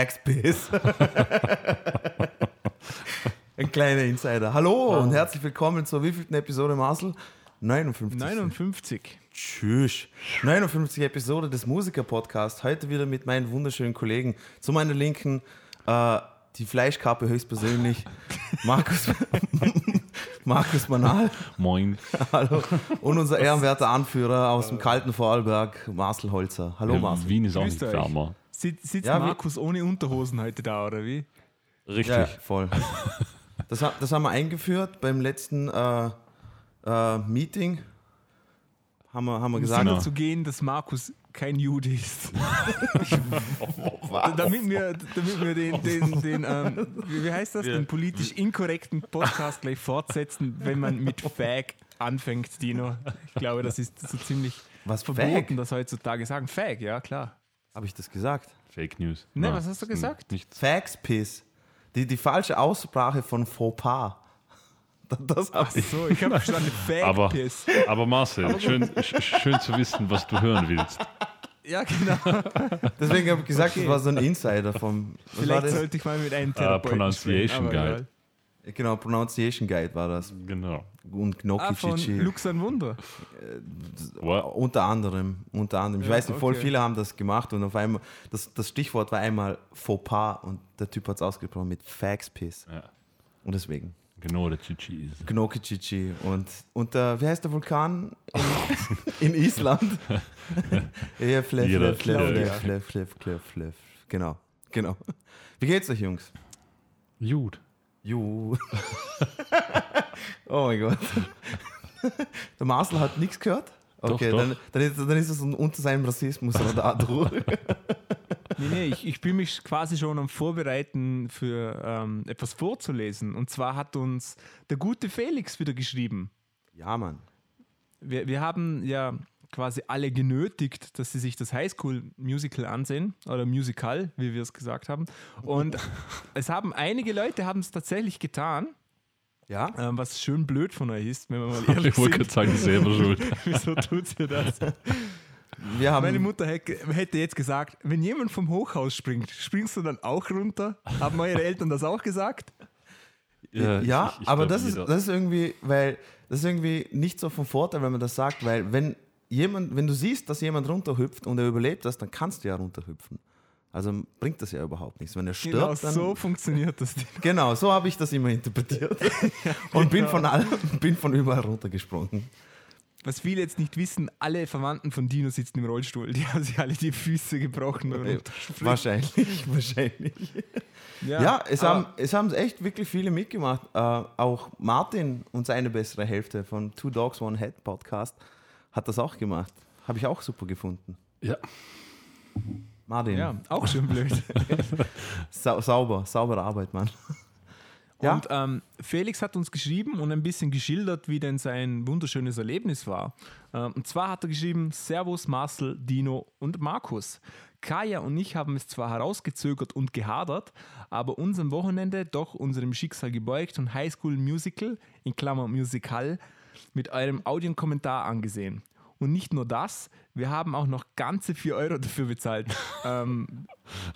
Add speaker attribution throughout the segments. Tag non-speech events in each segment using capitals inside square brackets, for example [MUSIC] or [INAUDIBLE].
Speaker 1: Facts [LAUGHS] Piss. Ein kleiner Insider. Hallo und herzlich willkommen zur wievielten Episode Marcel? 59.
Speaker 2: 59.
Speaker 1: Tschüss. 59 Episode des Musiker-Podcasts. Heute wieder mit meinen wunderschönen Kollegen. Zu meiner Linken äh, die Fleischkappe höchstpersönlich. [LAUGHS] Markus, [LAUGHS] Markus Manal.
Speaker 3: Moin.
Speaker 1: Hallo. Und unser ehrenwerter Anführer aus dem kalten Vorarlberg, Marcel Holzer. Hallo
Speaker 3: Ja,
Speaker 1: Marcel.
Speaker 3: Wien ist auch nicht wärmer.
Speaker 2: Sit- Sitzt
Speaker 1: Ja, wie-
Speaker 2: Markus ohne Unterhosen heute da, oder wie?
Speaker 3: Richtig.
Speaker 1: Ja, voll. Das, das haben wir eingeführt beim letzten äh, äh, Meeting. Haben wir, haben wir gesagt.
Speaker 3: Genau.
Speaker 2: zu gehen, dass Markus kein Jude ist. [LAUGHS] damit wir, damit wir den, den, den ähm, wie wie heißt das, den politisch inkorrekten Podcast gleich fortsetzen, wenn man mit Fag anfängt, Dino. Ich glaube, das ist so ziemlich
Speaker 1: Was,
Speaker 2: verboten,
Speaker 1: Fag?
Speaker 2: das heutzutage sagen. Fag, ja klar.
Speaker 1: Habe ich das gesagt?
Speaker 3: Fake News.
Speaker 2: Ne,
Speaker 3: Nein,
Speaker 2: was hast du
Speaker 3: das ist
Speaker 2: gesagt?
Speaker 3: Nichts.
Speaker 1: Facts Piss. Die, die falsche Aussprache von Fauxpas. [LAUGHS] Das ich.
Speaker 2: So, ich habe verstanden, Fag
Speaker 3: Aber,
Speaker 2: Piss.
Speaker 3: aber Marcel, schön, sch- schön zu wissen, was du hören willst.
Speaker 2: Ja, genau.
Speaker 1: Deswegen habe ich gesagt,
Speaker 2: Okay.
Speaker 1: das war so ein Insider vom.
Speaker 2: Vielleicht sollte ich mal mit einem Therapeuten
Speaker 3: Pronunciation
Speaker 2: sprechen, aber
Speaker 3: Guide.
Speaker 1: Genau, Pronunciation Guide war das.
Speaker 3: Genau.
Speaker 1: Und Gnocchi
Speaker 2: Ah, von
Speaker 1: Chichi.
Speaker 2: Lux ein Wunder.
Speaker 3: Wow.
Speaker 1: Unter anderem, unter anderem. Ich
Speaker 2: Ja,
Speaker 1: weiß nicht, voll
Speaker 2: okay.
Speaker 1: viele haben das gemacht und auf einmal, das, das Stichwort war einmal Fauxpas und der Typ hat es ausgesprochen mit Fax Piss.
Speaker 3: Ja.
Speaker 1: Und deswegen.
Speaker 3: Genau, der Chichi ist.
Speaker 1: Gnocchi Chichi. Und, und der, wie heißt der Vulkan in, [LAUGHS] in Island? [LAUGHS] ja, Flef,
Speaker 3: Jeder-
Speaker 1: Flef, Flef,
Speaker 2: Claudia.
Speaker 1: Flef, Flef, Flef, Flef, Flef. Genau, genau. Wie geht's euch, Jungs?
Speaker 3: Gut.
Speaker 1: Ju. [LAUGHS] oh mein Gott. [LAUGHS] Der Marcel hat nichts gehört?
Speaker 3: Doch,
Speaker 1: Okay,
Speaker 3: doch.
Speaker 1: Dann, dann, ist, dann ist es un- unter seinem Rassismus oder dadurch. [LAUGHS]
Speaker 2: Nee, nee, ich, ich bin mich quasi schon am Vorbereiten für ähm, etwas vorzulesen. Und zwar hat uns der gute Felix wieder geschrieben.
Speaker 1: ja, Mann.
Speaker 2: Wir, wir haben ja quasi alle genötigt, dass sie sich das Highschool-Musical ansehen oder Musical, wie wir es gesagt haben. Und [LAUGHS] es haben einige Leute haben es tatsächlich getan,
Speaker 1: Ja?
Speaker 2: ähm, was schön blöd von euch ist, wenn wir mal [LAUGHS] ehrlich
Speaker 3: Ich wollte gerade sagen, selber schuld. [LAUGHS]
Speaker 2: Wieso tut ihr das?
Speaker 1: Wir haben,
Speaker 2: Meine Mutter hätte, jetzt gesagt, wenn jemand vom Hochhaus springt, springst du dann auch runter? Haben eure Eltern das auch gesagt?
Speaker 1: ja,
Speaker 3: ich- ich
Speaker 1: aber das ist, das ist irgendwie, weil das ist irgendwie nicht so von Vorteil, wenn man das sagt, weil wenn jemand, wenn du siehst, dass jemand runterhüpft und er überlebt das, dann kannst du ja runterhüpfen. Also bringt das ja überhaupt nichts. Wenn er stirbt,
Speaker 2: Genau
Speaker 1: dann
Speaker 2: so funktioniert das. [LAUGHS]
Speaker 1: Genau, so habe ich das immer interpretiert. [LAUGHS] Und bin, von all, bin von überall runtergesprungen.
Speaker 2: Was viele jetzt nicht wissen, alle Verwandten von Dino sitzen im Rollstuhl. Die haben sich alle die Füße gebrochen. Und
Speaker 1: Wahrscheinlich, [LAUGHS] wahrscheinlich. Ja, es,
Speaker 2: aber-
Speaker 1: haben, es haben echt wirklich viele mitgemacht. Äh, auch Martin und seine bessere Hälfte von Two Dogs One Head Podcast hat das auch gemacht. Habe ich auch super gefunden.
Speaker 3: Ja.
Speaker 1: Martin,
Speaker 2: ja, auch schon blöd. [LAUGHS]
Speaker 1: sau sauber, saubere Arbeit, Mann. Ja?
Speaker 2: Und ähm, Felix hat uns geschrieben und ein bisschen geschildert, wie denn sein wunderschönes Erlebnis war. Ähm, und zwar hat er geschrieben: Servus, Marcel, Dino und Markus. Kaya und ich haben es zwar herausgezögert und gehadert, aber uns am Wochenende doch unserem Schicksal gebeugt und Highschool Musical, in Klammer Musical, mit eurem Audiokommentar angesehen. Und nicht nur das, wir haben auch noch ganze 4 Euro dafür bezahlt. [LAUGHS] ähm,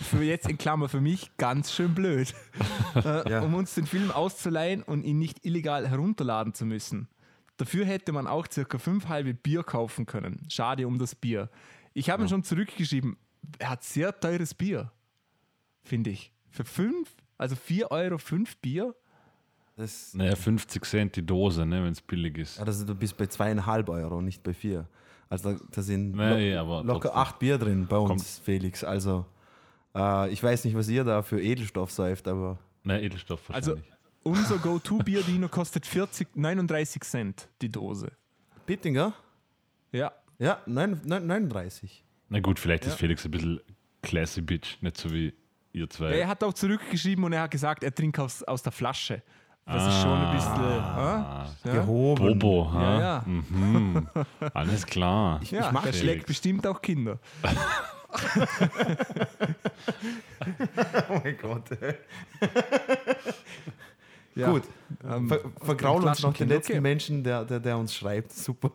Speaker 2: für jetzt in Klammer für mich ganz schön blöd [LAUGHS] äh,
Speaker 1: Ja.
Speaker 2: um uns den Film auszuleihen und ihn nicht illegal herunterladen zu müssen. Dafür hätte man auch circa fünf halbe Bier kaufen können. Schade um das Bier. Ich habe ihm schon zurückgeschrieben, er hat sehr teures Bier, finde ich. Für fünf, also vier Euro fünf Bier?
Speaker 1: Das,
Speaker 3: Naja, 50 Cent die Dose, ne, wenn es billig ist.
Speaker 1: ja, ist, du bist bei zweieinhalb Euro, nicht bei vier. Also da, sind
Speaker 3: Nee,
Speaker 1: lo-
Speaker 3: aber
Speaker 1: locker
Speaker 3: trotzdem.
Speaker 1: acht Bier drin bei uns,
Speaker 3: Kommt.
Speaker 1: Felix. Also äh, ich weiß nicht, was ihr da für Edelstoff säuft, aber
Speaker 3: Ne, Edelstoff
Speaker 2: Also
Speaker 3: wahrscheinlich.
Speaker 2: unser [LAUGHS] Go-To-Bier-Dino kostet 40, 39 Cent die Dose.
Speaker 1: Bittinger?
Speaker 2: Ja,
Speaker 1: Ja, neun- neun- 39.
Speaker 3: Na gut, vielleicht
Speaker 2: Ja.
Speaker 3: ist Felix ein bisschen classy bitch, nicht so wie ihr zwei.
Speaker 2: er hat auch zurückgeschrieben und er hat gesagt, er trinkt aus, aus der Flasche. Was ist schon ein bisschen...
Speaker 3: Ah,
Speaker 2: äh, ja?
Speaker 1: Gehoben.
Speaker 3: Bobo,
Speaker 2: Ja,
Speaker 3: ha?
Speaker 2: ja.
Speaker 3: Mhm. Alles klar.
Speaker 1: Ich,
Speaker 2: Ja,
Speaker 1: ich mag
Speaker 2: der schlägt bestimmt auch Kinder. [LAUGHS] [LAUGHS]
Speaker 1: Oh mein Gott. [LAUGHS]
Speaker 2: Ja.
Speaker 1: Gut.
Speaker 2: Ähm,
Speaker 1: Ver vergraul uns noch den letzten
Speaker 2: okay.
Speaker 1: Menschen, der, der, der uns schreibt. Super.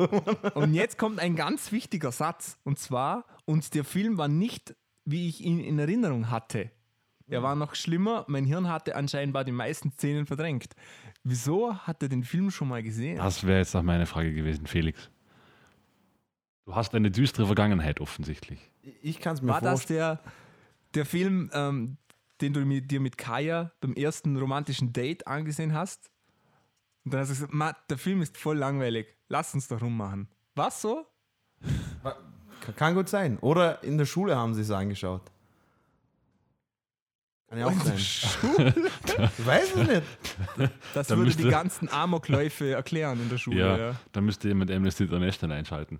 Speaker 2: Und jetzt kommt ein ganz wichtiger Satz. Und zwar, und der Film war nicht, wie ich ihn in Erinnerung hatte. Er war noch schlimmer. Mein Hirn hatte anscheinend die meisten Szenen verdrängt. Wieso hat er den Film schon mal gesehen?
Speaker 3: Das wäre jetzt auch meine Frage gewesen, Felix. Du hast eine düstere Vergangenheit offensichtlich.
Speaker 1: Ich kann es mir
Speaker 2: War das
Speaker 1: vorstellen.
Speaker 2: der, der Film, ähm, den du mit, dir mit Kaya beim ersten romantischen Date angesehen hast? Und dann hast du gesagt, "Ma, der Film ist voll langweilig. Lass uns doch rummachen. Was so?
Speaker 1: Kann gut sein. Oder in der Schule haben sie es angeschaut. Kann ja auch sein. Ich [LAUGHS] weiß es nicht.
Speaker 2: Das
Speaker 3: Da
Speaker 2: würde
Speaker 3: müsste-
Speaker 2: die ganzen Amokläufe erklären in der Schule.
Speaker 3: Ja,
Speaker 2: Ja.
Speaker 3: da müsste jemand Amnesty International einschalten.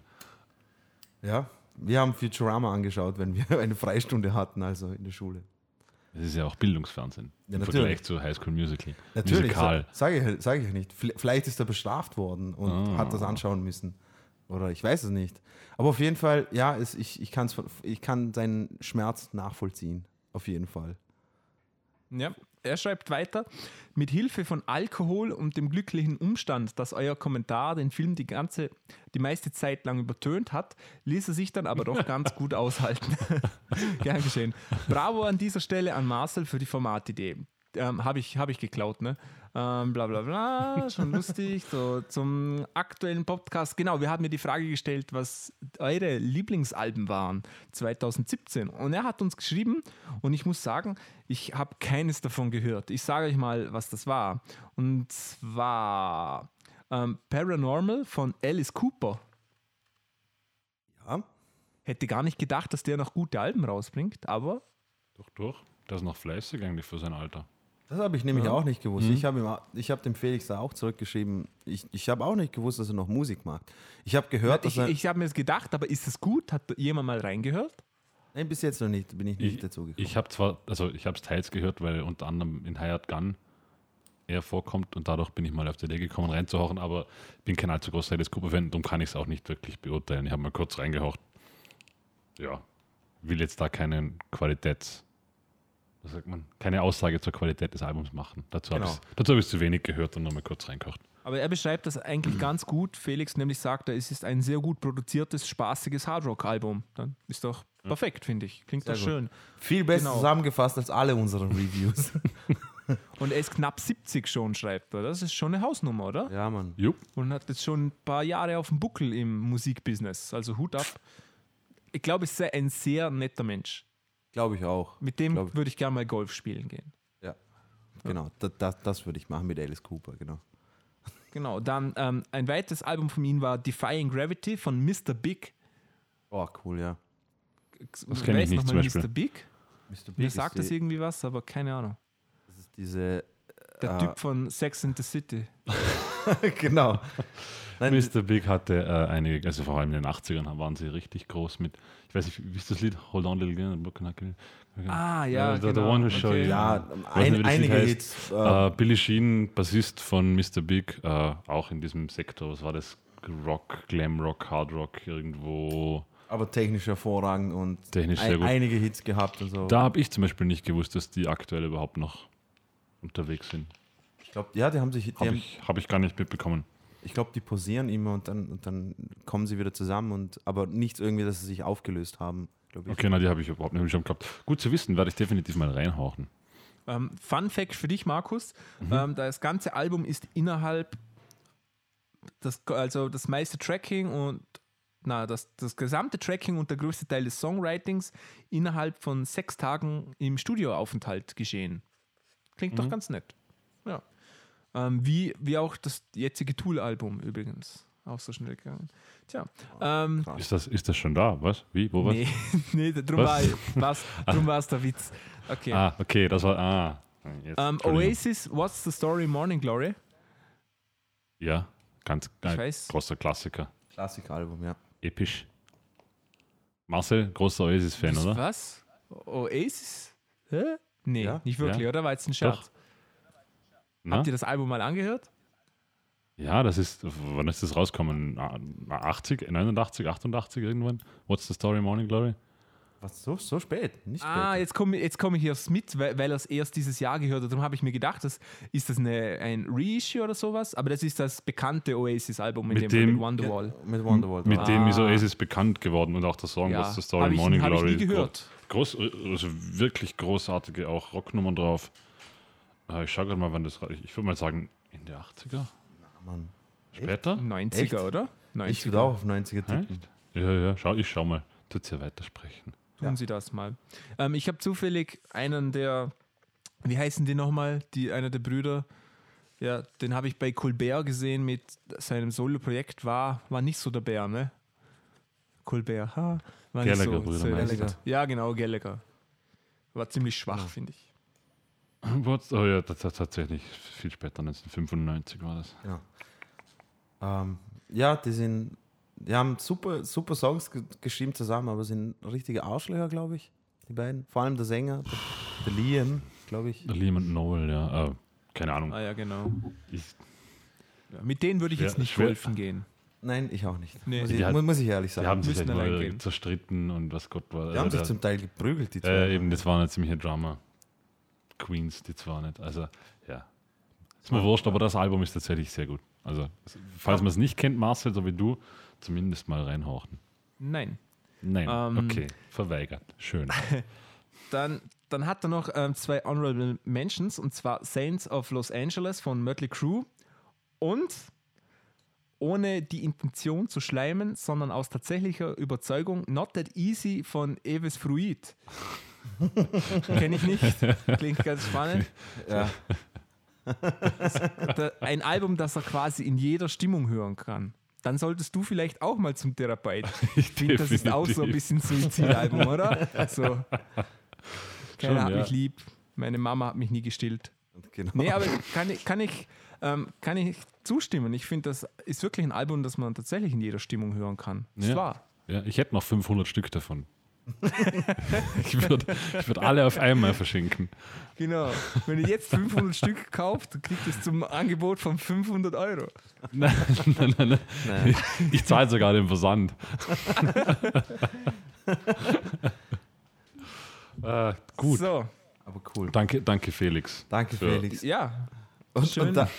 Speaker 1: Ja, wir haben Futurama angeschaut, wenn wir eine Freistunde hatten, also in der Schule.
Speaker 3: Das ist ja auch Bildungsfernsehen.
Speaker 1: Ja,
Speaker 3: Im
Speaker 1: natürlich.
Speaker 3: Vergleich zu High School Musical.
Speaker 1: Natürlich,
Speaker 3: Musical.
Speaker 1: sage ich, sag ich nicht. Vielleicht ist er bestraft worden und
Speaker 3: Ah.
Speaker 1: hat das anschauen müssen. Oder ich weiß es nicht. Aber auf jeden Fall, ja, es, ich, ich, kann's, ich kann seinen Schmerz nachvollziehen. Auf jeden Fall.
Speaker 2: Ja, er schreibt weiter, mit Hilfe von Alkohol und dem glücklichen Umstand, dass euer Kommentar den Film die ganze, die meiste Zeit lang übertönt hat, ließ er sich dann aber doch [LAUGHS] ganz gut aushalten. [LAUGHS] Gern geschehen. Bravo an dieser Stelle an Marcel für die Formatidee. Ähm, Habe ich, hab ich geklaut, ne? Ähm, bla bla bla, [LAUGHS] schon lustig. So, zum aktuellen Podcast. Genau, wir haben mir die Frage gestellt, was eure Lieblingsalben waren 2017. Und er hat uns geschrieben und ich muss sagen, ich habe keines davon gehört. Ich sage euch mal, was das war. Und zwar ähm, Paranormal von Alice Cooper.
Speaker 1: Ja,
Speaker 2: Hätte gar nicht gedacht, dass der noch gute Alben rausbringt, aber
Speaker 3: Doch, doch. Der ist noch fleißig eigentlich für sein Alter.
Speaker 1: Das habe ich nämlich
Speaker 2: Ja.
Speaker 1: auch nicht gewusst. Ich habe ihm auch- ich habe dem Felix da auch zurückgeschrieben. Ich, ich habe auch nicht gewusst, dass er noch Musik macht. Ich habe gehört, dass
Speaker 2: ich,
Speaker 1: er.
Speaker 2: ich habe mir das gedacht, aber ist es gut? Hat jemand mal reingehört?
Speaker 1: Nein, bis jetzt noch nicht. Bin ich nicht
Speaker 3: Ich,
Speaker 1: dazu gekommen.
Speaker 3: ich habe zwar, also ich habe es teils gehört, weil unter anderem in Hired Gun er vorkommt und dadurch bin ich mal auf die Idee gekommen, reinzuhauchen, aber bin kein allzu großer Alice Cooper-Fan, darum kann ich es auch nicht wirklich beurteilen. Ich habe mal kurz reingehaucht. Ja, will jetzt da keinen Qualitäts, was sagt man, keine Aussage zur Qualität des Albums machen. Dazu habe
Speaker 1: Genau.
Speaker 3: ich dazu hab ich zu wenig gehört und nochmal kurz reingekocht.
Speaker 2: Aber er beschreibt das eigentlich [CLEARS THROAT] ganz gut. Felix nämlich sagt, er, es ist ein sehr gut produziertes, spaßiges Hardrock-Album. Dann ist doch perfekt, finde ich. Klingt
Speaker 1: Sehr
Speaker 2: doch
Speaker 1: gut.
Speaker 2: schön.
Speaker 1: Viel besser
Speaker 2: genau.
Speaker 1: zusammengefasst als alle unsere Reviews. [LAUGHS]
Speaker 2: Und er ist knapp 70 schon, schreibt er. Das ist schon eine Hausnummer, oder?
Speaker 1: ja, Mann.
Speaker 3: Jupp.
Speaker 2: Und hat jetzt schon ein paar Jahre auf dem Buckel im Musikbusiness. Also Hut ab. Ich glaube, es ist ein sehr netter Mensch.
Speaker 1: Glaube ich auch.
Speaker 2: Mit dem
Speaker 1: Glaub
Speaker 2: würde ich gerne mal Golf spielen gehen.
Speaker 1: Ja. Genau, das, das, das würde ich machen mit Alice Cooper, genau.
Speaker 2: Genau, dann ähm, ein weiteres Album von ihm war Defying Gravity von Mr. Big.
Speaker 1: Oh, cool, ja.
Speaker 3: Das kenn ich nicht
Speaker 2: nochmal
Speaker 3: zum Beispiel.
Speaker 2: Mr. Big?
Speaker 1: Mr.
Speaker 2: Mir sagt das irgendwie was, aber keine Ahnung.
Speaker 1: das ist diese.
Speaker 2: Der
Speaker 1: Ah.
Speaker 2: Typ von Sex in the City. [LAUGHS] [LAUGHS]
Speaker 1: genau. Nein,
Speaker 3: Mr. Big hatte äh, einige, also vor allem in den 80ern waren sie richtig groß mit, ich weiß nicht, wie ist das Lied? Hold on, little girl, me.
Speaker 2: Ah, ja,
Speaker 3: the, the
Speaker 2: genau.
Speaker 3: one who show
Speaker 2: Okay.
Speaker 3: you.
Speaker 1: ja,
Speaker 3: nicht,
Speaker 1: ein,
Speaker 3: Lied
Speaker 1: einige. Hits. Äh,
Speaker 3: Äh, Billy Sheen, Bassist von Mr. Big, äh, auch in diesem Sektor, was war das? Rock, Glam Rock, Hard Rock, irgendwo.
Speaker 1: aber technisch hervorragend und
Speaker 3: Technisch
Speaker 1: ein, einige Hits gehabt und so.
Speaker 3: Da habe ich zum Beispiel nicht gewusst, dass die aktuell überhaupt noch unterwegs sind.
Speaker 1: Ich glaube, ja, die haben sich. Die
Speaker 3: Habe
Speaker 1: haben,
Speaker 3: ich, hab ich gar nicht mitbekommen.
Speaker 1: ich glaube, die posieren immer und dann, und dann kommen sie wieder zusammen und aber nichts irgendwie, dass sie sich aufgelöst haben.
Speaker 3: Okay, na, die habe ich überhaupt nicht schon gehabt. Gut zu wissen, werde ich definitiv mal reinhauchen.
Speaker 2: Ähm, Fun Fact für dich, Markus:
Speaker 3: Mhm.
Speaker 2: ähm, Das ganze Album ist innerhalb, das, also das meiste Tracking und na, das, das gesamte Tracking und der größte Teil des Songwritings innerhalb von sechs Tagen im Studioaufenthalt geschehen. Klingt
Speaker 3: Mhm.
Speaker 2: doch ganz nett. Ähm, wie, wie auch das jetzige Tool-Album übrigens. Auch so schnell gegangen. Tja. Ähm,
Speaker 3: Ist das, ist das schon da? Was? Wie? Wo? Was?
Speaker 2: nee, [LAUGHS] nee, drum war
Speaker 3: Was?
Speaker 2: was, [LAUGHS] drum war es der Witz. Okay.
Speaker 3: Ah, okay, das war. Ah. Jetzt,
Speaker 2: Ähm,
Speaker 3: Entschuldigung.
Speaker 2: Oasis, What's the Story, Morning Glory.
Speaker 3: Ja, ganz
Speaker 2: weiß.
Speaker 3: großer Klassiker.
Speaker 1: Klassikalbum, ja.
Speaker 3: Episch. Marcel, großer Oasis-Fan, oder?
Speaker 2: Was? Oasis? Hä? Nee,
Speaker 1: Ja?
Speaker 2: nicht wirklich,
Speaker 3: Ja.
Speaker 2: oder? War jetzt ein Scherz.
Speaker 3: Na?
Speaker 2: Habt ihr das Album mal angehört?
Speaker 3: Ja, das ist, wann ist das rausgekommen? Ah, 80, 89, 88 irgendwann? What's the Story, Morning Glory?
Speaker 1: Was, so, so spät? Nicht
Speaker 2: Ah,
Speaker 1: spät.
Speaker 2: jetzt komme jetzt komm ich aufs mit, weil, weil er es erst dieses Jahr gehört hat. Darum habe ich mir gedacht, das, ist das eine, ein Reissue oder sowas? Aber das ist das bekannte Oasis-Album mit,
Speaker 3: Mit
Speaker 2: dem,
Speaker 3: dem-
Speaker 2: mit Wonderwall.
Speaker 1: Mit Wonderwall.
Speaker 3: Mit
Speaker 1: drauf.
Speaker 3: dem ist
Speaker 2: Ah.
Speaker 3: Oasis bekannt geworden und auch der Song
Speaker 2: Ja,
Speaker 3: What's the Story,
Speaker 2: habe ich,
Speaker 3: Morning
Speaker 2: hab ich
Speaker 3: Glory.
Speaker 2: nie gehört.
Speaker 3: groß, also wirklich großartige auch Rocknummern drauf. Äh, ich schaue gerade mal, wann das. Ich würde mal sagen, in der 80er?
Speaker 1: Mann.
Speaker 3: Später?
Speaker 2: 90er,
Speaker 1: Echt?
Speaker 2: oder? 90er.
Speaker 1: Ich würde auch auf 90er tippen.
Speaker 3: Echt? Ja, ja, schau, ich schau mal. Tut ja weitersprechen.
Speaker 2: Tun
Speaker 1: Ja.
Speaker 2: Sie das mal. Ähm, ich habe zufällig einen der, wie heißen die nochmal? Die, einer der Brüder. Ja, den habe ich bei Colbert gesehen mit seinem Solo-Projekt. War, war nicht so der Bär, ne? Colbert, ha? War nicht
Speaker 3: Gallagher-Brüder,
Speaker 2: sehr-
Speaker 1: meinst du?
Speaker 2: Ja, genau, Gallagher. War ziemlich schwach, finde ich. [LAUGHS]
Speaker 3: What? Oh ja, das, das tatsächlich viel später, 1995 war das.
Speaker 1: Genau. Ähm, ja, die sind, die haben super, super Songs ge geschrieben zusammen, aber sind richtige Arschlöcher, glaube ich, die beiden. Vor allem der Sänger, der, der Liam, glaube ich.
Speaker 3: Der Liam und Noel, ja. Äh, keine Ahnung.
Speaker 2: Ah ja, genau.
Speaker 3: Ich,
Speaker 2: Ja, mit denen würde ich
Speaker 3: Schwer-
Speaker 2: jetzt nicht golfen gehen.
Speaker 1: Nein, ich auch nicht.
Speaker 2: Nee.
Speaker 1: muss,
Speaker 3: Die
Speaker 1: ich,
Speaker 3: hat-
Speaker 1: mu- muss ich ehrlich
Speaker 3: die
Speaker 1: sagen.
Speaker 3: haben sich halt zerstritten und was Gott war.
Speaker 1: Die haben sich
Speaker 3: der-
Speaker 1: zum Teil geprügelt, die zwei.
Speaker 3: äh, eben, das waren eine ziemliche Drama. Queens, die zwar nicht. Also, ja. Ist mir wurscht, aber das Album ist tatsächlich sehr gut. Also, falls man es nicht kennt, Marcel, so wie du, zumindest mal reinhauchen.
Speaker 2: Nein.
Speaker 3: Nein,
Speaker 2: Ähm,
Speaker 3: okay, verweigert. Schön. [LAUGHS]
Speaker 2: Dann, dann hat er noch ähm, zwei Honorable Mentions und zwar Saints of Los Angeles von Mötley Crüe und ohne die Intention zu schleimen, sondern aus tatsächlicher Überzeugung Not That Easy von Eves Fruit. Kenne ich nicht. [LAUGHS] Klingt ganz spannend.
Speaker 1: Ja. [LAUGHS]
Speaker 2: Ein Album, das er quasi in jeder Stimmung hören kann. Dann solltest du vielleicht auch mal zum Therapeut. [LAUGHS] Ich finde, das ist auch so ein bisschen Suizidalbum, oder? So.
Speaker 3: Schon,
Speaker 2: Keiner hat
Speaker 3: ja.
Speaker 2: mich lieb. Meine Mama hat mich nie gestillt.
Speaker 1: Genau.
Speaker 2: Nee, aber kann ich, kann ich, ähm, kann ich zustimmen. Ich finde, das ist wirklich ein Album, das man tatsächlich in jeder Stimmung hören kann. Das
Speaker 3: Ja.
Speaker 2: war.
Speaker 3: Ja, ich hätte noch 500 Stück davon. [LAUGHS] ich würde ich würd alle auf einmal verschenken.
Speaker 2: Genau. Wenn ihr jetzt 500 Stück kauft, kriegt es zum Angebot von 500 Euro.
Speaker 3: Nein, nein, nein, nein.
Speaker 1: Nein.
Speaker 3: Ich zahle sogar den Versand. [LAUGHS] äh, gut,
Speaker 2: So,
Speaker 1: Aber cool.
Speaker 3: danke, danke Felix.
Speaker 1: Danke,
Speaker 3: Für-
Speaker 1: Felix.
Speaker 2: ja.
Speaker 1: Und,
Speaker 2: schön.
Speaker 1: und da,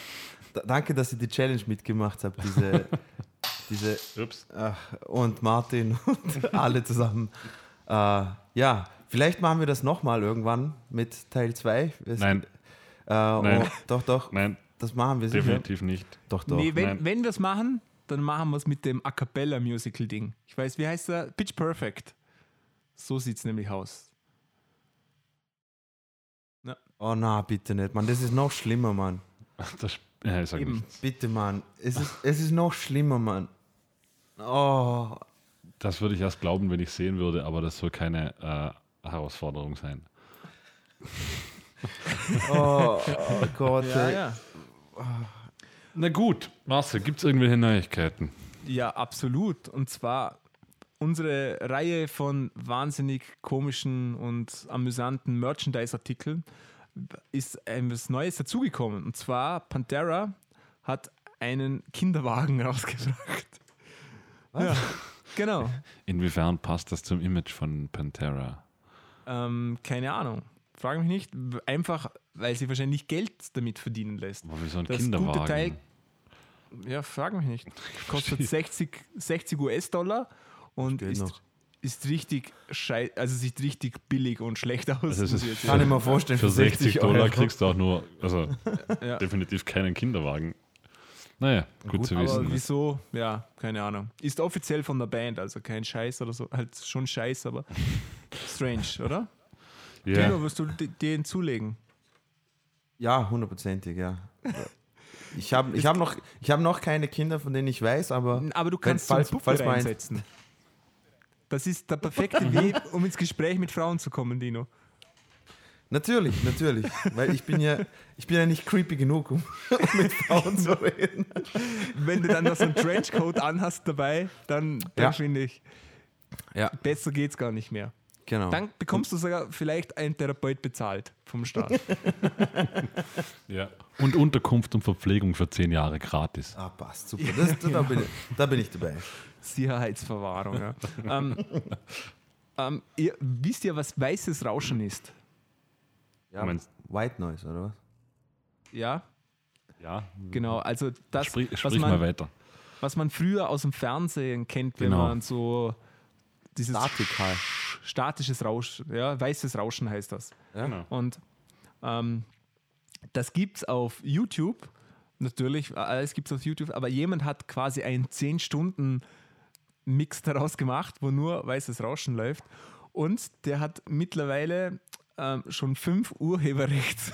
Speaker 1: da, danke, dass ihr die Challenge mitgemacht habt, diese, [LAUGHS] diese
Speaker 3: Ups.
Speaker 1: ach, und Martin und alle zusammen. Äh, ja, vielleicht machen wir das nochmal irgendwann mit Teil 2.
Speaker 3: Nein,
Speaker 1: Äh,
Speaker 3: Nein.
Speaker 1: Oh, doch, doch,
Speaker 3: nein,
Speaker 1: das machen wir sicher.
Speaker 3: definitiv nicht.
Speaker 1: Doch, doch.
Speaker 2: nee, wenn,
Speaker 3: nein.
Speaker 2: wenn wir es machen, dann machen wir es mit dem A Cappella Musical Ding. Ich weiß, wie heißt der? Pitch Perfect. So sieht es nämlich aus.
Speaker 1: Oh na, bitte nicht, Mann. Das ist noch schlimmer, Mann.
Speaker 3: Das, ja, ich sag
Speaker 2: Eben.
Speaker 3: nichts.
Speaker 1: Bitte, Mann. Es ist, es ist noch schlimmer, Mann. Oh,
Speaker 3: Das würde ich erst glauben, wenn ich sehen würde, aber das soll keine äh, Herausforderung sein. [LAUGHS]
Speaker 1: oh, oh Gott. ey.
Speaker 2: ja.
Speaker 3: Na gut, Marcel, gibt es irgendwelche Neuigkeiten?
Speaker 2: Ja, absolut. Und zwar unsere Reihe von wahnsinnig komischen und amüsanten Merchandise-Artikeln ist etwas Neues dazugekommen. Und zwar Pantera hat einen Kinderwagen [LAUGHS] rausgebracht.
Speaker 1: Was?
Speaker 2: Ja, genau.
Speaker 3: Inwiefern passt das zum Image von Pantera?
Speaker 2: Ähm, keine Ahnung. Frage mich nicht. Einfach, weil sie wahrscheinlich Geld damit verdienen lässt.
Speaker 3: Aber wie so ein
Speaker 2: Das gute
Speaker 3: Kinderwagen.
Speaker 2: Teil- Ja, frage mich nicht. [LAUGHS] Kostet 60, 60 US-Dollar und ist,
Speaker 1: noch.
Speaker 2: ist richtig schei also sieht richtig billig und schlecht aus.
Speaker 3: Also ist
Speaker 1: Kann ich mir vorstellen,
Speaker 3: Für 60 Dollar
Speaker 1: Euro.
Speaker 3: kriegst du auch nur, also
Speaker 2: ja.
Speaker 3: definitiv keinen Kinderwagen. Naja, gut,
Speaker 1: Gut,
Speaker 3: zu
Speaker 2: Aber
Speaker 3: wissen.
Speaker 2: wieso? Ja, keine Ahnung. Ist offiziell von der Band, also kein Scheiß oder so. Halt schon Scheiß, aber [LAUGHS] strange, oder?
Speaker 3: Ja,
Speaker 2: Tino, wirst du den zulegen?
Speaker 1: Ja, hundertprozentig, ja. Ich habe ich hab noch, ich hab noch keine Kinder, von denen ich weiß, aber
Speaker 2: Aber du kannst
Speaker 1: falls-
Speaker 2: so
Speaker 1: falls mal eins-
Speaker 2: reinsetzen. Das ist der perfekte [LAUGHS] Weg, um ins Gespräch mit Frauen zu kommen, Dino.
Speaker 1: Natürlich, natürlich. [LAUGHS] Weil ich bin ja, ich bin ja nicht creepy genug, [LAUGHS] um mit Frauen zu reden.
Speaker 2: Wenn du dann noch so einen Trenchcoat anhast dabei, dann, dann
Speaker 1: Ja.
Speaker 2: finde ich,
Speaker 1: Ja,
Speaker 2: besser geht's gar nicht mehr.
Speaker 1: genau.
Speaker 2: Dann bekommst du sogar vielleicht einen Therapeut bezahlt vom Staat. [LAUGHS]
Speaker 3: ja. Und Unterkunft und Verpflegung für 10 Jahre gratis.
Speaker 1: Ah, passt, super. Das, da, bin ich, da bin ich dabei.
Speaker 2: Sicherheitsverwahrung. Ja. ähm, ähm, ihr, wisst ihr, was weißes Rauschen ist?
Speaker 1: Ja, White Noise, oder was?
Speaker 2: Ja,
Speaker 3: Ja,
Speaker 2: genau. Also das,
Speaker 3: sprich,
Speaker 2: was,
Speaker 3: sprich mal
Speaker 2: man,
Speaker 3: weiter.
Speaker 2: was man früher aus dem Fernsehen kennt, wenn
Speaker 3: Genau.
Speaker 2: man so dieses
Speaker 1: Statik halt.
Speaker 2: statisches Rauschen, ja, weißes Rauschen heißt das.
Speaker 1: Ja.
Speaker 3: Genau.
Speaker 2: Und ähm, das gibt es auf YouTube, natürlich, alles gibt es auf YouTube, aber jemand hat quasi einen 10-Stunden-Mix daraus gemacht, wo nur weißes Rauschen läuft. Und der hat mittlerweile ähm, schon fünf Urheberrechtsklagen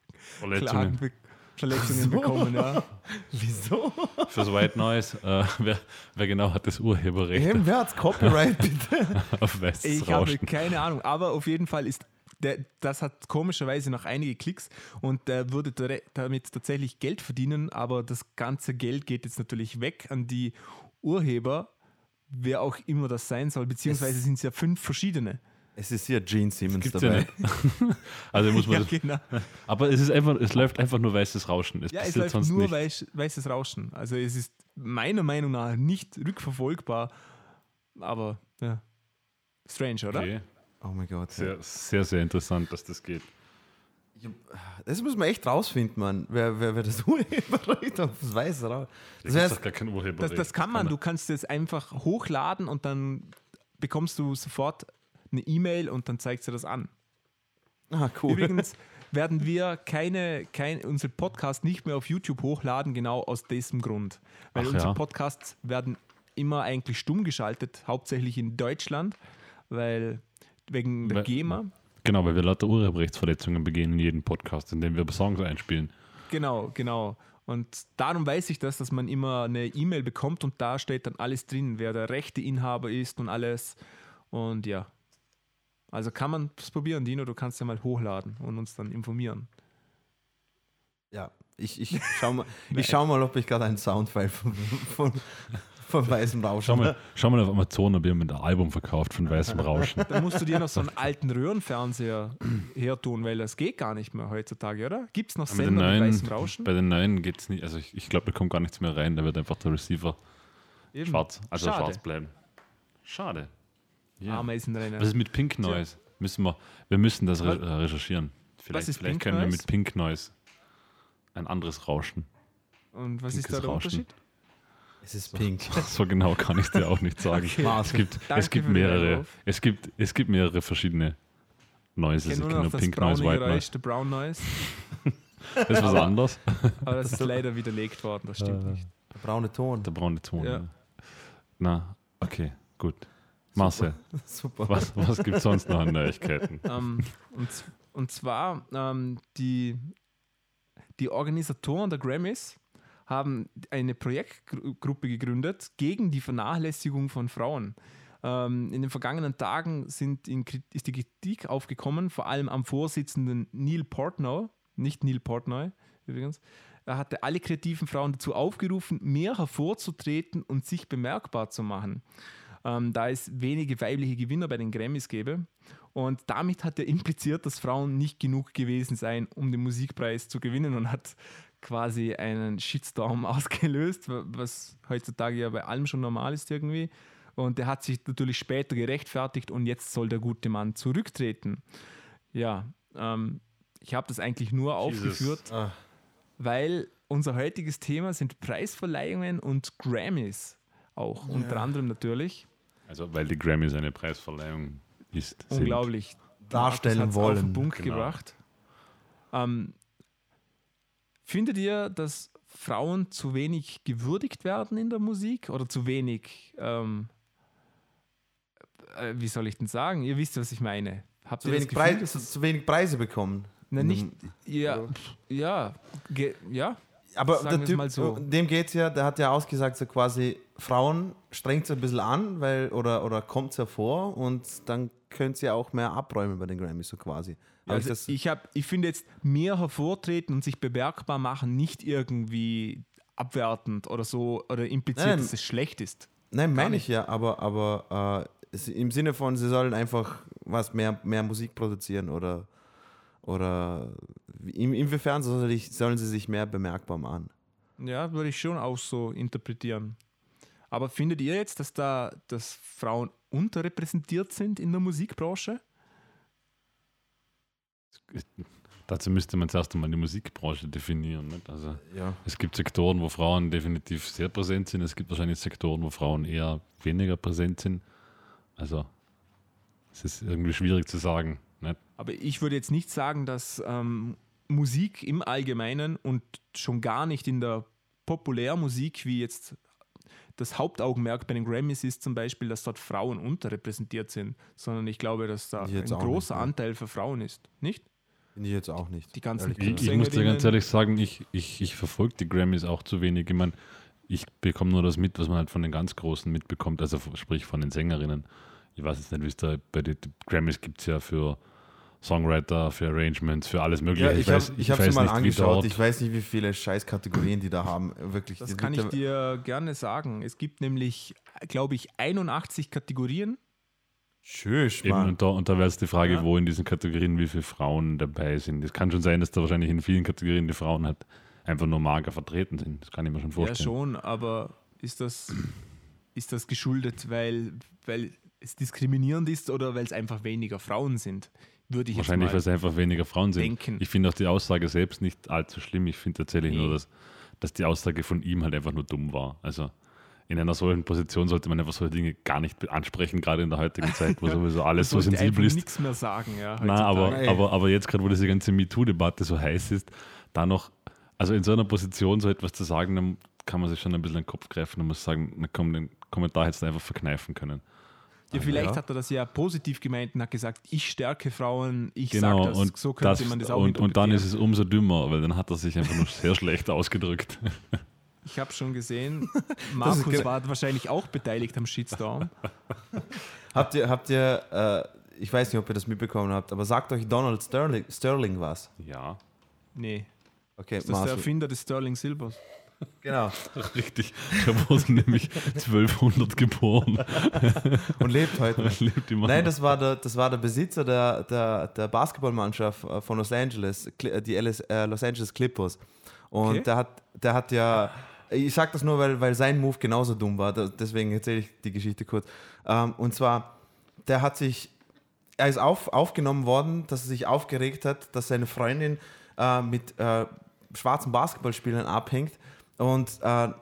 Speaker 2: [LAUGHS]
Speaker 3: Verletzungen.
Speaker 2: be Verletzungen
Speaker 1: So.
Speaker 2: bekommen. Ja. [LAUGHS]
Speaker 1: Wieso?
Speaker 3: Fürs White Noise. Äh, wer, wer genau hat das Urheberrecht
Speaker 1: Hey, wer hat's Copyright, [LAUGHS] bitte?
Speaker 3: auf weißes
Speaker 2: Ich habe
Speaker 3: Rauschen?
Speaker 2: keine Ahnung, aber auf jeden Fall ist der, das hat komischerweise noch einige Klicks und der würde damit tatsächlich Geld verdienen, aber das ganze Geld geht jetzt natürlich weg an die Urheber, wer auch immer das sein soll, beziehungsweise
Speaker 1: Es-
Speaker 2: sind es ja fünf verschiedene.
Speaker 1: Es ist hier Gene Simmons
Speaker 3: ja
Speaker 1: dabei.
Speaker 3: nicht. [LAUGHS] Also muss man
Speaker 2: Ja,
Speaker 3: das,
Speaker 2: genau.
Speaker 3: aber es ist einfach, es läuft einfach nur weißes Rauschen. Es
Speaker 2: ja es läuft
Speaker 3: sonst
Speaker 2: nur weiß, weißes Rauschen. Also es ist meiner Meinung nach nicht rückverfolgbar, aber ja. Strange, oder?
Speaker 3: Okay.
Speaker 1: Oh mein Gott.
Speaker 3: Sehr, sehr, sehr interessant, dass das geht.
Speaker 1: Das muss man echt rausfinden, Mann. Wer, wer, wer das [LAUGHS] Urheberrecht auf das Weiße raus.
Speaker 3: Das,
Speaker 1: Das
Speaker 3: ist
Speaker 1: heißt,
Speaker 3: gar kein
Speaker 2: Das,
Speaker 3: Urheberrecht.
Speaker 2: das kann man. Du kannst es einfach hochladen und dann bekommst du sofort eine E-Mail und dann zeigt sie das an.
Speaker 1: ah, cool.
Speaker 2: Übrigens [LAUGHS] werden wir keine, kein, unseren Podcast nicht mehr auf YouTube hochladen, genau aus diesem Grund. Weil
Speaker 3: Ach
Speaker 2: unsere
Speaker 3: ja.
Speaker 2: Podcasts werden immer eigentlich stumm geschaltet, hauptsächlich in Deutschland, weil wegen der
Speaker 3: Weil-
Speaker 2: GEMA.
Speaker 3: Genau, weil wir lauter Urheberrechtsverletzungen begehen in jedem Podcast, in dem wir Songs einspielen.
Speaker 2: Genau, genau. Und darum weiß ich das, dass man immer eine E-Mail bekommt und da steht dann alles drin, wer der rechte Inhaber ist und alles. Und ja. Also kann man es probieren, Dino, du kannst ja mal hochladen und uns dann informieren.
Speaker 1: Ja, ich, ich [LAUGHS] schau mal, ich schau mal, ob ich gerade einen Soundfile von, von, von Weißem Rauschen
Speaker 3: Schau mal, schau mal auf Amazon, ob jemand ein Album verkauft von weißem Rauschen.
Speaker 2: Dann musst du dir noch so einen alten Röhrenfernseher hertun, weil das geht gar nicht mehr heutzutage, oder? Gibt es noch
Speaker 3: Mit
Speaker 2: Sender mit
Speaker 3: neuen,
Speaker 2: weißem Rauschen?
Speaker 3: bei den neuen geht es nicht. Also ich, ich glaube, da kommt gar nichts mehr rein. Da wird einfach der Receiver
Speaker 2: Eben.
Speaker 3: schwarz, also
Speaker 2: Schade.
Speaker 3: schwarz bleiben. Schade. Ja.
Speaker 2: Ameisenrennen.
Speaker 3: Was ist mit Pink Noise? Müssen wir, wir müssen das re äh, recherchieren. Vielleicht,
Speaker 2: ist
Speaker 3: vielleicht
Speaker 2: Pink
Speaker 3: können wir
Speaker 2: Noise?
Speaker 3: mit Pink Noise ein anderes Rauschen.
Speaker 2: Und was ist
Speaker 3: pinkes
Speaker 2: da der
Speaker 3: Rauschen.
Speaker 2: Unterschied?
Speaker 1: Es ist pink. [LAUGHS]
Speaker 3: So genau kann ich es dir auch nicht sagen. Es gibt,
Speaker 2: Danke
Speaker 3: es gibt mehrere, es gibt, es gibt mehrere verschiedene Noises.
Speaker 2: Ich
Speaker 3: Ich
Speaker 2: kenne nur noch
Speaker 3: nur
Speaker 2: das
Speaker 3: Pink Noise, White Noise.
Speaker 2: der Brown Noise. [LAUGHS]
Speaker 3: Das ist was anderes.
Speaker 2: Aber das ist leider widerlegt worden, das stimmt nicht.
Speaker 1: Der braune Ton.
Speaker 3: Der braune Ton.
Speaker 2: Ja.
Speaker 3: Ja. Na, okay, gut. Marcel, [LAUGHS]
Speaker 1: Super.
Speaker 3: was, was gibt es sonst noch an Neuigkeiten? [LAUGHS]
Speaker 2: ähm, und, und zwar ähm, die, die Organisatoren der Grammys haben eine Projektgruppe gegründet gegen die Vernachlässigung von Frauen. Ähm, in den vergangenen Tagen sind in, ist die Kritik aufgekommen, vor allem am Vorsitzenden Neil Portnoy, nicht Neil Portnoy übrigens. Er hatte alle kreativen Frauen dazu aufgerufen, mehr hervorzutreten und sich bemerkbar zu machen ähm, da es wenige weibliche Gewinner bei den Grammys gäbe. Und damit hat er impliziert, dass Frauen nicht genug gewesen seien, um den Musikpreis zu gewinnen und hat quasi einen Shitstorm [LAUGHS] ausgelöst, wa- was heutzutage ja bei allem schon normal ist irgendwie. Und er hat sich natürlich später gerechtfertigt und jetzt soll der gute Mann zurücktreten. Ja, ähm, ich habe das eigentlich nur aufgeführt,
Speaker 1: Ah,
Speaker 2: weil unser heutiges Thema sind Preisverleihungen und Grammys auch, unter anderem natürlich.
Speaker 3: Also, weil die Grammys eine Preisverleihung ist. sind.
Speaker 2: Unglaublich.
Speaker 1: darstellen
Speaker 2: Markus hat's Auf den
Speaker 1: wollen.
Speaker 2: Punkt
Speaker 3: Genau.
Speaker 2: gebracht. Ähm, findet ihr, dass Frauen zu wenig gewürdigt werden in der Musik oder zu wenig, ähm, äh, wie soll ich denn sagen? Ihr wisst, was ich meine. Habt
Speaker 1: Zu
Speaker 2: ihr
Speaker 1: wenig,
Speaker 2: das Gefühl,
Speaker 1: Preise, zu,
Speaker 2: es-
Speaker 1: wenig Preise bekommen.
Speaker 2: Na, nicht, ja,
Speaker 1: Oder?
Speaker 2: pff, ja, ja,
Speaker 1: Aber der Typ,
Speaker 2: mal so.
Speaker 1: dem geht's ja, der hat ja ausgesagt, so quasi, Frauen strengt es ein bisschen an, weil, oder, oder kommt es hervor und dann könnt ihr auch mehr abräumen bei den Grammys, so quasi. Hab
Speaker 2: Also
Speaker 1: ich
Speaker 2: ich, hab, ich finde jetzt mehr hervortreten und sich bemerkbar machen nicht irgendwie abwertend oder so oder impliziert,
Speaker 1: Nein.
Speaker 2: dass es schlecht ist.
Speaker 1: nein, meine ich ja, aber, aber äh, im Sinne von, sie sollen einfach was mehr, mehr Musik produzieren oder, oder in, inwiefern sollen sie sich mehr bemerkbar machen?
Speaker 2: Ja, würde ich schon auch so interpretieren. Aber findet ihr jetzt, dass da dass Frauen unterrepräsentiert sind in der Musikbranche?
Speaker 3: Dazu müsste man zuerst einmal die Musikbranche definieren. Nicht? Also,
Speaker 1: Ja.
Speaker 3: es gibt Sektoren, wo Frauen definitiv sehr präsent sind. Es gibt wahrscheinlich Sektoren, wo Frauen eher weniger präsent sind. Also Es ist irgendwie schwierig zu sagen. Nicht?
Speaker 2: Aber ich würde jetzt nicht sagen, dass ähm, Musik im Allgemeinen und schon gar nicht in der Populärmusik, wie jetzt das Hauptaugenmerk bei den Grammys ist zum Beispiel, dass dort Frauen unterrepräsentiert sind, sondern ich glaube, dass da ein großer
Speaker 1: nicht, ne?
Speaker 2: Anteil für Frauen ist. Nicht?
Speaker 1: Finde ich jetzt auch nicht.
Speaker 2: Die ganzen
Speaker 3: Ich, ich muss dir ganz ehrlich sagen, ich, ich, ich verfolge die Grammys auch zu wenig. Ich meine, ich bekomme nur das mit, was man halt von den ganz Großen mitbekommt, also sprich von den Sängerinnen. Ich weiß jetzt nicht, wie es da bei den die Grammys gibt es ja für Songwriter, für Arrangements, für alles Mögliche.
Speaker 1: Ja, ich habe
Speaker 3: weiß-
Speaker 1: ich hab sie mal
Speaker 3: nicht, wie
Speaker 1: angeschaut. Ich weiß nicht, wie viele Scheißkategorien die da haben. Wirklich.
Speaker 2: Das kann ich dir gerne sagen. Es gibt nämlich, glaube ich, 81 Kategorien.
Speaker 1: Tschüss,
Speaker 3: Eben,
Speaker 1: Mann.
Speaker 3: und da, und da wäre jetzt die Frage,
Speaker 2: Ja.
Speaker 3: wo in diesen Kategorien wie viele Frauen dabei sind. Es kann schon sein, dass da wahrscheinlich in vielen Kategorien die Frauen halt einfach nur mager vertreten sind. Das kann ich mir schon
Speaker 2: Ja,
Speaker 3: vorstellen.
Speaker 2: schon, aber ist das, ist das geschuldet, weil, weil es diskriminierend ist oder weil es einfach weniger Frauen sind? Würde ich
Speaker 3: Wahrscheinlich, weil es einfach weniger Frauen sind.
Speaker 2: denken.
Speaker 3: Ich finde auch die Aussage selbst nicht allzu schlimm. Ich finde tatsächlich
Speaker 2: Nee.
Speaker 3: nur, dass, dass die Aussage von ihm halt einfach nur dumm war. Also in einer solchen Position sollte man einfach solche Dinge gar nicht ansprechen, gerade in der heutigen [LAUGHS] Zeit, wo sowieso alles so sensibel ist.
Speaker 2: nichts mehr sagen. Ja,
Speaker 3: Nein, aber, aber, aber jetzt gerade, wo diese ganze MeToo-Debatte so heiß ist, da noch, also in so einer Position so etwas zu sagen, dann kann man sich schon ein bisschen den Kopf greifen und muss sagen, na komm, den Kommentar hättest du einfach verkneifen können.
Speaker 2: Ja, vielleicht
Speaker 1: ja.
Speaker 2: hat er das ja positiv gemeint und hat gesagt, ich stärke Frauen, ich
Speaker 3: Genau,
Speaker 2: sage das.
Speaker 3: und,
Speaker 2: so könnte
Speaker 3: das,
Speaker 2: man das auch
Speaker 3: und, und dann ist es umso dümmer, weil dann hat er sich einfach nur [LAUGHS] sehr schlecht ausgedrückt.
Speaker 2: Ich habe schon gesehen, [LAUGHS] Markus war wahrscheinlich auch beteiligt am Shitstorm. [LAUGHS]
Speaker 1: Habt ihr, habt ihr äh, ich weiß nicht, ob ihr das mitbekommen habt, aber sagt euch Donald Sterling, Sterling was?
Speaker 3: Ja,
Speaker 2: Nee,
Speaker 1: Okay,
Speaker 2: ist das der
Speaker 1: Marcel.
Speaker 2: Erfinder des Sterling Silvers?
Speaker 1: Genau. [LAUGHS]
Speaker 3: richtig. Der wurde nämlich 1200 geboren. [LAUGHS]
Speaker 1: Und lebt heute. noch.
Speaker 3: Lebt immer
Speaker 1: Nein, das war der, das war der Besitzer der, der, der Basketballmannschaft äh, von Los Angeles, äh, die LS, äh, Los Angeles Clippers. Und
Speaker 2: Okay.
Speaker 1: der, hat, der hat ja, ich sag das nur, weil, weil sein Move genauso dumm war, deswegen erzähle ich die Geschichte kurz. Ähm, und zwar, der hat sich, er ist auf, aufgenommen worden, dass er sich aufgeregt hat, dass seine Freundin äh, mit äh, schwarzen Basketballspielern abhängt. Und äh, er,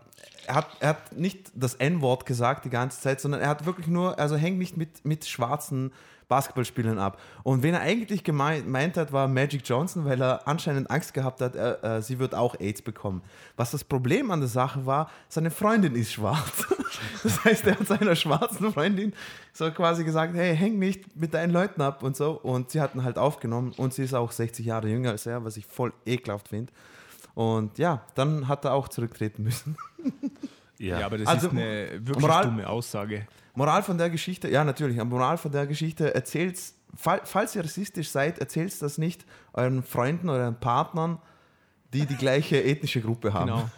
Speaker 1: hat, er hat nicht das N-Wort gesagt die ganze Zeit, sondern er hat wirklich nur, also hängt nicht mit, mit schwarzen Basketballspielern ab. Und wen er eigentlich gemeint meint hat, war Magic Johnson, weil er anscheinend Angst gehabt hat, er, äh, sie wird auch AIDS bekommen. Was das Problem an der Sache war, seine Freundin ist schwarz. [LAUGHS] Das heißt, er hat seiner schwarzen Freundin so quasi gesagt, hey, häng nicht mit deinen Leuten ab und so. Und sie hatten halt aufgenommen und sie ist auch 60 Jahre jünger als er, was ich voll ekelhaft finde. Und ja, dann hat er auch zurücktreten müssen.
Speaker 2: Ja, aber das
Speaker 1: Also,
Speaker 2: ist eine wirklich
Speaker 1: Moral-
Speaker 2: dumme Aussage.
Speaker 1: Moral von der Geschichte, ja natürlich, Moral von der Geschichte, erzählt's, fall, falls ihr rassistisch seid, erzählt das nicht euren Freunden oder euren Partnern, die die gleiche [LAUGHS] ethnische Gruppe haben.
Speaker 2: Genau.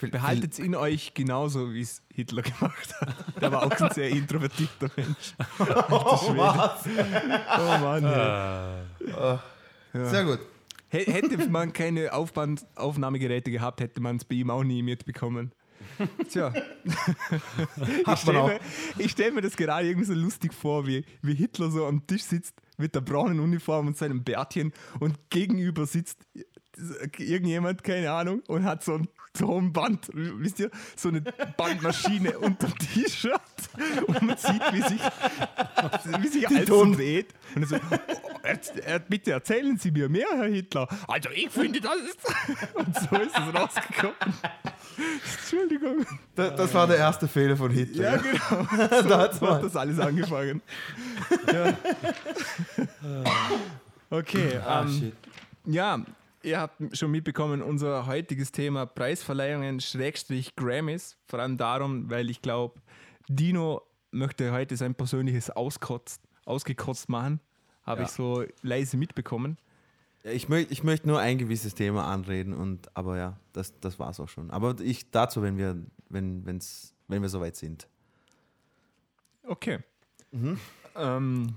Speaker 2: [LAUGHS] Behaltet es in euch genauso, wie es Hitler gemacht hat. Der war auch ein sehr introvertierter Mensch. [LAUGHS]
Speaker 1: Oh, was?
Speaker 2: Oh Mann. ey.
Speaker 1: Sehr gut.
Speaker 2: Hätte man keine Aufband Aufnahmegeräte gehabt, hätte man es bei ihm auch nie mitbekommen. Tja, [LAUGHS] ich stelle mir, ich stell mir das gerade irgendwie so lustig vor, wie, wie Hitler so am Tisch sitzt mit der braunen Uniform und seinem Bärtchen und gegenüber sitzt irgendjemand, keine Ahnung, und hat so ein, so ein Band, wisst ihr, so eine Bandmaschine [LAUGHS] unter dem T-Shirt und man sieht, wie sich, wie sich alles so
Speaker 1: Ton-
Speaker 2: dreht. Und er so, bitte erzählen Sie mir mehr, Herr Hitler. Also ich finde, das ist... [LAUGHS] Und so ist es rausgekommen. Entschuldigung.
Speaker 1: Das, das war der erste Fehler von Hitler.
Speaker 2: Ja, genau.
Speaker 1: da hat's [LAUGHS]
Speaker 2: So hat
Speaker 1: mal.
Speaker 2: das alles angefangen. Ja. Okay,
Speaker 1: Ah,
Speaker 2: ähm,
Speaker 1: shit.
Speaker 2: ja, ihr habt schon mitbekommen, unser heutiges Thema Preisverleihungen, Schrägstrich Grammys. Vor allem darum, weil ich glaube, Dino möchte heute sein persönliches Auskotzt, ausgekotzt machen. Habe
Speaker 1: Ja.
Speaker 2: ich so leise mitbekommen.
Speaker 1: Ich, möcht, ich möchte nur ein gewisses Thema anreden, und, aber ja, das, das war es auch schon. Aber ich dazu, wenn wir, wenn, wenn's, wenn wir soweit sind.
Speaker 2: Okay.
Speaker 1: Mhm.
Speaker 2: Ähm,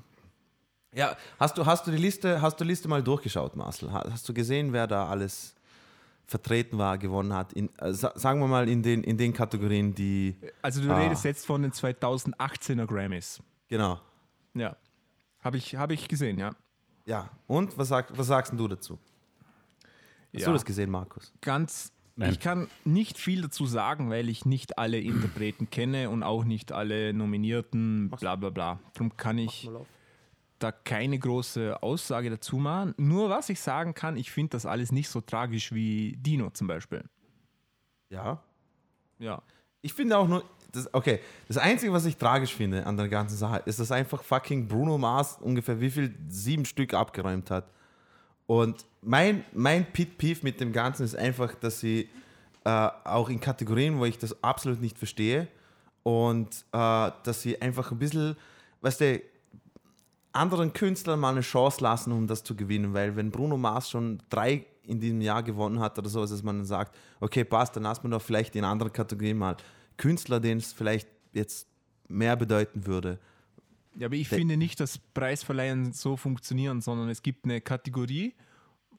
Speaker 1: Ja, hast du, hast du die Liste, hast du Liste mal durchgeschaut, Marcel? Ha- Hast du gesehen, wer da alles vertreten war, gewonnen hat? In, äh, sa- sagen wir mal in den, in den Kategorien, die.
Speaker 2: also du
Speaker 1: Ah.
Speaker 2: redest jetzt von den 2018er Grammys.
Speaker 1: Genau.
Speaker 2: Ja. Habe ich, hab ich gesehen, ja.
Speaker 1: Ja. Und was, sag, was sagst denn du dazu? Hast
Speaker 2: ja.
Speaker 1: du das gesehen, Markus?
Speaker 2: Ganz.
Speaker 3: Nein.
Speaker 2: Ich kann nicht viel dazu sagen, weil ich nicht alle Interpreten kenne und auch nicht alle Nominierten, bla bla bla. Darum kann ich da keine große Aussage dazu machen. Nur was ich sagen kann, ich finde das alles nicht so tragisch wie Dino zum Beispiel.
Speaker 1: Ja.
Speaker 2: Ja.
Speaker 1: Ich finde auch nur, das, okay, das Einzige, was ich tragisch finde an der ganzen Sache, ist, dass einfach fucking Bruno Mars ungefähr wie viel? Sieben Stück abgeräumt hat. Und mein, mein Pit Peeve mit dem Ganzen ist einfach, dass sie äh, auch in Kategorien, wo ich das absolut nicht verstehe, und äh, dass sie einfach ein bisschen, weißt du, anderen Künstlern mal eine Chance lassen, um das zu gewinnen, weil wenn Bruno Mars schon drei in diesem Jahr gewonnen hat oder so, dass man dann sagt, okay, passt, dann lassen wir doch vielleicht in anderen Kategorien mal Künstler, denen es vielleicht jetzt mehr bedeuten würde.
Speaker 2: Ja, aber ich
Speaker 1: Der-
Speaker 2: finde nicht, dass Preisverleihen so funktionieren, sondern es gibt eine Kategorie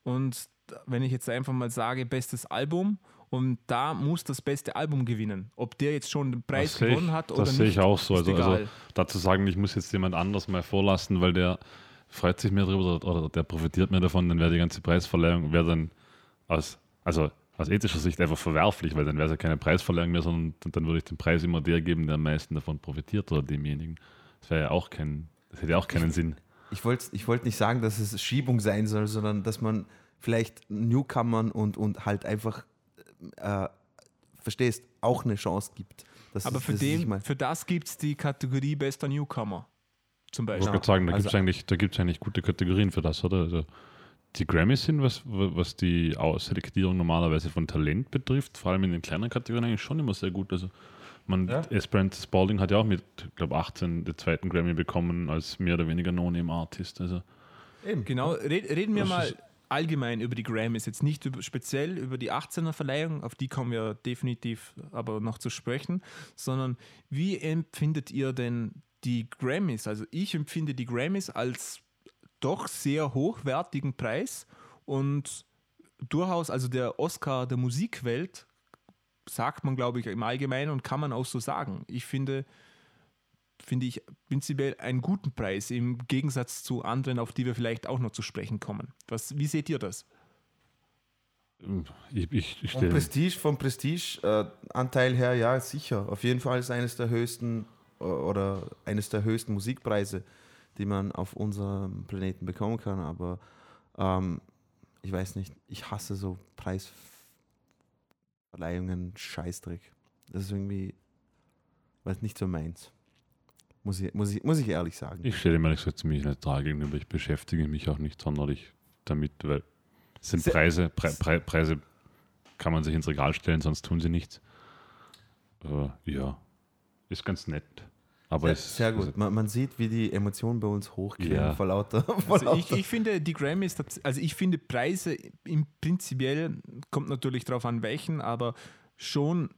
Speaker 2: und wenn ich jetzt einfach mal sage, bestes Album und da muss das beste Album gewinnen. Ob der jetzt schon den Preis
Speaker 3: Das sehe
Speaker 2: gewonnen
Speaker 3: ich,
Speaker 2: hat
Speaker 3: das
Speaker 2: oder
Speaker 3: sehe
Speaker 2: nicht,
Speaker 3: ich auch so. Also, also dazu sagen, ich muss jetzt jemand anders mal vorlassen, weil der freut sich mehr drüber oder, der profitiert mehr davon, dann wäre die ganze Preisverleihung wäre dann aus, also aus ethischer Sicht einfach verwerflich, weil dann wäre es ja keine Preisverleihung mehr, sondern dann würde ich den Preis immer der geben, der am meisten davon profitiert oder demjenigen. Das wäre ja auch kein, das hätte ja auch keinen Sinn.
Speaker 1: Ich wollte ich wollt nicht sagen, dass es Schiebung sein soll, sondern dass man vielleicht Newcomern und, und halt einfach, äh, verstehst, auch eine Chance gibt. Das
Speaker 2: Aber
Speaker 1: ist-
Speaker 2: für,
Speaker 1: das
Speaker 2: den,
Speaker 1: mal-
Speaker 2: für das gibt es die Kategorie bester Newcomer. Zum
Speaker 3: Ich
Speaker 2: Beispiel.
Speaker 3: wollte gerade sagen, da
Speaker 1: Also-
Speaker 3: gibt es eigentlich, da gibt's eigentlich gute Kategorien für das, oder? Also die Grammys sind, was, was die Ausselektierung normalerweise von Talent betrifft, vor allem in den kleinen Kategorien eigentlich schon immer sehr gut. Also man,
Speaker 1: Ja.
Speaker 3: Esperanza Spalding hat ja auch mit, glaube 18 den zweiten Grammy bekommen als mehr oder weniger No-Name-Artist. Also
Speaker 1: Eben.
Speaker 2: Genau, red, reden wir mal allgemein über die Grammys, jetzt nicht über, speziell über die 18er Verleihung, auf die kommen wir definitiv aber noch zu sprechen, sondern wie empfindet ihr denn die Grammys? Also ich empfinde die Grammys als doch sehr hochwertigen Preis und durchaus, also der Oscar der Musikwelt, sagt man, glaube ich, im Allgemeinen und kann man auch so sagen. Ich finde, finde ich prinzipiell einen guten Preis im Gegensatz zu anderen, auf die wir vielleicht auch noch zu sprechen kommen. Was, wie seht ihr das?
Speaker 3: ich, ich,
Speaker 1: Vom Prestige, vom Prestige-Anteil her, ja, sicher. Auf jeden Fall ist eines der höchsten äh, oder eines der höchsten Musikpreise, die man auf unserem Planeten bekommen kann. Aber ähm, ich weiß nicht, ich hasse so Preisverleihungen, Scheißdreck. Das ist irgendwie, weiß nicht so meins. Muss ich, muss ich, muss ich ehrlich sagen.
Speaker 3: ich stelle mir das ziemlich neutral gegenüber. Ich beschäftige mich auch nicht sonderlich damit, weil es sind Preise, Pre, Pre, Preise kann man sich ins Regal stellen, sonst tun sie nichts. Äh, ja, ist ganz nett. Aber
Speaker 1: sehr,
Speaker 3: es,
Speaker 1: sehr gut. Man, man sieht, wie die Emotionen bei uns hochgehen
Speaker 3: Ja.
Speaker 1: vor lauter. Vor
Speaker 2: Also ich,
Speaker 1: lauter.
Speaker 2: ich finde die Grammys, also ich finde Preise im prinzipiell, kommt natürlich darauf an welchen, aber schon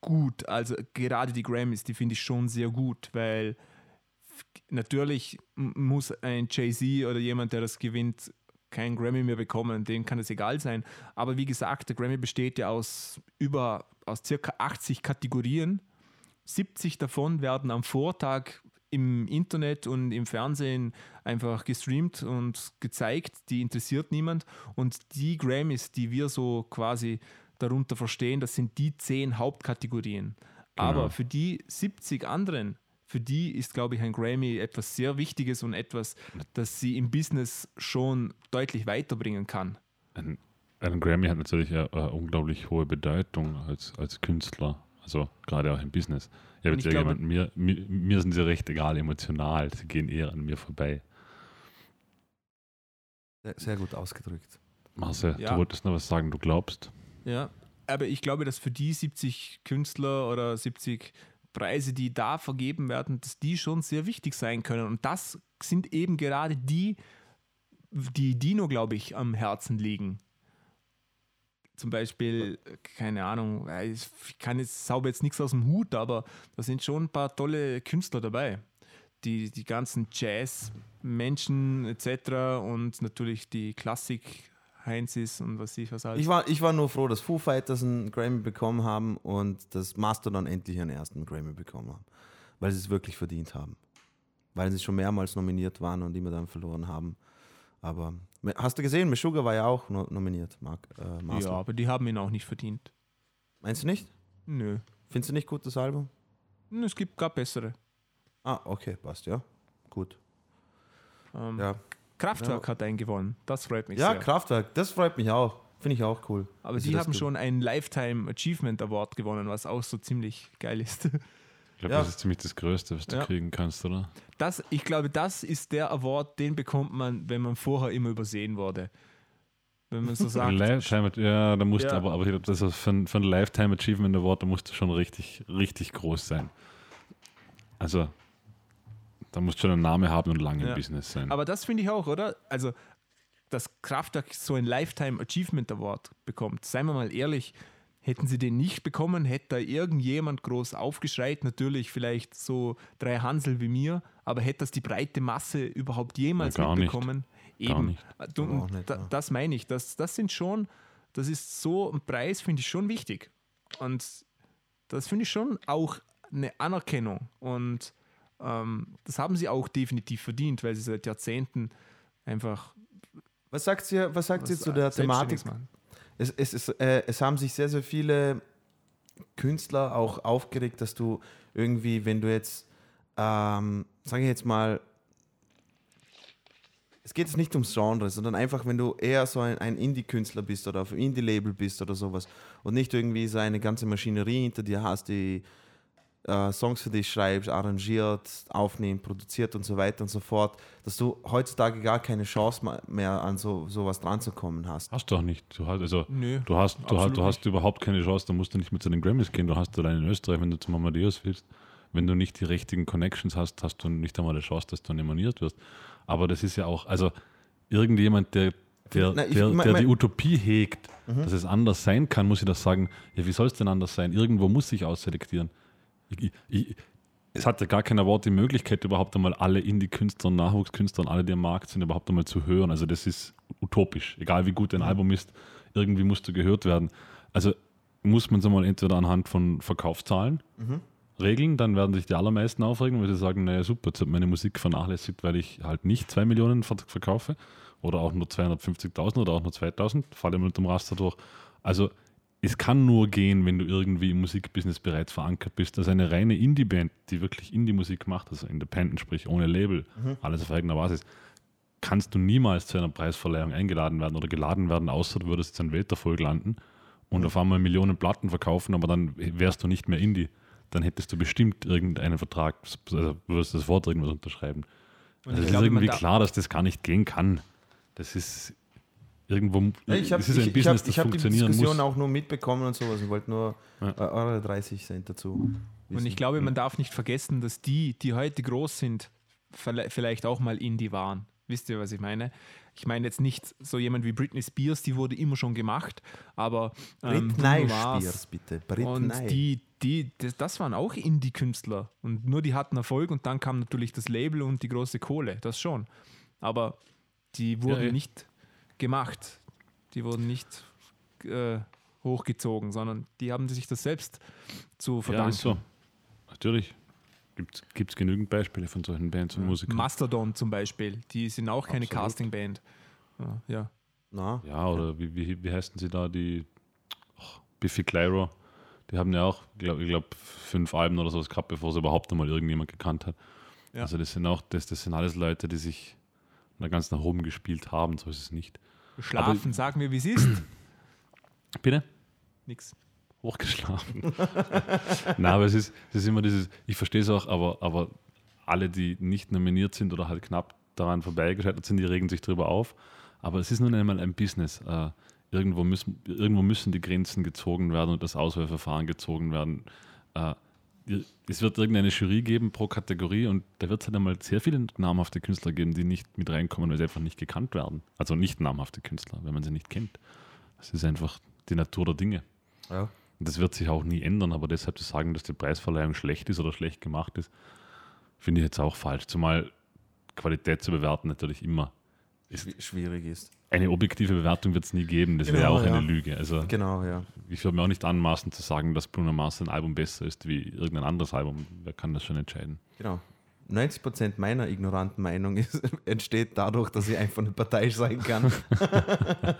Speaker 2: gut. Also gerade die Grammys, die finde ich schon sehr gut, weil natürlich muss ein Jay-Z oder jemand, der das gewinnt, kein Grammy mehr bekommen, dem kann es egal sein. Aber wie gesagt, der Grammy besteht ja aus über aus circa 80 Kategorien. 70 davon werden am Vortag im Internet und im Fernsehen einfach gestreamt und gezeigt. Die interessiert niemand. Und die Grammys, die wir so quasi darunter verstehen, das sind die zehn Hauptkategorien. Aber für die 70 anderen, für die ist, glaube ich, ein Grammy etwas sehr Wichtiges und etwas, das sie im Business schon deutlich weiterbringen kann.
Speaker 3: ein, ein Grammy hat natürlich eine, eine unglaublich hohe Bedeutung als, als Künstler, also gerade auch im Business. Ich habe jetzt
Speaker 2: ich
Speaker 3: ja
Speaker 2: glaube-
Speaker 3: jemand, mir, mir, mir sind sie recht egal emotional, sie gehen eher an mir vorbei.
Speaker 1: Sehr, sehr gut ausgedrückt.
Speaker 3: Marcel,
Speaker 2: Ja.
Speaker 3: du wolltest noch was sagen, du glaubst?
Speaker 2: Ja, aber ich glaube, dass für die 70 Künstler oder 70 Preise, die da vergeben werden, dass die schon sehr wichtig sein können. Und das sind eben gerade die, die Dino, glaube ich, am Herzen liegen. Zum Beispiel, keine Ahnung, ich kann jetzt sauber jetzt nichts aus dem Hut, aber da sind schon ein paar tolle Künstler dabei. Die, die ganzen Jazz-Menschen etc. und natürlich die Klassik-Heinzis und was ich was alles.
Speaker 1: Ich war, ich war nur froh, dass Foo Fighters einen Grammy bekommen haben und dass Mastodon endlich ihren ersten Grammy bekommen haben. Weil sie es wirklich verdient haben. Weil sie schon mehrmals nominiert waren und immer dann verloren haben. Aber hast du gesehen, Meshuggah war ja auch no nominiert, Mark. Äh,
Speaker 2: Ja, aber die haben ihn auch nicht verdient.
Speaker 1: Meinst du nicht?
Speaker 2: Nö.
Speaker 1: Findest du nicht gut das Album?
Speaker 2: Es gibt gar bessere.
Speaker 1: Ah, okay, passt, ja. Gut.
Speaker 2: Ähm,
Speaker 1: Ja,
Speaker 2: Kraftwerk hat einen gewonnen. Das freut mich
Speaker 1: ja
Speaker 2: sehr.
Speaker 1: Kraftwerk, das freut mich auch. Finde ich auch cool.
Speaker 2: Aber
Speaker 1: sie
Speaker 2: die haben
Speaker 1: tun.
Speaker 2: schon einen Lifetime Achievement Award gewonnen, was auch so ziemlich geil ist. [LAUGHS]
Speaker 3: Ich glaube,
Speaker 1: Ja.
Speaker 3: das ist ziemlich das Größte, was du
Speaker 2: Ja.
Speaker 3: kriegen kannst, oder?
Speaker 2: Das, ich glaube, das ist der Award, den bekommt man, wenn man vorher immer übersehen wurde. Wenn man so [LAUGHS] sagt,
Speaker 3: Lifetime, ja, da musst du
Speaker 2: Ja.
Speaker 3: aber, aber ich glaub, das ist für, ein- für ein Lifetime Achievement Award, da musst du schon richtig, richtig groß sein. Also, da musst du schon einen Namen haben und lange
Speaker 2: Ja.
Speaker 3: im Business sein.
Speaker 2: aber das finde ich auch, oder? Also, dass Kraftwerk so ein Lifetime Achievement Award bekommt, seien wir mal ehrlich, hätten sie den nicht bekommen, hätte da irgendjemand groß aufgeschreit, natürlich vielleicht so drei Hansel wie mir, aber hätte das die breite Masse überhaupt jemals
Speaker 3: Ja, gar nicht.
Speaker 2: mitbekommen?
Speaker 3: Gar
Speaker 2: Eben.
Speaker 3: nicht.
Speaker 2: Du,
Speaker 1: Aber auch nicht,
Speaker 2: da,
Speaker 1: ja.
Speaker 2: Das meine ich. Das, das sind schon, das ist so ein Preis, finde ich schon wichtig. Und das finde ich schon auch eine Anerkennung. Und ähm, das haben sie auch definitiv verdient, weil sie seit Jahrzehnten einfach
Speaker 1: Was sagt ihr, was sagt ihr
Speaker 2: was
Speaker 1: zu der Thematik? Es, es, ist, äh, es haben sich sehr, sehr viele Künstler auch aufgeregt, dass du irgendwie, wenn du jetzt, ähm, sage ich jetzt mal, es geht jetzt nicht ums Genre, sondern einfach, wenn du eher so ein, ein Indie-Künstler bist oder auf einem Indie-Label bist oder sowas und nicht irgendwie so eine ganze Maschinerie hinter dir hast, die äh, Songs für dich schreibst, arrangiert, aufnimmt, produziert und so weiter und so fort, dass du heutzutage gar keine Chance mehr an so sowas dran zu kommen hast.
Speaker 3: Hast du auch nicht. Du hast, also,
Speaker 2: Nö,
Speaker 3: du hast, du hast, du hast überhaupt keine Chance, da musst du nicht mit zu den Grammys gehen, du hast allein in Österreich, wenn du zum Amadeus willst. Wenn du nicht die richtigen Connections hast, hast du nicht einmal eine Chance, dass du nominiert wirst. Aber das ist ja auch, also irgendjemand, der, der,
Speaker 1: Na, ich-
Speaker 3: der,
Speaker 1: mein-
Speaker 3: der die Utopie hegt, dass es anders sein kann, muss ich das sagen, ja, wie soll es denn anders sein? Irgendwo muss ich ausselektieren. Ich, ich, es hat ja gar kein Award die Möglichkeit, überhaupt einmal alle Indie-Künstler und Nachwuchskünstler und alle, die am Markt sind, überhaupt einmal zu hören. Also das ist utopisch. Egal wie gut ein Album ist, irgendwie musst du gehört werden. Also muss man es einmal entweder anhand von Verkaufszahlen regeln, dann werden sich die allermeisten aufregen, weil sie sagen, naja super, jetzt hat meine Musik vernachlässigt, weil ich halt nicht 2 Millionen ver- verkaufe oder auch nur 250.000 oder auch nur 2.000, falle mit dem Raster durch. Also es kann nur gehen, wenn du irgendwie im Musikbusiness bereits verankert bist. Also eine reine Indie-Band, die wirklich Indie-Musik macht, also Independent, sprich ohne Label, alles auf eigener Basis, kannst du niemals zu einer Preisverleihung eingeladen werden oder geladen werden, außer du würdest jetzt ein Welterfolg landen und auf einmal Millionen Platten verkaufen, aber dann wärst du nicht mehr Indie. Dann hättest du bestimmt irgendeinen Vertrag, also würdest das Wort irgendwas unterschreiben.
Speaker 2: Und
Speaker 3: Also es ist irgendwie klar, dass das gar nicht gehen kann. Das ist irgendwo,
Speaker 1: Ja, ich habe
Speaker 3: es ist ein
Speaker 1: ich, ich
Speaker 3: Business,
Speaker 1: hab,
Speaker 3: das
Speaker 1: ich hab die
Speaker 3: funktionieren
Speaker 1: Diskussion
Speaker 3: muss.
Speaker 1: auch nur mitbekommen und sowas und wollte nur
Speaker 3: Ja.
Speaker 1: äh, eure 30 Cent dazu.
Speaker 2: Und
Speaker 1: wissen.
Speaker 2: ich glaube, man darf nicht vergessen, dass die, die heute groß sind, vielleicht auch mal Indie waren. Wisst ihr, was ich meine? Ich meine jetzt nicht so jemand wie Britney Spears, die wurde immer schon gemacht, aber ähm,
Speaker 1: Britney Spears, bitte.
Speaker 2: und
Speaker 1: Britney.
Speaker 2: die, die, das, das waren auch Indie-Künstler und nur die hatten Erfolg und dann kam natürlich das Label und die große Kohle, das schon. Aber die wurden
Speaker 3: ja.
Speaker 2: nicht gemacht, die wurden nicht äh, hochgezogen, sondern die haben sich das selbst zu
Speaker 3: Ja,
Speaker 2: verdanken.
Speaker 3: ist so. Natürlich. Gibt es genügend Beispiele von solchen Bands und Musikern.
Speaker 2: Mastodon zum Beispiel, die sind auch keine. Castingband. Ja, ja.
Speaker 1: Na,
Speaker 3: Ja, oder wie, wie, wie heißen sie da? Die oh, Biffy Clyro. Die haben ja auch, glaub, ich glaube, fünf Alben oder sowas gehabt, bevor sie überhaupt einmal irgendjemand gekannt hat.
Speaker 2: Ja.
Speaker 3: Also das sind auch, das, das sind alles Leute, die sich da ganz nach oben gespielt haben, so ist es nicht.
Speaker 2: Schlafen, sag mir, wie es ist. [CLEARS THROAT]
Speaker 3: Bitte?
Speaker 2: Nix.
Speaker 3: Hochgeschlafen. [LAUGHS] Nein, aber es ist, es ist immer dieses, ich verstehe es auch, aber, aber alle, die nicht nominiert sind oder halt knapp daran vorbeigescheitert sind, die regen sich darüber auf. Aber es ist nun einmal ein Business. Äh, irgendwo, müssen, irgendwo müssen die Grenzen gezogen werden und das Auswahlverfahren gezogen werden. Äh, es wird irgendeine Jury geben pro Kategorie und da wird es halt einmal sehr viele namhafte Künstler geben, die nicht mit reinkommen, weil sie einfach nicht gekannt werden. Also nicht namhafte Künstler, wenn man sie nicht kennt. Das ist einfach die Natur der Dinge.
Speaker 1: ja.
Speaker 3: Und das wird sich auch nie ändern, aber deshalb zu sagen, dass die Preisverleihung schlecht ist oder schlecht gemacht ist, finde ich jetzt auch falsch. Zumal Qualität zu bewerten natürlich immer.
Speaker 1: Schwi- schwierig ist.
Speaker 3: Eine objektive Bewertung wird es nie geben, das wäre
Speaker 1: Genau,
Speaker 3: auch
Speaker 1: ja.
Speaker 3: eine Lüge. Also
Speaker 1: Genau, ja.
Speaker 3: ich würde mir auch nicht anmaßen zu sagen, dass Bruno Mars ein Album besser ist wie irgendein anderes Album. Wer kann das schon entscheiden?
Speaker 1: Genau. 90% meiner ignoranten Meinung ist, [LAUGHS] entsteht dadurch, dass ich einfach eine Partei sein kann. [LAUGHS]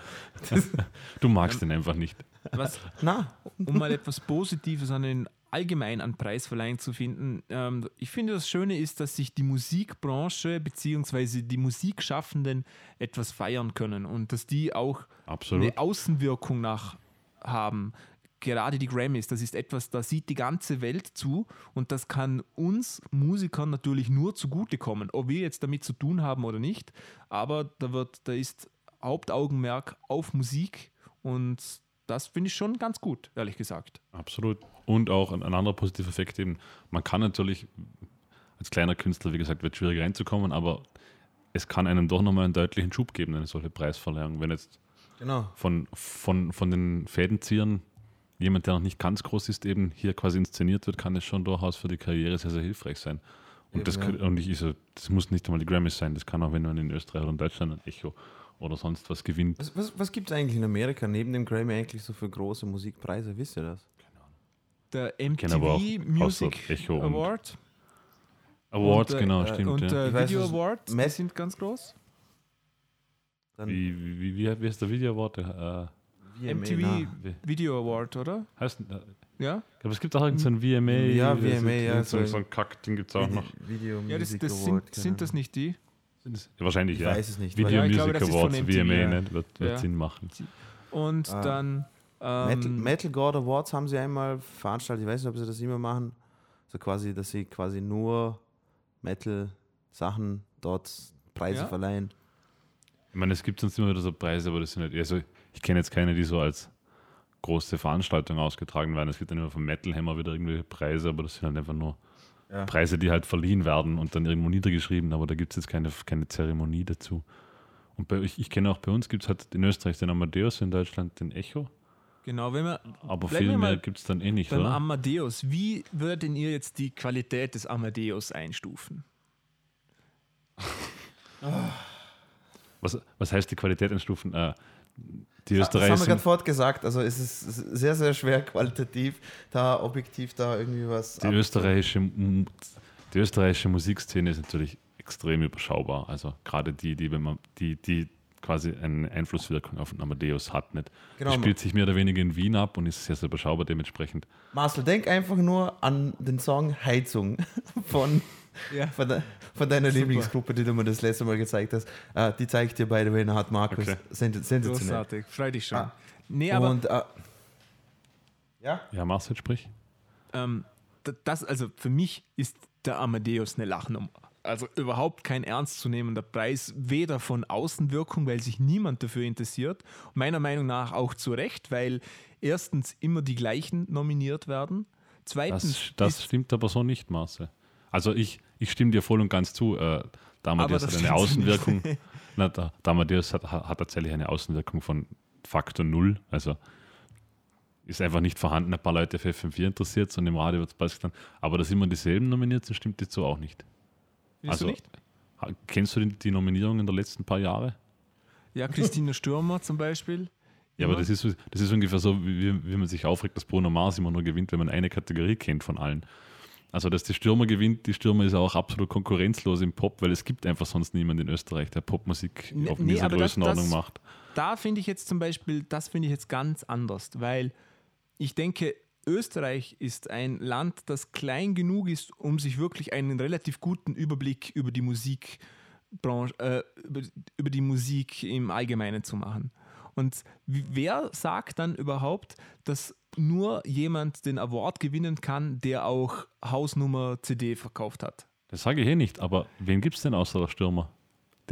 Speaker 3: Du magst ihn einfach nicht.
Speaker 2: Was,
Speaker 1: Na,
Speaker 2: um mal etwas Positives an den allgemein an Preisverleihungen zu finden. Ähm, ich finde, das Schöne ist, dass sich die Musikbranche bzw. die Musikschaffenden etwas feiern können und dass die auch
Speaker 3: Absolut.
Speaker 2: eine Außenwirkung nach haben. Gerade die Grammys, das ist etwas, da sieht die ganze Welt zu und das kann uns Musikern natürlich nur zugutekommen, ob wir jetzt damit zu tun haben oder nicht. Aber da wird, da ist Hauptaugenmerk auf Musik und das finde ich schon ganz gut, ehrlich gesagt.
Speaker 3: Absolut. Und auch ein, ein anderer positiver Effekt eben, man kann natürlich als kleiner Künstler, wie gesagt, wird schwierig reinzukommen, aber es kann einem doch nochmal einen deutlichen Schub geben, eine solche Preisverleihung. Wenn jetzt
Speaker 1: Genau.
Speaker 3: von, von, von den Fädenziehern jemand, der noch nicht ganz groß ist, eben hier quasi inszeniert wird, kann es schon durchaus für die Karriere sehr, sehr hilfreich sein. Und,
Speaker 1: Eben,
Speaker 3: das,
Speaker 1: ja.
Speaker 3: und ich, also, das muss nicht einmal die Grammys sein, das kann auch, wenn man in Österreich oder in Deutschland ein Echo oder sonst was gewinnt.
Speaker 1: Was, was, was gibt es eigentlich in Amerika neben dem Grammy eigentlich so für große Musikpreise? Wisst ihr das?
Speaker 2: Der
Speaker 3: kenne aber auch
Speaker 2: MTV Music
Speaker 3: Echo und
Speaker 2: Award
Speaker 3: Awards,
Speaker 2: und, äh,
Speaker 3: genau,
Speaker 2: äh,
Speaker 3: stimmt.
Speaker 2: und
Speaker 3: ja.
Speaker 1: Ich weiß,
Speaker 2: Video
Speaker 1: was-
Speaker 2: Award, die sind ganz groß.
Speaker 1: Dann
Speaker 3: wie, wie, wie, wie heißt der Video Award?
Speaker 1: VMA,
Speaker 2: MTV Video Award, oder?
Speaker 3: äh, heißt, äh,
Speaker 2: Ja?
Speaker 3: aber es gibt auch irgendeinen VMA.
Speaker 1: Ja, VMA, ja,
Speaker 3: So,
Speaker 1: so-
Speaker 3: ein Kack-Ding gibt es auch noch.
Speaker 1: Video
Speaker 2: Ja, das, das
Speaker 1: Award,
Speaker 2: sind, sind das nicht die?
Speaker 3: Das- Wahrscheinlich,
Speaker 1: Ich
Speaker 3: ja.
Speaker 1: weiß es nicht.
Speaker 3: Video
Speaker 2: Ja, ich
Speaker 3: Music
Speaker 2: glaube,
Speaker 3: Awards,
Speaker 2: MTV,
Speaker 3: VMA,
Speaker 2: ja.
Speaker 3: ne? wird, wird
Speaker 2: Ja.
Speaker 3: Sinn machen.
Speaker 2: Und
Speaker 1: Ah.
Speaker 2: dann
Speaker 1: Metal,
Speaker 2: ähm,
Speaker 1: Metal God Awards haben sie einmal veranstaltet. Ich weiß nicht, ob sie das immer machen. So quasi, dass sie quasi nur Metal-Sachen dort Preise
Speaker 2: Ja.
Speaker 1: verleihen.
Speaker 3: Ich meine, es gibt sonst immer wieder so Preise, aber das sind nicht, also ich kenne jetzt keine, die so als große Veranstaltung ausgetragen werden. Es gibt dann immer vom Metal Hammer wieder irgendwelche Preise, aber das sind halt einfach nur
Speaker 1: Ja.
Speaker 3: Preise, die halt verliehen werden und dann irgendwo niedergeschrieben, aber da gibt es jetzt keine, keine Zeremonie dazu. Und bei, ich, ich kenne auch bei uns gibt es halt in Österreich den Amadeus, in Deutschland den Echo,
Speaker 2: genau, wenn wir
Speaker 3: aber viel
Speaker 2: wir
Speaker 3: mehr gibt es dann eh nicht,
Speaker 2: beim
Speaker 3: oder?
Speaker 2: Amadeus, wie würdet ihr jetzt die Qualität des Amadeus einstufen? [LAUGHS]
Speaker 3: Was, was heißt die Qualität einstufen? Äh, die
Speaker 1: Das
Speaker 3: Österreicher
Speaker 1: haben wir gerade
Speaker 3: sind,
Speaker 1: vorhin gesagt. Also es ist sehr, sehr schwer qualitativ, da objektiv da irgendwie was.
Speaker 3: die, österreichische, die österreichische Musikszene ist natürlich extrem überschaubar. Also gerade die, die, wenn man, die, die quasi eine Einflusswirkung auf den Amadeus hat. Nicht?
Speaker 1: Genau.
Speaker 3: Spielt sich mehr oder weniger in Wien ab und ist sehr, sehr überschaubar dementsprechend.
Speaker 1: Marcel, denk einfach nur an den Song Heizung [LAUGHS] von,
Speaker 2: Ja.
Speaker 1: von, de, von deiner
Speaker 2: Super.
Speaker 1: Lieblingsgruppe, die du mir das letzte Mal gezeigt hast. Äh, die zeigt dir, by the way, hat Markus.
Speaker 3: Okay.
Speaker 1: Sens sensationell.
Speaker 2: Großartig, freu dich schon.
Speaker 1: Ah.
Speaker 2: Nee, aber
Speaker 1: Und, äh, ja?
Speaker 3: Ja, Marcel, sprich.
Speaker 2: ähm, das, also für mich ist der Amadeus eine Lachnummer. Also überhaupt kein ernstzunehmender Preis, weder von Außenwirkung, weil sich niemand dafür interessiert, meiner Meinung nach auch zu Recht, weil erstens immer die gleichen nominiert werden. Zweitens,
Speaker 3: Das, das stimmt aber so nicht, Marcel. Also ich, ich stimme dir voll und ganz zu. Äh, der Amadeus
Speaker 2: das [LAUGHS]
Speaker 3: hat eine. Außenwirkung. Na, der, der Amadeus hat, hat tatsächlich eine Außenwirkung von Faktor Null. Also ist einfach nicht vorhanden. Ein paar Leute für FM4 interessiert und im Radio wird es bald dann. Aber dass immer dieselben nominiert sind, stimmt jetzt so auch nicht.
Speaker 2: Findest
Speaker 3: also
Speaker 2: nicht?
Speaker 3: kennst du die, die Nominierungen der letzten paar Jahre?
Speaker 2: Ja, Christina Stürmer zum Beispiel.
Speaker 3: Ja, aber das ist, das ist ungefähr so, wie, wie- man sich aufregt, dass Bruno Mars immer nur gewinnt, wenn man eine Kategorie kennt von allen. Also, dass die Stürmer gewinnt, die Stürmer ist auch absolut konkurrenzlos im Pop, weil es gibt einfach sonst niemanden in Österreich, der Popmusik
Speaker 2: Nee,
Speaker 3: auf
Speaker 2: nee,
Speaker 3: dieser
Speaker 2: das-
Speaker 3: Größenordnung
Speaker 2: das-
Speaker 3: macht.
Speaker 2: da finde ich jetzt zum Beispiel, das finde ich jetzt ganz anders, weil ich denke, Österreich ist ein Land, das klein genug ist, um sich wirklich einen relativ guten Überblick über die Musikbranche, äh, über, die Musik im Allgemeinen zu machen. Und wer sagt dann überhaupt, dass nur jemand den Award gewinnen kann, der auch Hausnummer CD verkauft hat?
Speaker 3: Das sage ich eh nicht, aber wen gibt es denn außer der Stürmer,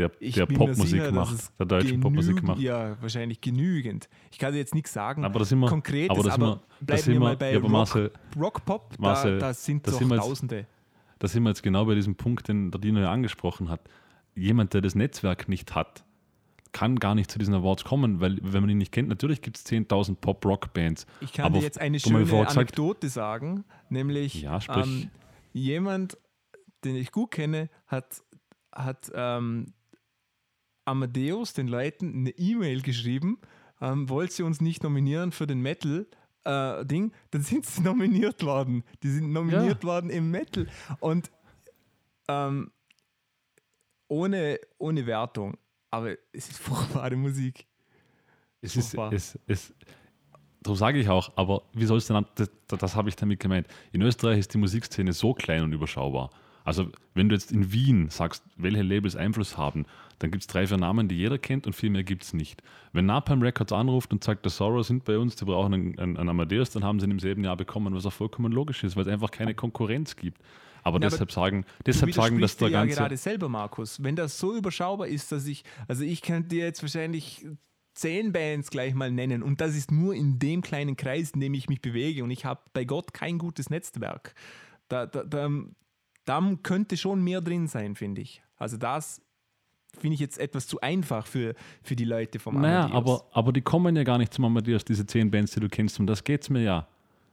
Speaker 3: der,
Speaker 2: Ich
Speaker 3: der Popmusik
Speaker 2: sicher,
Speaker 3: macht, der deutsche
Speaker 2: genügend-
Speaker 3: Popmusik macht?
Speaker 2: Ja, wahrscheinlich genügend. Ich kann dir jetzt nichts sagen.
Speaker 3: Aber das sind wir,
Speaker 2: Konkretes,
Speaker 3: aber das
Speaker 2: aber
Speaker 3: wir,
Speaker 2: bleiben wir mal bei
Speaker 3: ja, aber
Speaker 2: Rock.
Speaker 3: Marcel,
Speaker 2: Rockpop, da,
Speaker 3: Marcel,
Speaker 2: da sind
Speaker 3: das
Speaker 2: doch
Speaker 3: sind wir jetzt-
Speaker 2: Tausende.
Speaker 3: da sind wir jetzt genau bei diesem Punkt, den der Dino ja angesprochen hat. Jemand, der das Netzwerk nicht hat, kann gar nicht zu diesen Awards kommen, weil wenn man ihn nicht kennt, natürlich gibt es 10.000 Pop-Rock-Bands.
Speaker 2: Ich kann
Speaker 3: aber
Speaker 2: dir jetzt eine schöne
Speaker 3: gesagt-
Speaker 2: Anekdote sagen, nämlich
Speaker 3: Ja,
Speaker 2: ähm, jemand, den ich gut kenne, hat, hat ähm, Amadeus den Leuten eine E-Mail geschrieben, ähm, wollt ihr uns nicht nominieren für den Metal? Äh, Ding, dann sind sie [LAUGHS] nominiert worden. Die sind nominiert worden im Metal. Und ähm, ohne, ohne Wertung. Aber es ist [LAUGHS] furchtbare Musik.
Speaker 3: Es ist,
Speaker 2: Furchtbar.
Speaker 3: es, es, darum sage ich auch, aber wie soll es denn, das, das habe ich damit gemeint. In Österreich ist die Musikszene so klein und überschaubar. Also, wenn du jetzt in Wien sagst, welche Labels Einfluss haben, dann gibt es drei, vier Namen, die jeder kennt und viel mehr gibt es nicht. Wenn Napalm Records anruft und sagt, der Sorrow sind bei uns, die brauchen einen, einen, einen Amadeus, dann haben sie ihn im selben Jahr bekommen, was auch vollkommen logisch ist, weil es einfach keine Konkurrenz gibt. Aber
Speaker 2: Ja,
Speaker 3: deshalb
Speaker 2: aber
Speaker 3: sagen, deshalb sagen, dass der
Speaker 2: ja
Speaker 3: ganze.
Speaker 2: gerade selber, Markus. Wenn das so überschaubar ist, dass ich, also ich könnte dir jetzt wahrscheinlich zehn Bands gleich mal nennen und das ist nur in dem kleinen Kreis, in dem ich mich bewege und ich habe bei Gott kein gutes Netzwerk. Da, da, da, da könnte schon mehr drin sein, finde ich. Also das finde ich jetzt etwas zu einfach für, für die Leute vom
Speaker 3: Naja,
Speaker 2: Amadeus.
Speaker 3: aber, aber die kommen ja gar nicht zum Amadeus, diese zehn Bands, die du kennst, um das geht es mir ja.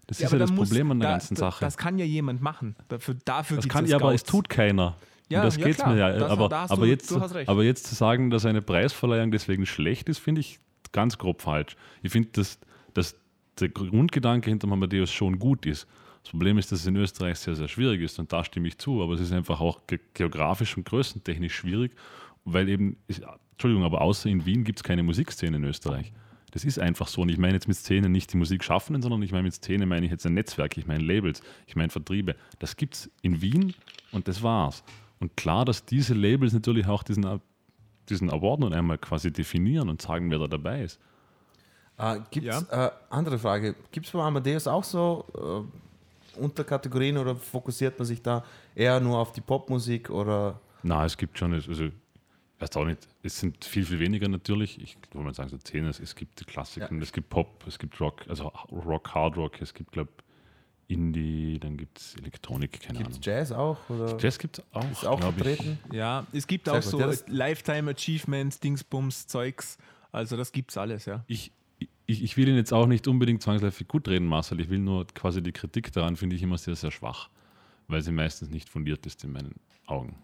Speaker 3: Das ist ja das
Speaker 2: muss-
Speaker 3: Problem an der
Speaker 2: da-
Speaker 3: ganzen Sache.
Speaker 2: Das kann ja jemand machen. Dafür, dafür
Speaker 3: Das kann
Speaker 2: ja
Speaker 3: ja, aber es
Speaker 2: Scouts.
Speaker 3: tut keiner.
Speaker 2: Ja,
Speaker 3: das
Speaker 2: ja,
Speaker 3: geht's
Speaker 2: klar.
Speaker 3: mir ja.
Speaker 2: Das-
Speaker 3: aber, aber,
Speaker 2: du-
Speaker 3: jetzt,
Speaker 2: du
Speaker 3: aber jetzt zu sagen, dass eine Preisverleihung deswegen schlecht ist, finde ich ganz grob falsch. Ich finde, dass, dass der Grundgedanke hinter Amadeus schon gut ist. Das Problem ist, dass es in Österreich sehr, sehr schwierig ist und da stimme ich zu, aber es ist einfach auch ge geografisch und größentechnisch schwierig, weil eben, ist, Entschuldigung, aber außer in Wien gibt es keine Musikszene in Österreich. Das ist einfach so. Und ich meine jetzt mit Szene nicht die Musikschaffenden, sondern ich meine mit Szene meine ich jetzt ein Netzwerk, ich meine Labels, ich meine Vertriebe. Das gibt es in Wien und das war's. Und klar, dass diese Labels natürlich auch diesen, diesen Award nun einmal quasi definieren und sagen, wer da dabei ist.
Speaker 1: Äh, Gibt es, äh, andere Frage, gibt es bei Amadeus auch so äh, Unterkategorien oder fokussiert man sich da eher nur auf die Popmusik oder
Speaker 3: Na, es gibt schon, also ich weiß auch nicht, es sind viel, viel weniger natürlich. Ich würde mal sagen, so zehn, es, es gibt die Klassiken, es gibt Pop, es gibt Rock, also Rock, Hard Rock, es gibt, glaube Indie, dann gibt es Elektronik, keine
Speaker 1: gibt es
Speaker 3: Ahnung.
Speaker 1: Jazz auch? Oder
Speaker 3: Jazz gibt es auch,
Speaker 1: ist auch
Speaker 3: glaub ich.
Speaker 1: vertreten?
Speaker 2: Ja, es gibt
Speaker 1: Sehr
Speaker 2: auch
Speaker 1: gut.
Speaker 2: so
Speaker 1: Ja,
Speaker 2: Lifetime Achievements, Dingsbums, Zeugs. Also das gibt's alles, ja.
Speaker 3: Ich, ich, ich will ihn jetzt auch nicht unbedingt zwangsläufig gut reden, Marcel. Ich will nur quasi die Kritik daran, finde ich immer sehr, sehr schwach, weil sie meistens nicht fundiert ist in meinen Augen.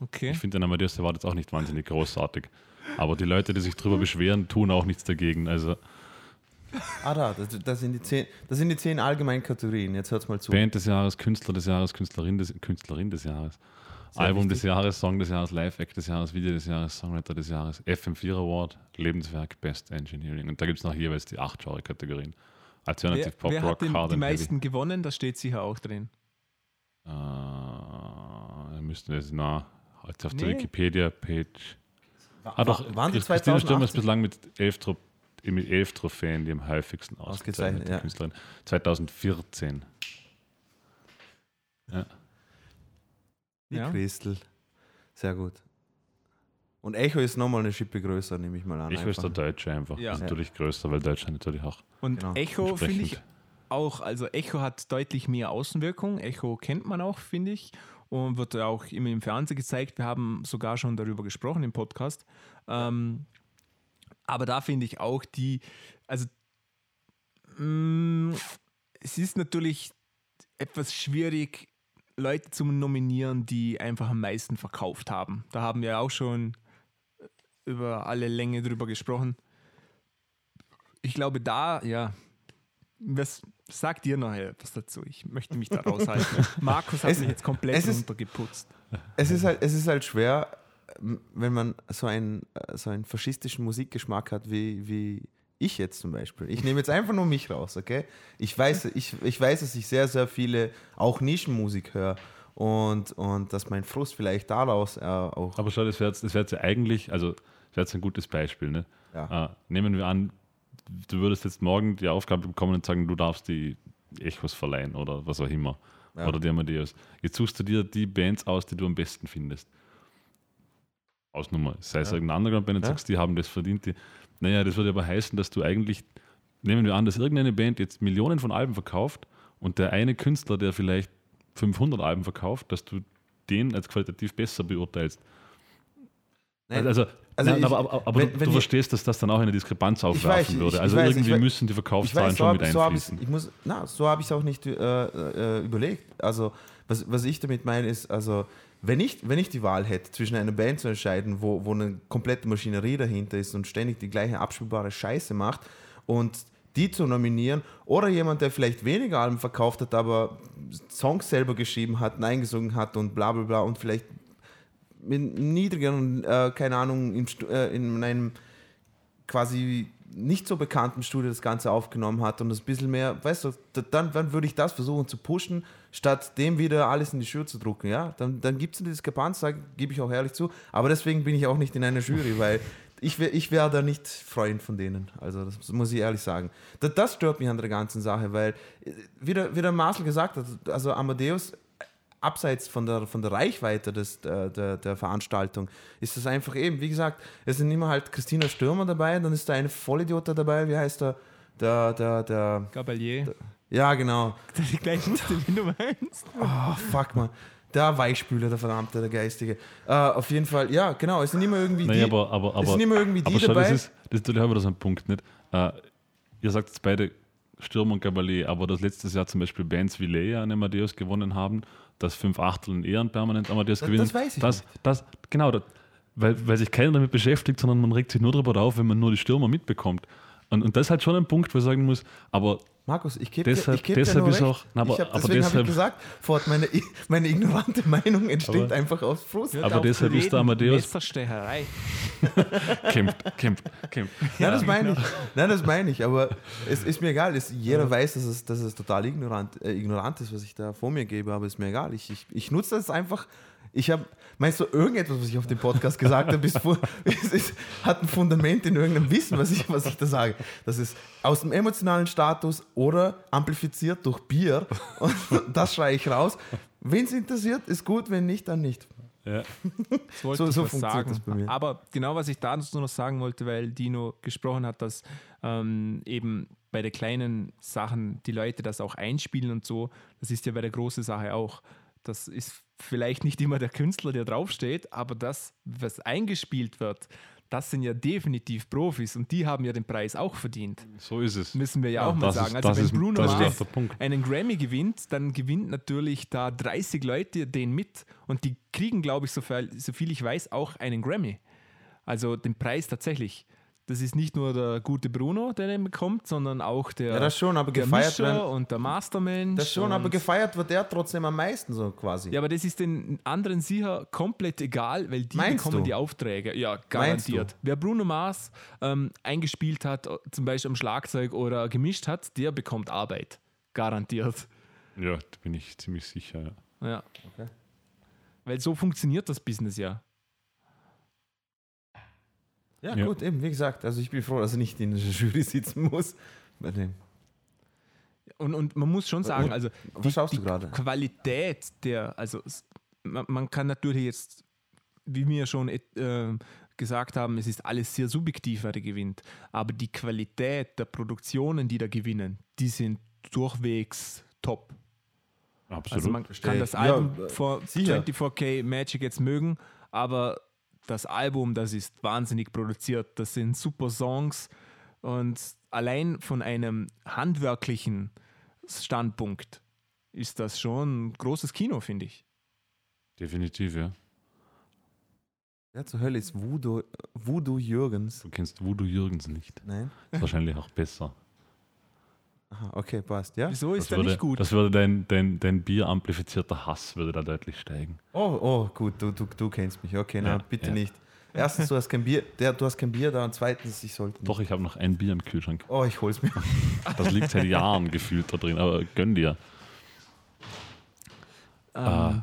Speaker 2: Okay.
Speaker 3: Ich finde den Amadeus der war jetzt auch nicht wahnsinnig großartig. Aber die Leute, die sich darüber beschweren, tun auch nichts dagegen. Also
Speaker 1: Ah, da, das, das, sind die zehn, das sind die zehn allgemeinen Kategorien. Jetzt hört's mal zu.
Speaker 3: Band des Jahres, Künstler des Jahres, Künstlerin des, Künstlerin des Jahres,
Speaker 1: Sehr
Speaker 3: Album
Speaker 1: wichtig.
Speaker 3: des Jahres, Song des Jahres, Live-Act des Jahres, Video des Jahres, Songwriter des Jahres, FM4 Award, Lebenswerk, Best Engineering. Und da gibt es noch jeweils die acht Genre-Kategorien. Alternative
Speaker 2: Wer,
Speaker 3: Pop,
Speaker 2: wer
Speaker 3: Rock,
Speaker 2: hat den,
Speaker 3: Hard
Speaker 2: die
Speaker 3: and Heavy.
Speaker 2: meisten gewonnen? Das steht sicher auch drin.
Speaker 3: Äh, wir müssten jetzt na, jetzt auf der
Speaker 2: Nee.
Speaker 3: Wikipedia-Page. Ah, doch,
Speaker 1: waren die
Speaker 3: Christine Stürmer ist
Speaker 1: 2018?
Speaker 3: bislang mit elf, mit elf Trophäen die am häufigsten
Speaker 1: Ausgezeichnet,
Speaker 3: ausgezeichnete
Speaker 1: ja.
Speaker 3: Künstlerin. 2014. Ja.
Speaker 1: Die
Speaker 2: Ja.
Speaker 1: Christel. Sehr gut. Und Echo ist nochmal eine Schippe größer, nehme ich mal an.
Speaker 3: Ich
Speaker 1: einfach.
Speaker 3: ist der Deutsche einfach.
Speaker 2: Ja.
Speaker 3: Das ist natürlich größer, weil Deutschland natürlich auch
Speaker 2: Und
Speaker 1: Genau.
Speaker 2: Echo finde ich auch, also Echo hat deutlich mehr Außenwirkung. Echo kennt man auch, finde ich. Und wird auch immer im Fernsehen gezeigt. Wir haben sogar schon darüber gesprochen im Podcast. Ähm, aber da finde ich auch die, also mh, es ist natürlich etwas schwierig, Leute zu nominieren, die einfach am meisten verkauft haben. Da haben wir auch schon über alle Länge drüber gesprochen. Ich glaube, da, ja, was sagt ihr noch etwas dazu? Ich möchte mich da raushalten. [LAUGHS] Markus hat
Speaker 1: Es-
Speaker 2: mich jetzt komplett
Speaker 1: es ist-
Speaker 2: runtergeputzt.
Speaker 1: Es ist halt, es ist halt schwer, ähm, wenn man so einen, äh, so einen faschistischen Musikgeschmack hat wie, wie ich jetzt zum Beispiel. Ich nehme jetzt einfach nur mich raus, okay? Ich weiß, ich, ich weiß, dass ich sehr, sehr viele auch Nischenmusik höre und, und dass mein Frust vielleicht daraus äh, auch.
Speaker 3: Aber schau, das wäre jetzt, das wär jetzt ja eigentlich, also das wäre jetzt ein gutes Beispiel. Ne?
Speaker 1: Ja.
Speaker 3: Äh, nehmen wir an, du würdest jetzt morgen die Aufgabe bekommen und sagen, du darfst die Echos verleihen oder was auch immer.
Speaker 1: Ja.
Speaker 3: Oder die Amadeus. Jetzt suchst du dir die Bands aus, die du am besten findest. Ausnummer. Sei es
Speaker 1: Ja.
Speaker 3: irgendeine Underground-Band und
Speaker 1: Ja.
Speaker 3: sagst, die haben das verdient. Die, naja, das würde aber heißen, dass du eigentlich, nehmen wir an, dass irgendeine Band jetzt Millionen von Alben verkauft und der eine Künstler, der vielleicht 500 Alben verkauft, dass du den als qualitativ besser beurteilst.
Speaker 1: Nein,
Speaker 3: Also,
Speaker 1: also
Speaker 3: nein,
Speaker 1: ich-
Speaker 3: aber, aber, aber
Speaker 1: wenn-
Speaker 3: du,
Speaker 1: wenn
Speaker 3: du verstehst, dass das dann auch eine Diskrepanz aufwerfen
Speaker 1: weiß,
Speaker 3: würde. Also
Speaker 1: weiß,
Speaker 3: irgendwie
Speaker 1: weiß-
Speaker 3: müssen die Verkaufszahlen
Speaker 1: so
Speaker 3: schon mit
Speaker 1: so
Speaker 3: einfließen.
Speaker 1: ich muss, na, so habe ich es auch nicht äh, äh, überlegt. Also, was, was ich damit meine, ist, also, wenn ich, wenn ich die Wahl hätte, zwischen einer Band zu entscheiden, wo, wo eine komplette Maschinerie dahinter ist und ständig die gleiche abspielbare Scheiße macht und die zu nominieren oder jemand, der vielleicht weniger Alben verkauft hat, aber Songs selber geschrieben hat, Nein gesungen hat und bla bla bla und vielleicht mit niedrigeren, äh, keine Ahnung, Stu- äh, in einem quasi nicht so bekannten Studio das Ganze aufgenommen hat und das ein bisschen mehr, weißt du, da- dann, dann würde ich das versuchen zu pushen, statt dem wieder alles in die Schuhe zu drucken, ja. Dann, dann gibt es eine Diskrepanz, da gebe ich auch ehrlich zu. Aber deswegen bin ich auch nicht in einer Jury, weil ich wäre ich wär da nicht Freund von denen. Also das muss ich ehrlich sagen. Das, das stört mich an der ganzen Sache, weil, äh, wie der, wie der Marcel gesagt hat, also Amadeus abseits von der, von der Reichweite des, der, der, der Veranstaltung ist es einfach eben, wie gesagt, es sind immer halt Christina Stürmer dabei, dann ist da ein Vollidiot da dabei, wie heißt der? Der, der, der,
Speaker 2: Gabalier.
Speaker 1: ja genau. [LAUGHS]
Speaker 2: Die gleich wusste, wie du meinst.
Speaker 1: Oh, [LAUGHS] fuck man. Der Weichspüler, der Verdammte, der Geistige. Äh, auf jeden Fall, ja, genau, es sind immer irgendwie
Speaker 3: Naja,
Speaker 1: die,
Speaker 3: aber, aber, aber,
Speaker 1: es sind immer irgendwie die
Speaker 3: aber schau,
Speaker 1: dabei.
Speaker 3: das ist, das ist natürlich wieder so ein Punkt, nicht? Äh, ihr sagt jetzt beide Stürmer und Gabalier, aber dass letztes Jahr zum Beispiel Bands wie Leia an Amadeus gewonnen haben, dass fünf Achtel und Ehren permanent Amadeus
Speaker 1: Das-
Speaker 3: gewinnen.
Speaker 1: das weiß ich
Speaker 3: das, das, Genau, das, weil, weil sich keiner damit beschäftigt, sondern man regt sich nur darüber auf, wenn man nur die Stürmer mitbekommt. Und, und das ist halt schon ein Punkt, wo ich sagen muss, aber
Speaker 1: Markus, ich gebe dir, ich geb dir
Speaker 3: deshalb
Speaker 1: nur
Speaker 3: ist
Speaker 1: recht.
Speaker 3: auch- na, aber-
Speaker 1: ich hab, deswegen habe ich gesagt, Ford, meine, meine ignorante Meinung entsteht
Speaker 3: Aber-
Speaker 1: einfach aus Frust.
Speaker 3: Aber deshalb ist der Amadeus-
Speaker 2: Messerstecherei. [LAUGHS]
Speaker 3: kämpft, kämpft, kämpft.
Speaker 1: Nein, das meine ich.
Speaker 3: genau.
Speaker 1: Nein, das meine ich. Aber es ist mir egal. Es, jeder weiß, dass es, dass es total ignorant, äh, ignorant ist, was ich da vor mir gebe, aber ist mir egal. Ich, ich, ich nutze das einfach. Ich habe, meinst du, irgendetwas, was ich auf dem Podcast gesagt habe, ist, [LAUGHS] ist, hat ein Fundament in irgendeinem Wissen, was ich, was ich da sage. Das ist aus dem emotionalen Status oder amplifiziert durch Bier. Und [LAUGHS] das schreie ich raus. Wen es interessiert, ist gut, wenn nicht, dann nicht.
Speaker 3: Ja. [LAUGHS]
Speaker 1: So- so funktioniert
Speaker 2: sagen.
Speaker 1: das bei mir.
Speaker 2: Aber genau, was ich dazu noch sagen wollte, weil Dino gesprochen hat, dass ähm, eben bei den kleinen Sachen die Leute das auch einspielen und so, das ist ja bei der großen Sache auch. Das ist vielleicht nicht immer der Künstler, der draufsteht, aber das, was eingespielt wird, das sind ja definitiv Profis und die haben ja den Preis auch verdient.
Speaker 3: So ist es.
Speaker 2: Müssen wir ja auch mal sagen.
Speaker 3: ist-
Speaker 2: Also wenn
Speaker 3: ist-
Speaker 2: Bruno Mars einen Grammy gewinnt, dann gewinnt natürlich da 30 Leute den mit und die kriegen, glaube ich, so viel, so viel ich weiß, auch einen Grammy. Also den Preis tatsächlich. Das ist nicht nur der gute Bruno, der den bekommt, sondern auch der,
Speaker 1: Ja, das schon, aber
Speaker 2: der
Speaker 1: gefeiert
Speaker 2: Mischer
Speaker 1: werden.
Speaker 2: und der Mastermensch.
Speaker 1: Das schon, aber gefeiert wird der trotzdem am meisten, so quasi.
Speaker 2: ja, aber das ist den anderen sicher komplett egal, weil die
Speaker 1: Meinst
Speaker 2: bekommen
Speaker 1: du?
Speaker 2: die Aufträge. Ja,
Speaker 1: Meinst
Speaker 2: garantiert.
Speaker 1: du?
Speaker 2: Wer Bruno Mars ähm, eingespielt hat, äh, zum Beispiel am Schlagzeug oder gemischt hat, der bekommt Arbeit. Garantiert.
Speaker 3: Ja, da bin ich ziemlich sicher. Ja.
Speaker 2: Ja.
Speaker 1: Okay.
Speaker 2: Weil so funktioniert das Business ja.
Speaker 1: Ja,
Speaker 3: Ja.
Speaker 1: gut, eben, wie gesagt, also ich bin froh, dass ich nicht in der Jury sitzen muss. Bei dem.
Speaker 2: Und, und man muss schon sagen, also
Speaker 1: was schaust
Speaker 2: die
Speaker 1: du gerade?
Speaker 2: Qualität der, also man, man kann natürlich jetzt, wie wir schon äh, gesagt haben, es ist alles sehr subjektiv, wer gewinnt. Aber die Qualität der Produktionen, die da gewinnen, die sind durchwegs top.
Speaker 3: Absolut.
Speaker 2: Also man kann das
Speaker 1: Ja,
Speaker 2: Album
Speaker 1: äh,
Speaker 2: vor
Speaker 1: sicher.
Speaker 2: 24K Magic jetzt mögen, aber das Album, das ist wahnsinnig produziert. Das sind super Songs und allein von einem handwerklichen Standpunkt ist das schon ein großes Kino, finde ich.
Speaker 3: Definitiv, ja.
Speaker 1: Wer zur Hölle ist Voodoo, Voodoo Jürgens?
Speaker 3: Du kennst Voodoo Jürgens nicht.
Speaker 1: Nein?
Speaker 3: Ist wahrscheinlich auch besser.
Speaker 1: Aha, okay, passt, ja?
Speaker 2: Wieso ist
Speaker 3: Das
Speaker 2: der
Speaker 3: würde,
Speaker 2: nicht gut?
Speaker 3: das würde dein, dein, dein bieramplifizierter Hass würde da deutlich steigen.
Speaker 1: Oh, oh, gut, du, du, du kennst mich. Okay, na,
Speaker 3: Ja,
Speaker 1: bitte
Speaker 3: ja.
Speaker 1: nicht. Erstens, du hast kein Bier, der, du hast kein Bier da und zweitens, ich sollte.
Speaker 3: Doch, ich habe noch ein Bier im Kühlschrank.
Speaker 1: Oh, ich hol's mir. [LAUGHS]
Speaker 3: Das liegt seit Jahren gefühlt da drin, aber gönn dir.
Speaker 2: Ähm,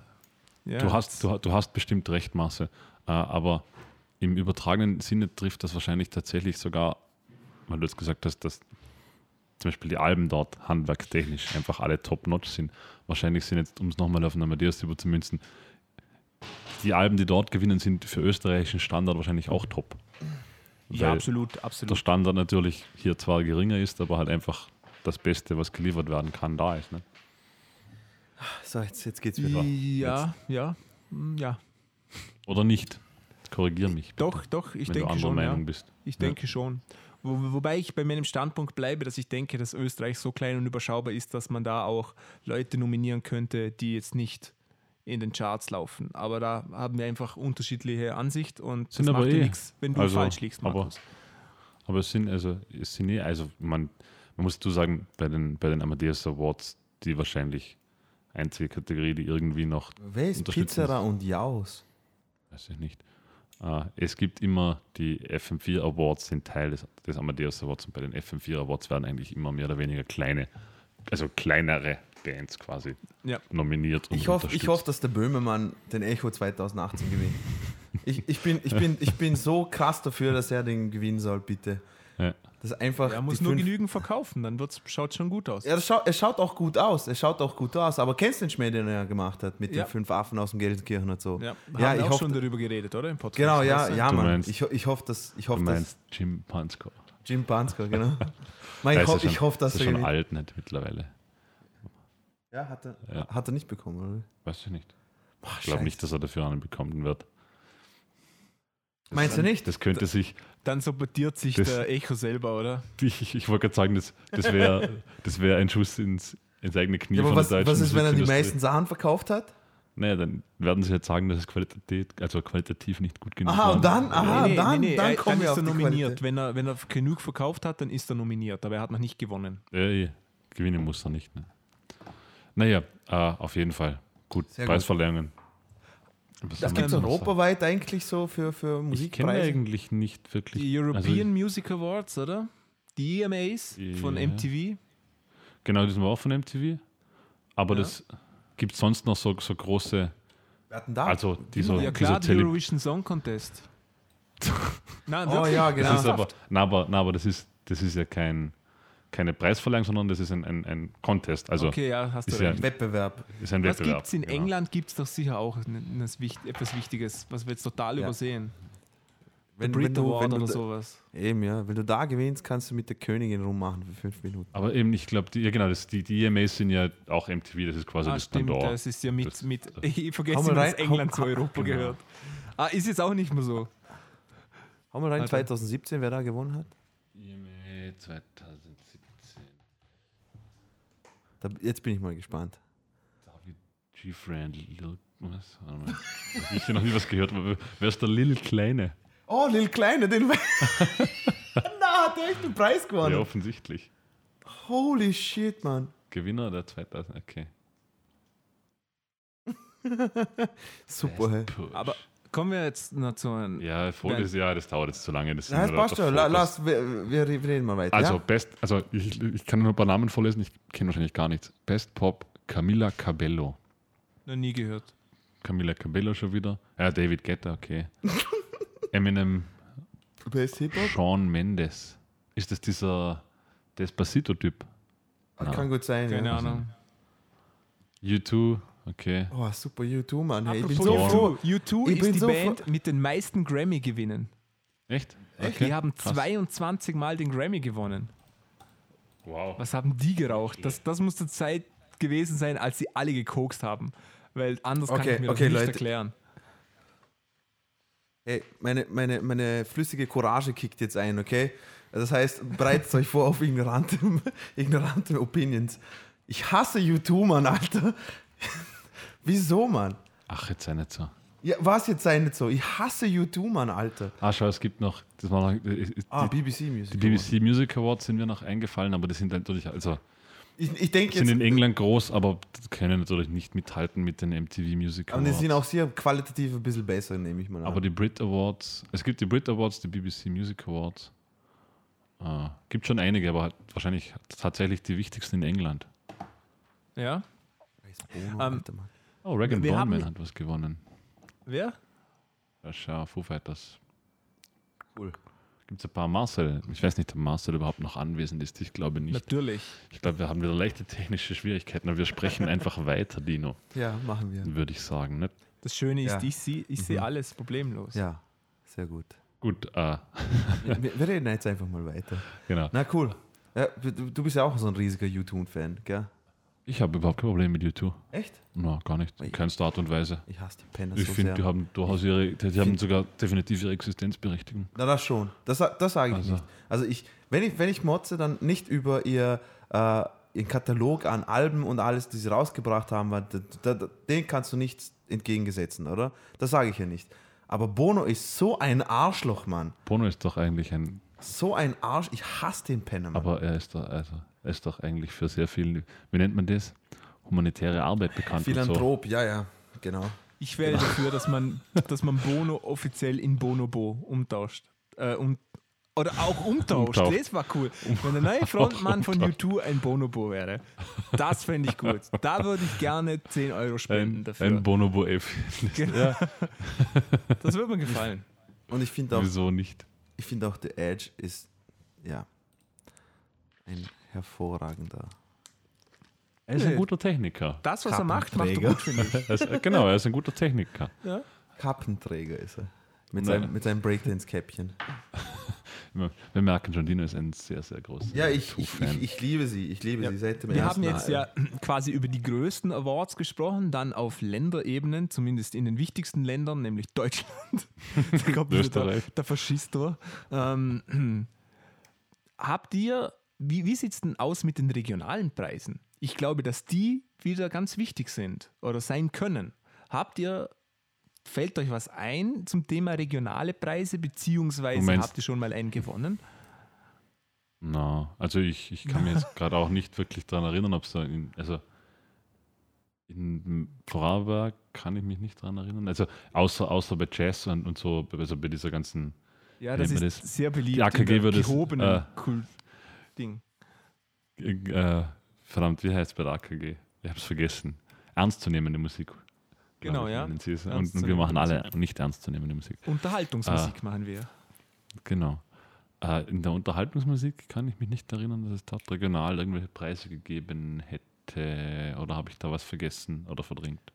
Speaker 2: ja,
Speaker 3: Du hast, du, du hast bestimmt recht, Marce. Äh, aber im übertragenen Sinne trifft das wahrscheinlich tatsächlich sogar, weil du jetzt gesagt hast, dass zum Beispiel die Alben dort handwerkstechnisch einfach alle top-notch sind. Wahrscheinlich sind jetzt, um es nochmal auf den Amadeus überzumünzen, die Alben, die dort gewinnen, sind für österreichischen Standard wahrscheinlich auch top.
Speaker 2: ja,
Speaker 3: Weil
Speaker 2: absolut,
Speaker 3: der
Speaker 2: absolut.
Speaker 3: Standard natürlich hier zwar geringer ist, aber halt einfach das Beste, was geliefert werden kann, da ist. Ne?
Speaker 1: So, jetzt, jetzt geht's wieder.
Speaker 2: Ja, ja, mm, ja.
Speaker 3: Oder nicht? Korrigier mich. bitte,
Speaker 2: Doch, doch, ich
Speaker 3: wenn du
Speaker 2: denke
Speaker 3: anderer
Speaker 2: schon. Ja.
Speaker 3: Meinung bist.
Speaker 2: Ich
Speaker 3: Ja.
Speaker 2: denke schon. Wo, wobei ich bei meinem Standpunkt bleibe, dass ich denke, dass Österreich so klein und überschaubar ist, dass man da auch Leute nominieren könnte, die jetzt nicht in den Charts laufen. Aber da haben wir einfach unterschiedliche Ansicht und
Speaker 3: Sind
Speaker 2: das
Speaker 3: aber
Speaker 2: macht ja
Speaker 3: eh-
Speaker 2: nichts, wenn du
Speaker 3: also,
Speaker 2: falsch liegst,
Speaker 3: aber-
Speaker 2: Markus.
Speaker 3: Aber es sind also, es sind eh, also man, man muss dazu sagen, bei den, bei den Amadeus Awards, die wahrscheinlich einzige Kategorie, die irgendwie noch,
Speaker 1: Wer ist Pizzeria und Jaus?
Speaker 3: weiß ich nicht. Äh, es gibt immer die FM4 Awards, sind Teil des, des Amadeus Awards und bei den FM4 Awards werden eigentlich immer mehr oder weniger kleine, also kleinere Bands quasi
Speaker 2: Ja.
Speaker 3: nominiert und
Speaker 1: Ich hoffe, ich hoffe, dass der Böhmermann den Echo 2018 gewinnt. Ich, ich, bin, ich, bin, ich bin so krass dafür, dass er den gewinnen soll, bitte.
Speaker 3: Ja.
Speaker 1: Das ist einfach.
Speaker 2: Er muss nur genügend verkaufen, dann wird's, schaut schon gut aus.
Speaker 1: Ja, das schaut, er schaut auch gut aus. Er schaut auch gut aus. Aber kennst du den Schmäh, den er gemacht hat mit
Speaker 2: Ja.
Speaker 1: den fünf Affen aus dem Gelsenkirchen und so?
Speaker 2: Ja, haben
Speaker 1: ja
Speaker 2: wir
Speaker 1: ich
Speaker 2: auch
Speaker 1: hoffe.
Speaker 2: schon darüber geredet, oder? Im Podcast.
Speaker 1: Genau, ja,
Speaker 2: du?
Speaker 1: ja,
Speaker 3: Du
Speaker 1: Mann.
Speaker 3: meinst-
Speaker 1: Ich, ich hoffe, dass. Ich
Speaker 3: Du
Speaker 1: hoffe, dass.
Speaker 3: meinst Jim Pansko.
Speaker 1: Jim Pansker, genau. [LAUGHS] Mein, ich,
Speaker 3: ist
Speaker 1: ho
Speaker 3: ja schon,
Speaker 1: ich hoffe, dass
Speaker 3: ist
Speaker 1: er
Speaker 3: schon
Speaker 1: gewinnt.
Speaker 3: alt nicht mittlerweile.
Speaker 1: Ja, hat er,
Speaker 3: Ja.
Speaker 1: hat er nicht bekommen, oder?
Speaker 3: Weiß ich nicht.
Speaker 1: Boah,
Speaker 3: Ich glaube nicht, dass er dafür einen bekommen wird.
Speaker 1: Meinst du nicht?
Speaker 3: Das könnte sich,
Speaker 2: Dann sabotiert sich
Speaker 3: Das-
Speaker 2: der Echo selber, oder? [LAUGHS]
Speaker 3: ich, ich wollte gerade sagen, das, das wäre [LAUGHS] das wär ein Schuss ins, ins eigene Knie
Speaker 1: Ja, aber
Speaker 3: von
Speaker 1: was,
Speaker 3: der deutschen
Speaker 1: was ist, wenn er die meisten Sachen verkauft hat?
Speaker 3: Naja, dann werden sie jetzt sagen, dass es qualitativ, also qualitativ nicht gut genug
Speaker 1: Aha,
Speaker 3: war.
Speaker 1: und dann, aha, dann, dann
Speaker 2: er-
Speaker 1: kommen wir
Speaker 2: ist
Speaker 1: auf
Speaker 2: er nominiert.
Speaker 1: Qualität.
Speaker 2: Wenn er, wenn er genug verkauft hat, dann ist er nominiert, aber er hat noch nicht gewonnen.
Speaker 3: Ja, eh, gewinnen muss er nicht. Ne? Naja, äh, auf jeden Fall. Gut,
Speaker 1: Sehr gut.
Speaker 3: Preisverleihungen. Was
Speaker 1: Das gibt es europaweit eigentlich so für, für
Speaker 3: Ich kenne eigentlich nicht wirklich.
Speaker 2: Die European
Speaker 3: also,
Speaker 2: Music Awards, oder? Die EMAs von
Speaker 3: Ja.
Speaker 2: MTV.
Speaker 3: genau, die sind auch von MTV. Aber
Speaker 2: Ja.
Speaker 3: das gibt sonst noch so, so große, also die so,
Speaker 2: ja klar, die Eurovision Song Contest. [LAUGHS] Nein,
Speaker 1: oh ja, genau.
Speaker 3: Das ist aber, na, aber, na, aber das ist, das ist ja kein, keine Preisverleihung, sondern das ist ein, ein, ein Contest. Also
Speaker 2: okay, ja, hast du
Speaker 3: ist ja-
Speaker 2: recht.
Speaker 1: Wettbewerb.
Speaker 3: ist ein
Speaker 2: Was
Speaker 3: Wettbewerb.
Speaker 2: gibt es in
Speaker 3: genau.
Speaker 2: England? Gibt es doch sicher auch etwas Wichtiges, was wir jetzt total
Speaker 1: Ja.
Speaker 2: übersehen.
Speaker 1: Wenn,
Speaker 2: Brit
Speaker 1: wenn du,
Speaker 2: Award
Speaker 1: wenn du
Speaker 2: oder
Speaker 1: da,
Speaker 2: sowas.
Speaker 1: Eben, ja. Wenn du da gewinnst, kannst du mit der Königin rummachen für fünf Minuten.
Speaker 3: Aber eben, ich glaube, die, ja genau, das, die, die EMAs sind ja auch MTV, das ist quasi
Speaker 2: Ah,
Speaker 3: das
Speaker 2: stimmt,
Speaker 3: Pendant.
Speaker 2: das ist ja mit,
Speaker 3: Das-
Speaker 2: mit [LAUGHS] ich vergesse immer, dass England zu Europa
Speaker 3: genau.
Speaker 2: gehört. Ah, ist jetzt auch nicht mehr so.
Speaker 1: Hau mal rein,
Speaker 2: Alter.
Speaker 1: 2017, wer da gewonnen hat?
Speaker 3: EMA 2017.
Speaker 1: Da, jetzt bin ich mal gespannt.
Speaker 3: David G. Friend, Lil, was? Warte mal. Ich habe noch nie was gehört, aber wer ist der Lil Kleine?
Speaker 1: Oh, Lil Kleine, den. [LAUGHS] Na, hat der echt einen Preis
Speaker 3: Ja,
Speaker 1: gewonnen.
Speaker 3: offensichtlich.
Speaker 1: Holy shit, Mann.
Speaker 3: Gewinner der 2000, okay. [LAUGHS]
Speaker 1: Super, hey.
Speaker 2: Aber kommen wir jetzt noch zu einem.
Speaker 3: ja, voll
Speaker 2: Nein.
Speaker 3: ist, ja, das dauert jetzt zu lange. Das
Speaker 1: Ja, das passt schon. Lass, wir, wir reden mal weiter.
Speaker 3: Also,
Speaker 1: ja?
Speaker 3: Best, also ich, ich kann nur ein paar Namen vorlesen, ich kenne wahrscheinlich gar nichts. Best Pop, Camila Cabello.
Speaker 2: Noch nie gehört.
Speaker 3: Camila Cabello schon wieder. Ja, David Guetta, okay. [LAUGHS] Eminem,
Speaker 1: Best Hip-Hop?
Speaker 3: Sean Mendes. Ist das dieser Despacito-Typ?
Speaker 1: Ah, Kann gut sein.
Speaker 2: Keine
Speaker 1: ja.
Speaker 2: Ahnung.
Speaker 3: U2, okay.
Speaker 1: Oh, super U2, Mann. Hey, ich bin so froh.
Speaker 2: U2, U2
Speaker 1: Ich
Speaker 2: ist
Speaker 1: bin
Speaker 2: die
Speaker 1: so
Speaker 2: Band mit den meisten Grammy-Gewinnen.
Speaker 3: Echt?
Speaker 2: Die haben
Speaker 3: krass.
Speaker 2: 22 Mal den Grammy gewonnen.
Speaker 3: Wow.
Speaker 2: Was haben die geraucht? Das, das muss zur Zeit gewesen sein, als sie alle gekokst haben. Weil anders kann
Speaker 1: Okay,
Speaker 2: ich mir
Speaker 1: okay,
Speaker 2: das nicht
Speaker 1: Leute.
Speaker 2: erklären.
Speaker 1: Hey, meine, meine, meine flüssige Courage kickt jetzt ein, okay? Das heißt, bereitet euch vor auf ignorante, [LAUGHS] ignorante Opinions. Ich hasse U2, Mann, Alter. Wieso, Mann?
Speaker 3: Ach, jetzt sei nicht so.
Speaker 1: Ja, was jetzt sei nicht so? Ich hasse U2, Mann, Alter.
Speaker 3: Ah, schau, es gibt noch, das war noch die,
Speaker 1: Ah, BBC Music.
Speaker 3: die BBC Music Awards sind mir noch eingefallen, aber die sind natürlich, also
Speaker 1: Ich, ich denke
Speaker 3: sind
Speaker 1: jetzt.
Speaker 3: in England groß, aber können natürlich nicht mithalten mit den MTV Music
Speaker 1: Aber die
Speaker 3: Awards.
Speaker 1: sind auch sehr qualitativ ein bisschen besser, nehme ich mal an.
Speaker 3: Aber die Brit Awards, es gibt die Brit Awards, die BBC Music Awards. Äh, gibt schon einige, aber halt wahrscheinlich tatsächlich die wichtigsten in England.
Speaker 2: Ja?
Speaker 1: Bono,
Speaker 2: ähm,
Speaker 1: Alter, Mann.
Speaker 3: Oh,
Speaker 2: haben-
Speaker 3: Bowman hat was gewonnen.
Speaker 2: Wer?
Speaker 3: Ja, schau, Foo Fighters.
Speaker 1: Cool.
Speaker 3: Gibt es ein paar Marcel. Ich weiß nicht, ob Marcel überhaupt noch anwesend ist. Ich glaube nicht.
Speaker 2: Natürlich.
Speaker 3: Ich glaube, wir haben wieder leichte technische Schwierigkeiten, aber wir sprechen [LAUGHS] einfach weiter, Dino,
Speaker 1: Ja, machen wir.
Speaker 3: würde ich sagen. Ne?
Speaker 2: Das Schöne ist,
Speaker 1: Ja.
Speaker 2: ich sehe ich seh
Speaker 1: Mhm.
Speaker 2: alles problemlos.
Speaker 1: Ja, sehr gut.
Speaker 3: Gut, äh,
Speaker 1: Wir, wir reden jetzt einfach mal weiter. [LAUGHS]
Speaker 3: genau.
Speaker 1: Na cool. Ja, du, bist ja auch so ein riesiger U2-Fan, gell?
Speaker 3: Ich habe überhaupt kein Problem mit YouTube.
Speaker 1: Echt?
Speaker 3: Na, gar nicht. In keinster Art und Weise.
Speaker 1: Ich hasse die Penner
Speaker 3: Ich
Speaker 1: so
Speaker 3: finde,
Speaker 1: sehr.
Speaker 3: die haben durchaus ihre, die, die haben sogar definitiv ihre Existenzberechtigung.
Speaker 1: Na, das schon. Das, das sage ich
Speaker 3: Also.
Speaker 1: nicht. Also ich, wenn ich, wenn ich motze, dann nicht über ihr, äh, ihren Katalog an Alben und alles, die sie rausgebracht haben, weil da, da, da, den kannst du nicht entgegensetzen, oder? Das sage ich ja nicht. Aber Bono ist so ein Arschloch, Mann.
Speaker 3: Bono ist doch eigentlich ein,
Speaker 1: So ein Arsch. Ich hasse den Penner, Mann.
Speaker 3: aber er ist doch, also, ist doch eigentlich für sehr viel, wie nennt man das? Humanitäre Arbeit bekannt. und So.
Speaker 1: Philanthrop, ja, ja, genau.
Speaker 2: Ich wäre dafür, dass man, dass man Bono offiziell in Bonobo umtauscht. Äh, um, oder auch umtauscht.
Speaker 3: Umtaucht.
Speaker 2: Das war cool. Wenn der neue Frontmann [LAUGHS] von U2 ein Bonobo wäre. Das fände ich gut. Da würde ich gerne 10 Euro spenden
Speaker 3: Ein,
Speaker 2: dafür.
Speaker 3: ein Bonobo F. [LAUGHS] ja,
Speaker 2: das würde mir gefallen.
Speaker 1: Und ich finde auch,
Speaker 3: wieso nicht?
Speaker 1: ich finde auch, The Edge ist, ja, ein hervorragender.
Speaker 3: Er ist ein guter Techniker.
Speaker 2: Das, was er macht, macht er gut, finde ich. [LAUGHS]
Speaker 3: Er genau, er ist ein guter Techniker.
Speaker 2: Ja.
Speaker 1: Kappenträger ist er. Mit seinem, mit seinem Breakdance-Käppchen.
Speaker 3: Wir wir merken schon, Dino ist ein sehr, sehr großer
Speaker 1: Ja, ich, ich,
Speaker 3: U2-Fan.
Speaker 1: ich, ich liebe sie. Ich liebe
Speaker 2: Ja.
Speaker 1: sie seit dem
Speaker 2: Wir
Speaker 1: ersten
Speaker 2: haben jetzt
Speaker 1: Mal.
Speaker 2: ja [CLEARS THROAT] quasi über die größten Awards gesprochen, dann auf Länderebenen, zumindest in den wichtigsten Ländern, nämlich Deutschland. da kommt wieder der,
Speaker 3: Österreich.
Speaker 2: der Faschistor. Ähm, [CLEARS THROAT] habt ihr, wie, wie sieht es denn aus mit den regionalen Preisen? Ich glaube, dass die wieder ganz wichtig sind oder sein können. Habt ihr, fällt euch was ein zum Thema regionale Preise, beziehungsweise
Speaker 3: Du meinst-
Speaker 2: habt ihr schon mal einen gewonnen?
Speaker 3: Na, also ich, ich kann mir jetzt gerade auch nicht wirklich daran erinnern, ob es da in, also in Vorarlberg kann ich mich nicht daran erinnern. Also außer, außer bei Jazz und, und so, also bei dieser ganzen,
Speaker 2: Ja, das ist
Speaker 3: das?
Speaker 2: sehr beliebt
Speaker 3: Die AKG würde es,
Speaker 2: gehobenen
Speaker 3: äh,
Speaker 2: Ding.
Speaker 3: äh, verdammt, wie heißt es bei der AKG? Ich habe es vergessen. Ernstzunehmende Musik.
Speaker 2: Genau,
Speaker 3: ich,
Speaker 2: ja.
Speaker 3: Und, und wir machen alle nicht ernstzunehmende Musik.
Speaker 2: Unterhaltungsmusik
Speaker 3: Ah.
Speaker 2: machen wir.
Speaker 3: Genau. Äh, in der Unterhaltungsmusik kann ich mich nicht erinnern, dass es dort regional irgendwelche Preise gegeben hätte. Oder habe ich da was vergessen oder verdrängt?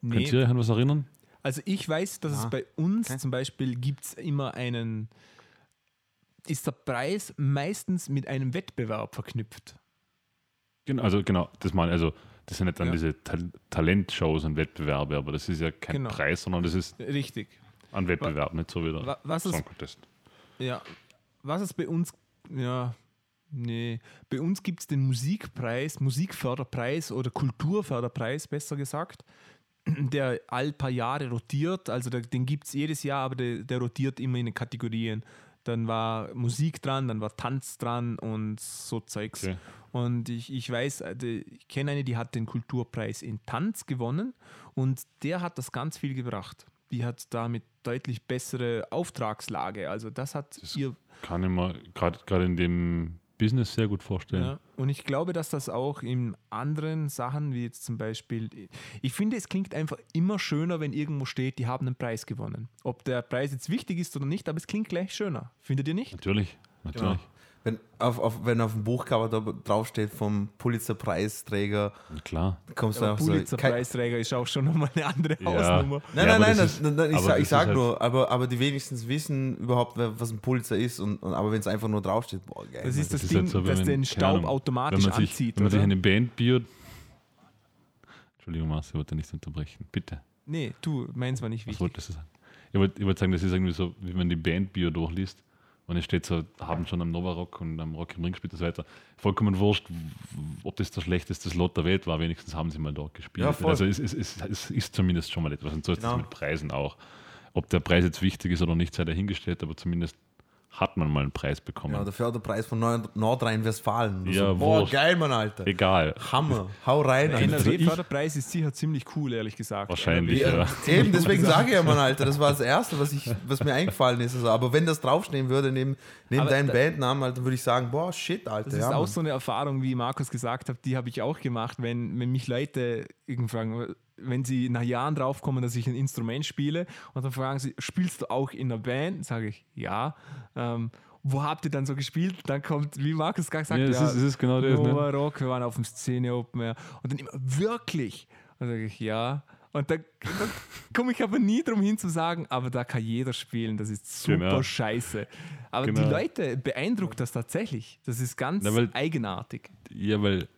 Speaker 3: Könnt
Speaker 2: Nee,
Speaker 3: ihr euch an was erinnern?
Speaker 2: also ich weiß, dass
Speaker 1: Ah,
Speaker 2: es bei uns
Speaker 1: okay.
Speaker 2: zum Beispiel gibt es immer einen, ist der Preis meistens mit einem Wettbewerb verknüpft.
Speaker 3: Genau, also genau, das meine also das sind nicht dann
Speaker 2: Ja.
Speaker 3: diese Tal Talentshows und Wettbewerbe, aber das ist ja kein
Speaker 2: Genau.
Speaker 3: Preis, sondern das ist
Speaker 2: Richtig.
Speaker 3: ein Wettbewerb, nicht so wie der
Speaker 2: Wa- Was
Speaker 3: Song Contest.
Speaker 2: ja, was es bei uns, ja, nee, bei uns gibt es den Musikpreis, Musikförderpreis oder Kulturförderpreis, besser gesagt, der all paar Jahre rotiert. Also den gibt es jedes Jahr, aber der, der rotiert immer in den Kategorien. Dann war Musik dran, dann war Tanz dran und so Zeugs.
Speaker 3: Okay.
Speaker 2: Und ich, ich weiß, äh, ich kenne eine, die hat den Kulturpreis in Tanz gewonnen und der hat das ganz viel gebracht. Die hat damit deutlich bessere Auftragslage. Also das hat
Speaker 3: Das
Speaker 2: ihr.
Speaker 3: Kann ich mir gerade in dem Business sehr gut vorstellen.
Speaker 2: Ja. Und ich glaube, dass das auch in anderen Sachen, wie jetzt zum Beispiel, ich finde, es klingt einfach immer schöner, wenn irgendwo steht, die haben einen Preis gewonnen. Ob der Preis jetzt wichtig ist oder nicht, aber es klingt gleich schöner. Findet ihr nicht?
Speaker 3: Natürlich, natürlich.
Speaker 1: Wenn auf, auf, wenn auf dem Buchcover da draufsteht vom Pulitzer-Preisträger,
Speaker 3: Klar.
Speaker 1: kommst du
Speaker 2: Der
Speaker 1: auch so.
Speaker 2: Pulitzer-Preisträger ist auch schon nochmal eine andere
Speaker 3: Ja.
Speaker 2: Hausnummer.
Speaker 1: Nein,
Speaker 3: Ja,
Speaker 1: nein, nein,
Speaker 3: das
Speaker 1: das,
Speaker 3: ist-
Speaker 1: nein, nein, ich, sag,
Speaker 3: das
Speaker 1: ich
Speaker 3: ist
Speaker 1: sag
Speaker 3: halt-
Speaker 1: nur, aber, aber die wenigstens wissen überhaupt, was ein Pulitzer ist. Und, und, aber wenn es einfach nur draufsteht, boah, geil.
Speaker 2: Das ist das,
Speaker 3: ist
Speaker 2: Ding,
Speaker 3: halt so,
Speaker 2: das
Speaker 3: man-
Speaker 2: den Staub
Speaker 3: Ahnung,
Speaker 2: automatisch
Speaker 3: wenn man sich,
Speaker 2: anzieht.
Speaker 3: Wenn man sich
Speaker 2: oder?
Speaker 3: eine Band bio Entschuldigung, Marcel, ich wollte nicht unterbrechen. Bitte.
Speaker 2: Nee, du, meins war nicht
Speaker 3: Was
Speaker 2: wichtig.
Speaker 3: wolltest du sagen? Ich wollte ich wollte sagen, das ist irgendwie so, wie man die Band-Bio durchliest und es steht so, haben schon am Novarock und am Rock im Ring gespielt und so weiter. Vollkommen wurscht, ob das der schlechteste Slot der Welt war, wenigstens haben sie mal dort gespielt.
Speaker 1: Ja,
Speaker 3: also es, es, es, es ist zumindest schon mal etwas. Und so ist
Speaker 1: Genau.
Speaker 3: es mit Preisen auch. Ob der Preis jetzt wichtig ist oder nicht, sei dahingestellt, aber zumindest hat man mal einen Preis bekommen.
Speaker 1: Ja, der Förderpreis von Nord- Nordrhein-Westfalen.
Speaker 3: Ja,
Speaker 1: so. Boah, geil, Mann, Alter.
Speaker 3: Egal.
Speaker 1: Hammer. Hau rein,
Speaker 2: Der
Speaker 1: Alter.
Speaker 2: NRW-Förderpreis ist sicher ziemlich cool, ehrlich gesagt.
Speaker 3: Wahrscheinlich,
Speaker 1: Ja,
Speaker 3: ja. [LAUGHS]
Speaker 1: Eben, deswegen sage ich ja, Mann, Alter, das war das Erste, was, ich, was mir eingefallen ist. Also, aber wenn das draufstehen würde, neben, neben
Speaker 2: Aber
Speaker 1: deinem
Speaker 2: da-
Speaker 1: Bandnamen, Alter, würde ich sagen, boah, shit, Alter.
Speaker 2: Das ist
Speaker 1: ja,
Speaker 2: auch
Speaker 1: Mann.
Speaker 2: so eine Erfahrung, wie Markus gesagt hat, die habe ich auch gemacht, wenn, wenn mich Leute irgendwie fragen, wenn sie nach Jahren draufkommen, dass ich ein Instrument spiele und dann fragen sie, spielst du auch in einer Band? Sage ich, ja. Ähm, wo habt ihr dann so gespielt? Dann kommt, wie Markus gerade gesagt
Speaker 3: Ja,
Speaker 2: hat,
Speaker 3: es ist- es ist genau das, ne?
Speaker 2: Rock, wir waren auf dem Szene Open Air. Und dann immer, wirklich? Und dann sage ich, ja. Und dann, dann [LAUGHS] komme ich aber nie drum hin zu sagen, aber da kann jeder spielen, das ist super
Speaker 3: Genau.
Speaker 2: scheiße. Aber
Speaker 3: Genau.
Speaker 2: die Leute beeindruckt das tatsächlich. Das ist ganz
Speaker 3: Na, weil-
Speaker 2: eigenartig.
Speaker 3: Ja, weil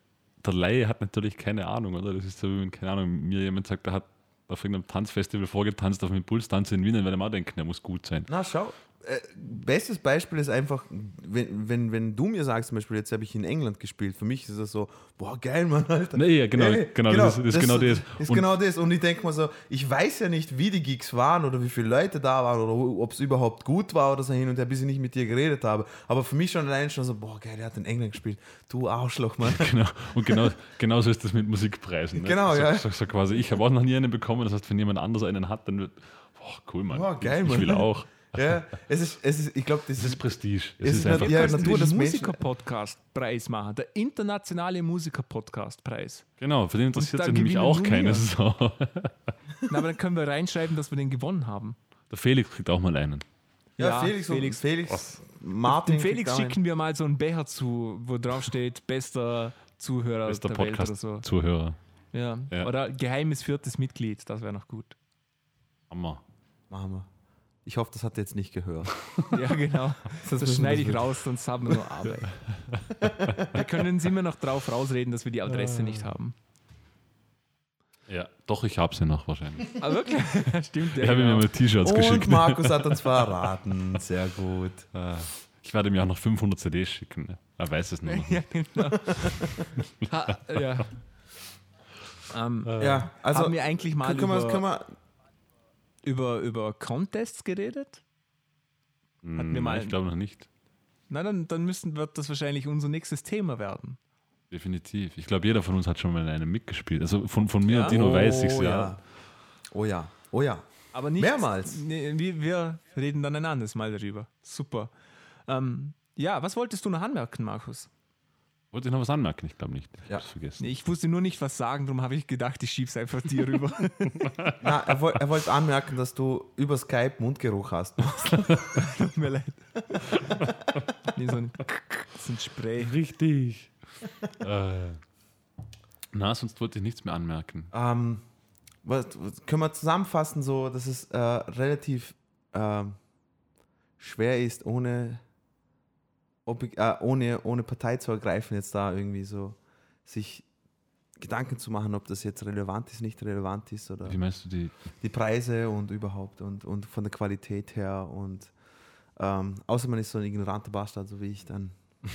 Speaker 3: der Laie hat natürlich keine Ahnung, oder? Das ist so, wenn, keine Ahnung, mir jemand sagt, der hat auf irgendeinem Tanzfestival vorgetanzt, auf dem Impulstanz in Wien, ich mir auch denken, der muss gut sein.
Speaker 1: Na, schau. Äh, bestes Beispiel ist einfach, wenn, wenn, wenn du mir sagst, zum Beispiel, jetzt habe ich in England gespielt, für mich ist das so, boah, geil, Mann, Alter.
Speaker 3: Nee, ja, genau, genau, das ist- das ist genau das.
Speaker 1: Ist
Speaker 3: Und-
Speaker 1: genau das. Und ich denke mal so, ich weiß ja nicht, wie die Gigs waren oder wie viele Leute da waren oder ob es überhaupt gut war oder so hin und her, bis ich nicht mit dir geredet habe. Aber für mich schon allein schon so, boah, geil, der hat in England gespielt. Du Arschloch, Mann. [LAUGHS]
Speaker 3: Genau. Und genau, genauso ist das mit Musikpreisen. Ne?
Speaker 1: Genau,
Speaker 3: so,
Speaker 1: ja.
Speaker 3: So, so quasi, ich habe auch noch nie einen bekommen, das heißt, wenn jemand anderes einen hat, dann wird, boah, cool, Mann.
Speaker 1: Boah, geil,
Speaker 3: ich, ich
Speaker 1: Mann.
Speaker 3: will auch.
Speaker 1: Ja, es ist, es ist ich glaube, das
Speaker 3: Das ist
Speaker 1: ist,
Speaker 3: Prestige.
Speaker 1: Es
Speaker 3: Es
Speaker 1: ist
Speaker 3: ist einfach
Speaker 1: ja, Natur Menschen.
Speaker 2: Musiker-Podcast-Preis machen, der internationale Musiker-Podcast-Preis.
Speaker 3: Genau, für den interessiert sich nämlich auch
Speaker 2: wir.
Speaker 3: So. [LAUGHS]
Speaker 2: Na, aber dann können wir reinschreiben, dass wir den gewonnen haben.
Speaker 3: Der Felix kriegt auch mal einen.
Speaker 1: ja,
Speaker 2: Ja,
Speaker 1: Felix,
Speaker 2: Felix.
Speaker 1: Felix, Felix Martin.
Speaker 2: Dem Felix schicken wir mal so einen Becher zu, wo drauf steht, bester Zuhörer
Speaker 3: Bester
Speaker 2: der Welt oder so.
Speaker 3: Podcast-Zuhörer.
Speaker 2: Ja.
Speaker 3: Ja.
Speaker 2: Oder geheimes viertes Mitglied, das wäre noch gut.
Speaker 3: Hammer.
Speaker 1: Machen wir. Ich hoffe, das hat er jetzt nicht gehört. [LAUGHS]
Speaker 2: Ja, genau. [LAUGHS] Das
Speaker 1: müssen
Speaker 2: schneide
Speaker 1: wir-
Speaker 2: ich raus, sonst haben wir nur Arbeit. [LAUGHS] wir können uns immer noch drauf rausreden, dass wir die Adresse nicht haben.
Speaker 3: Ja, doch, ich habe sie noch wahrscheinlich.
Speaker 2: Ah, wirklich? Stimmt,
Speaker 3: Ich habe mir
Speaker 2: genau.
Speaker 3: mal T-Shirts
Speaker 1: Und
Speaker 3: geschickt.
Speaker 1: Markus hat uns verraten. Sehr gut.
Speaker 3: Äh, Ich werde mir auch noch 500 CDs schicken. ne? Er weiß es noch nicht.
Speaker 2: Ja, genau. ha, ja. Ähm,
Speaker 1: Ja, also
Speaker 2: haben wir eigentlich mal
Speaker 1: können, wir,
Speaker 2: über,
Speaker 1: können wir,
Speaker 2: über, über Contests geredet?
Speaker 3: Hm,
Speaker 2: wir
Speaker 3: nein,
Speaker 2: mal-
Speaker 3: ich glaube noch nicht.
Speaker 2: Na, dann, dann müssen, wird das wahrscheinlich unser nächstes Thema werden.
Speaker 3: Definitiv. Ich glaube, jeder von uns hat schon mal in einem mitgespielt. Also von, von mir
Speaker 2: Ja?
Speaker 3: und Dino weiß ich es
Speaker 1: oh,
Speaker 3: ja.
Speaker 1: ja. Oh ja, oh ja.
Speaker 2: Aber nicht,
Speaker 1: Mehrmals.
Speaker 2: Nee, wir, wir reden dann ein anderes Mal darüber. Super. Ähm, ja, was wolltest du noch anmerken, Markus?
Speaker 3: Wollte ich noch was anmerken? Ich glaube nicht. Ich
Speaker 1: Ja.
Speaker 3: habe es vergessen.
Speaker 2: Nee, ich wusste nur nicht, was sagen, darum habe ich gedacht, ich schieb's einfach dir rüber. [LAUGHS]
Speaker 1: Na, er, woll, er wollte anmerken, dass du über Skype Mundgeruch hast. [LAUGHS]
Speaker 2: Tut mir leid. [LAUGHS] nee, so ein, so ein Spray.
Speaker 3: Richtig. äh, na, sonst wollte ich nichts mehr anmerken.
Speaker 1: Ähm, was, was, können wir zusammenfassen, so, dass es äh, relativ ähm, schwer ist, ohne, ob, äh, ohne, ohne Partei zu ergreifen, jetzt da irgendwie so sich Gedanken zu machen, ob das jetzt relevant ist, nicht relevant ist oder
Speaker 3: Wie meinst du die?
Speaker 1: die Preise und überhaupt und, und von der Qualität her und ähm, außer man ist so ein ignoranter Bastard, so wie ich dann. [LAUGHS]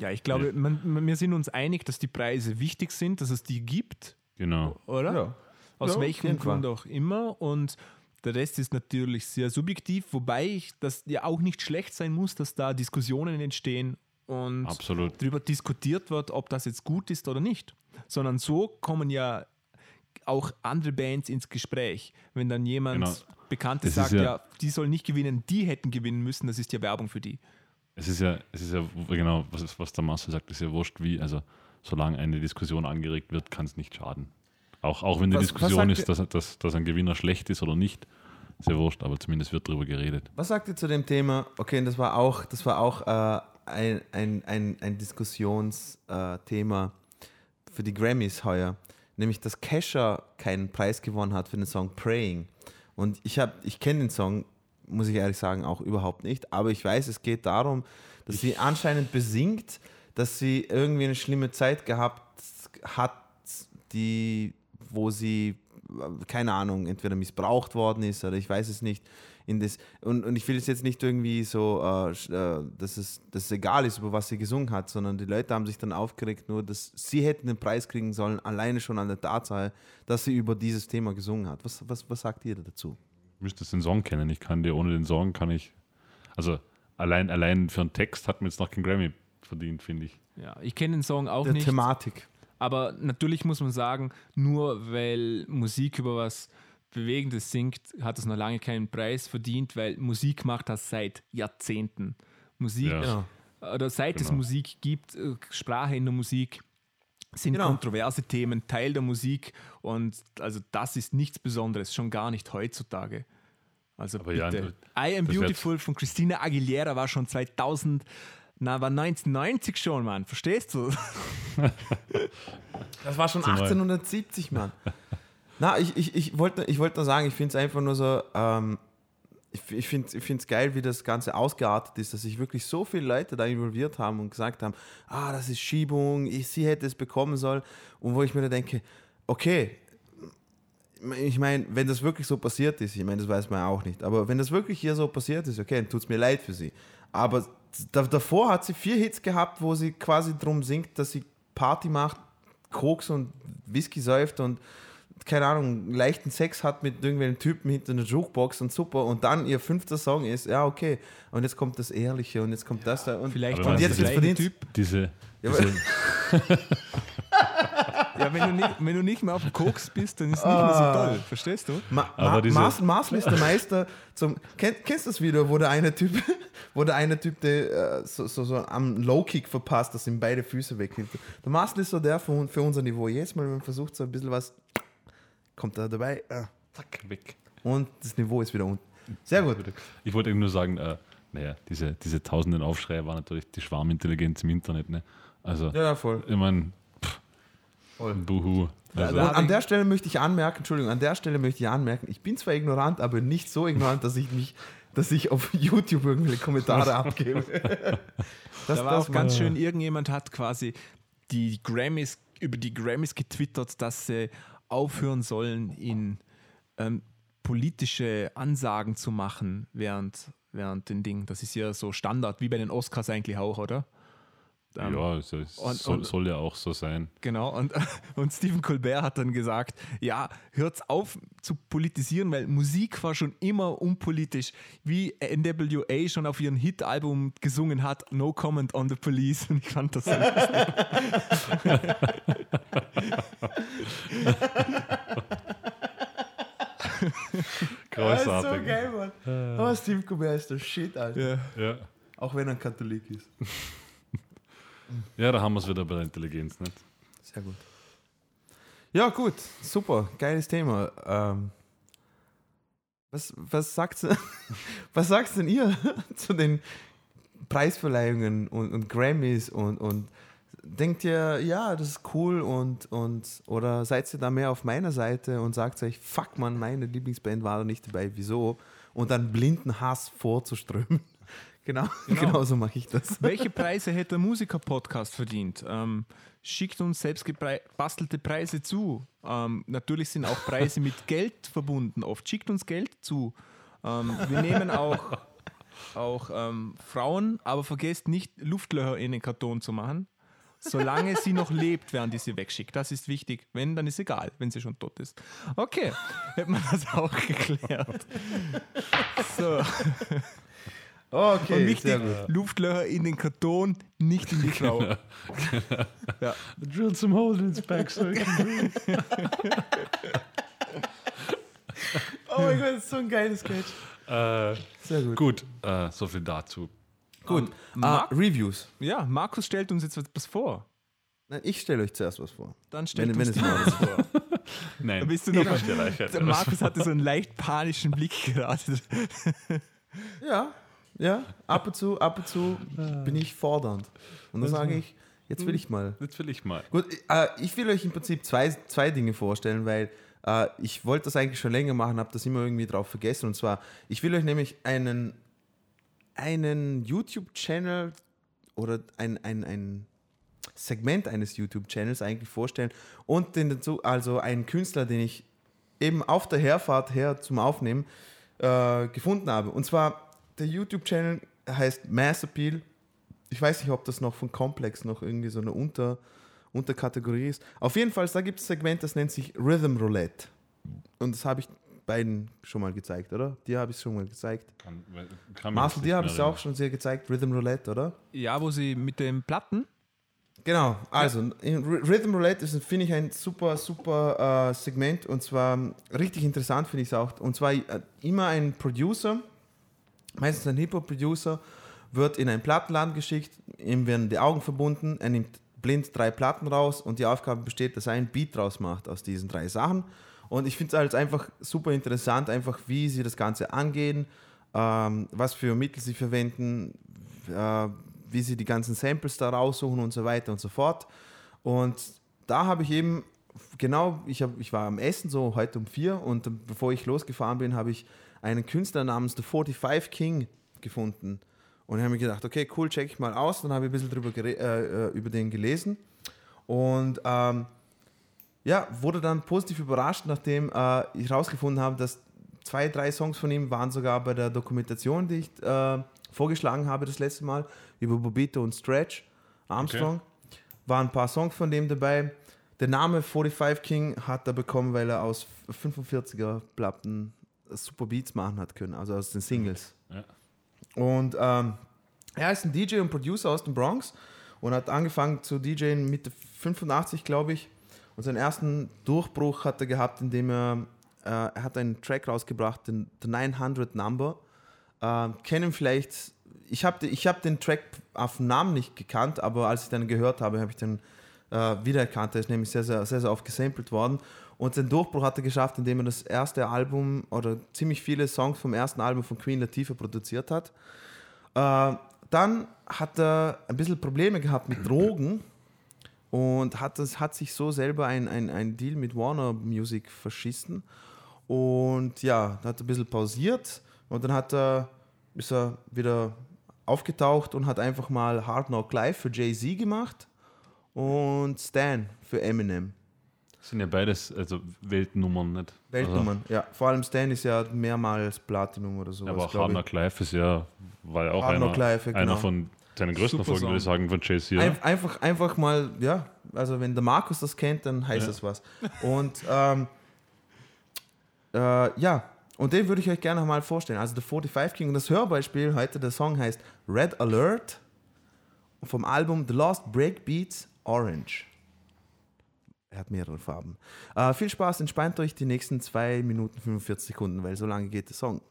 Speaker 2: Ja, ich glaube, man, man, wir sind uns einig, dass die Preise wichtig sind, dass es die gibt,
Speaker 3: Genau.
Speaker 2: oder? Aus
Speaker 1: Ja,
Speaker 2: welchem Grund auch immer. Und der Rest ist natürlich sehr subjektiv, wobei ich das ja auch nicht schlecht sein muss, dass da Diskussionen entstehen und
Speaker 3: Absolut.
Speaker 2: darüber diskutiert wird, ob das jetzt gut ist oder nicht. Sondern so kommen ja auch andere Bands ins Gespräch. Wenn dann jemand
Speaker 3: Genau.
Speaker 2: Bekanntes sagt, ja,
Speaker 3: ja-
Speaker 2: die sollen nicht gewinnen, die hätten gewinnen müssen, das ist ja Werbung für die.
Speaker 3: Es ist ja, es ist ja genau, was, was der Marcel sagt, ist ja wurscht wie. Also, solange eine Diskussion angeregt wird, kann es nicht schaden. Auch, auch wenn die
Speaker 1: Was- was
Speaker 3: Diskussion
Speaker 1: sagt
Speaker 3: ist, dass, dass, dass ein Gewinner schlecht ist oder nicht, ist ja wurscht, aber zumindest wird darüber geredet.
Speaker 1: Was sagt ihr zu dem Thema? Okay, das war auch, das war auch äh, ein, ein, ein, ein Diskussionsthema für die Grammys heuer, nämlich dass Kesha keinen Preis gewonnen hat für den Song Praying. Und ich habe, ich kenne den Song, muss ich ehrlich sagen, auch überhaupt nicht, aber ich weiß, es geht darum, dass sie anscheinend besingt, dass sie irgendwie eine schlimme Zeit gehabt hat, die, wo sie, äh, keine Ahnung, entweder missbraucht worden ist oder ich weiß es nicht. In das, und, und ich will es jetzt nicht irgendwie so, äh, äh, dass, es, dass es egal ist, über was sie gesungen hat, sondern die Leute haben sich dann aufgeregt, nur dass sie hätten den Preis kriegen sollen, alleine schon an der Tatsache, dass sie über dieses Thema gesungen hat. Was, was, was sagt ihr dazu?
Speaker 3: Du müsstest den Song kennen. Ich kann dir ohne den Song kann ich. Also allein, allein für einen Text hat mir jetzt noch kein Grammy verdient, finde ich.
Speaker 2: Ja, ich kenne den Song auch
Speaker 1: Der
Speaker 2: nicht.
Speaker 1: Thematik.
Speaker 2: Aber natürlich muss man sagen, nur weil Musik über was Bewegendes singt, hat es noch lange keinen Preis verdient, weil Musik macht das seit Jahrzehnten. Musik,
Speaker 3: Ja.
Speaker 1: Ja.
Speaker 2: oder seit es
Speaker 3: Genau.
Speaker 2: Musik gibt, äh, Sprache in der Musik, sind
Speaker 1: Genau.
Speaker 2: kontroverse Themen Teil der Musik und also das ist nichts Besonderes, schon gar nicht heutzutage. Also
Speaker 3: Aber ja,
Speaker 2: bitte. I Am Beautiful von Christina Aguilera war schon 2000, na, war 1990 schon, Mann, verstehst du? [LAUGHS]
Speaker 1: Das war schon
Speaker 3: Zumal-
Speaker 1: 1870, Mann. [LAUGHS] Na, ich, ich, ich wollte ich wollte nur sagen, ich finde es einfach nur so, ähm, ich, ich finde es geil, wie das Ganze ausgeartet ist, dass sich wirklich so viele Leute da involviert haben und gesagt haben, ah, das ist Schiebung, ich, sie hätte es bekommen sollen. Und wo ich mir da denke, okay, ich meine, wenn das wirklich so passiert ist, ich meine, das weiß man ja auch nicht, aber wenn das wirklich hier so passiert ist, okay, dann tut es mir leid für sie. Aber davor hat sie vier Hits gehabt, wo sie quasi drum singt, dass sie Party macht, Koks und Whisky säuft und keine Ahnung, leichten Sex hat mit irgendwelchen Typen hinter einer Jukebox und super. Und dann ihr fünfter Song ist, ja, okay. Und jetzt kommt das Ehrliche und jetzt kommt das da. Und,
Speaker 2: Vielleicht
Speaker 1: und jetzt, jetzt verdient.
Speaker 2: Typ.
Speaker 3: Diese,
Speaker 1: Ja,
Speaker 3: diese
Speaker 2: Ja, [LAUGHS] wenn du, nicht, wenn du nicht mehr auf dem Koks bist, dann ist es nicht mehr so toll. Verstehst du?
Speaker 1: Ma
Speaker 3: Aber
Speaker 1: Ma Marcel, Marcel ist der Meister zum. Kenn, kennst du das Video, wo der eine Typ, [LAUGHS] wo der eine Typ der, äh, so, so, so am Low-Kick verpasst, dass ihm beide Füße wegnimmt? Der Marcel ist so der für, für unser Niveau. Jedes Mal, wenn man versucht, so ein bisschen was, kommt er dabei äh,
Speaker 3: zack, weg.
Speaker 1: und das Niveau ist wieder unten. Sehr gut.
Speaker 3: Ich wollte eben nur sagen, äh, naja, diese, diese tausenden Aufschreie war natürlich die Schwarmintelligenz im Internet. Ne? Also,
Speaker 1: Ja, ja, voll.
Speaker 3: ich meine, buhu. Also,
Speaker 1: Und an der Stelle möchte ich anmerken, Entschuldigung, an der Stelle möchte ich anmerken, ich bin zwar ignorant, aber nicht so ignorant, dass ich mich, dass ich auf [LAUGHS] YouTube irgendwelche Kommentare abgebe. [LAUGHS] Das,
Speaker 2: Da war
Speaker 1: das
Speaker 2: auch ganz schön, irgendjemand hat quasi die Grammys, über die Grammys getwittert, dass sie aufhören sollen, in ähm, politische Ansagen zu machen während, während den Dingen. Das ist ja so Standard, wie bei den Oscars eigentlich auch, oder? Ähm,
Speaker 3: ja, es, es
Speaker 2: und-
Speaker 3: soll,
Speaker 2: und-
Speaker 3: soll ja auch so sein.
Speaker 2: Genau, und, [LAUGHS] und Stephen Colbert hat dann gesagt, ja, hört's auf zu politisieren, weil Musik war schon immer unpolitisch, wie NWA schon auf ihrem Hit-Album gesungen hat, No Comment on the Police. [LAUGHS] Und ich fand das so. [LAUGHS]
Speaker 3: Großartig.
Speaker 1: Mann. Aber Steve Colbert ist der Shit, Alter.
Speaker 2: ja.
Speaker 3: Ja.
Speaker 1: Auch wenn er ein Katholik ist.
Speaker 3: Ja, da haben wir es wieder bei der Intelligenz. Nicht?
Speaker 1: Sehr gut. Ja, gut, super, geiles Thema. Ähm, was, was, sagt, [LAUGHS] was sagt denn ihr [LAUGHS] zu den Preisverleihungen und, und Grammys und, und denkt ihr, ja, das ist cool und, und oder seid ihr da mehr auf meiner Seite und sagt euch, fuck man, meine Lieblingsband war da nicht dabei, wieso? Und dann blinden Hass vorzuströmen. [LAUGHS] Genau, genau. so mache ich das. [LAUGHS]
Speaker 2: Welche Preise hätte der Musiker-Podcast verdient? Ähm, schickt uns selbst gebastelte Preise zu. Ähm, natürlich sind auch Preise mit [LAUGHS] Geld verbunden. Oft schickt uns Geld zu. Ähm, wir nehmen auch, auch ähm, Frauen, aber vergesst nicht, Luftlöcher in den Karton zu machen. Solange sie noch lebt, werden die sie wegschickt. Das ist wichtig. Wenn, dann ist egal, wenn sie schon tot ist. Okay, hätte man das auch geklärt. So.
Speaker 1: Okay,
Speaker 2: Und wichtig, Luftlöcher in den Karton, nicht in die [LAUGHS] Frau. [LAUGHS] ja.
Speaker 3: Drill some holes in its back so it can [LAUGHS]
Speaker 1: Oh mein Gott, das ist so ein geiles Sketch.
Speaker 3: äh,
Speaker 1: Sehr gut.
Speaker 3: Gut, äh, so viel dazu.
Speaker 1: Gut.
Speaker 2: Ähm,
Speaker 1: Ah,
Speaker 2: Marc-
Speaker 1: Reviews.
Speaker 2: ja, Markus stellt uns jetzt etwas vor.
Speaker 1: Nein, ich stelle euch zuerst was vor.
Speaker 2: Dann stellt
Speaker 1: Wenn-
Speaker 2: uns
Speaker 1: wenn es
Speaker 2: das vor.
Speaker 3: Nein,
Speaker 2: Da bist du noch.
Speaker 3: ich stelle euch
Speaker 2: Der
Speaker 3: etwas
Speaker 2: Markus hatte so einen leicht panischen Blick gerade.
Speaker 1: Ja, ja. Ab und zu, ab und zu bin ich fordernd. Und dann sage ich, jetzt will ich mal.
Speaker 3: Jetzt will ich mal.
Speaker 1: Gut, äh, ich will euch im Prinzip zwei, zwei Dinge vorstellen, weil äh, ich wollte das eigentlich schon länger machen, habe das immer irgendwie drauf vergessen. Und zwar, ich will euch nämlich einen, einen YouTube-Channel oder ein, ein, ein Segment eines YouTube-Channels eigentlich vorstellen und den dazu, also einen Künstler, den ich eben auf der Herfahrt her zum Aufnehmen äh, gefunden habe. Und zwar, der YouTube-Channel heißt Mass Appeal. Ich weiß nicht, ob das noch von Complex noch irgendwie so eine Unter, Unterkategorie ist. Auf jeden Fall, da gibt es ein Segment, das nennt sich Rhythm Roulette. Und das habe ich beiden schon mal gezeigt, oder? Dir habe ich es schon mal gezeigt.
Speaker 3: Kann, kann
Speaker 1: Marcel, dir habe ich es auch schon sehr gezeigt, Rhythm Roulette, oder?
Speaker 2: Ja, wo sie mit den Platten.
Speaker 1: Genau, also Rhythm Roulette ist, finde ich, ein super, super äh, Segment und zwar richtig interessant finde ich es auch. Und zwar äh, immer ein Producer, meistens ein Hip-Hop-Producer, wird in einen Plattenladen geschickt, ihm werden die Augen verbunden, er nimmt blind drei Platten raus und die Aufgabe besteht, dass er einen Beat draus macht aus diesen drei Sachen. Und ich finde es halt einfach super interessant, einfach wie sie das Ganze angehen, ähm, was für Mittel sie verwenden, äh, wie sie die ganzen Samples da raussuchen und so weiter und so fort. Und da habe ich eben, genau, ich, hab, ich war am Essen so heute um vier und bevor ich losgefahren bin, habe ich einen Künstler namens The 45 King gefunden. Und ich habe mir gedacht, okay, cool, check ich mal aus. Dann habe ich ein bisschen drüber äh, äh, über den gelesen. Und ähm, ja, wurde dann positiv überrascht, nachdem äh, ich herausgefunden habe, dass zwei, drei Songs von ihm waren sogar bei der Dokumentation, die ich äh, vorgeschlagen habe das letzte Mal, über Bobito und Stretch Armstrong. Waren ein paar Songs von dem dabei. Der Name 45 King hat er bekommen, weil er aus 45er Platten super Beats machen hat können, also aus den Singles.
Speaker 3: Ja.
Speaker 1: Und ähm, er ist ein DJ und Producer aus dem Bronx und hat angefangen zu DJen Mitte 85, glaube ich. Und seinen ersten Durchbruch hat er gehabt, indem er, äh, er hat einen Track rausgebracht, den The 900 Number. Äh, kennen vielleicht, ich habe ich hab den Track auf den Namen nicht gekannt, aber als ich dann gehört habe, habe ich den äh, wiedererkannt. Der ist nämlich sehr, sehr, sehr, sehr oft gesampelt worden. Und den Durchbruch hat er geschafft, indem er das erste Album oder ziemlich viele Songs vom ersten Album von Queen Latifah produziert hat. Äh, dann hat er ein bisschen Probleme gehabt mit Drogen und hat, das, hat sich so selber ein, ein, ein Deal mit Warner Music verschissen. Und ja, hat ein bisschen pausiert und dann hat er, ist er wieder aufgetaucht und hat einfach mal Hard Knock Live für Jay-Z gemacht und Stan für Eminem.
Speaker 3: Das sind ja beides also Weltnummern, nicht?
Speaker 1: Weltnummern, ja. Vor allem Stan ist ja mehrmals Platinum oder so.
Speaker 3: Also, aber auch Hard Knock Live ist ja, war ja auch einer,
Speaker 1: Knock Live, ja,
Speaker 3: einer
Speaker 1: genau.
Speaker 3: von seinen größten
Speaker 2: Super
Speaker 3: Erfolgen, würde ich sagen, von Jay-Z. oder?
Speaker 1: Ein, einfach, einfach mal, ja, also wenn der Markus das kennt, dann heißt
Speaker 3: Ja.
Speaker 1: das was. Und ähm, äh, ja, und den würde ich euch gerne noch mal vorstellen. Also der 45 King und das Hörbeispiel heute, der Song heißt Red Alert vom Album The Lost Breakbeats Orange. Er hat mehrere Farben. Äh, viel Spaß, entspannt euch die nächsten 2 Minuten 45 Sekunden, weil so lange geht der Song.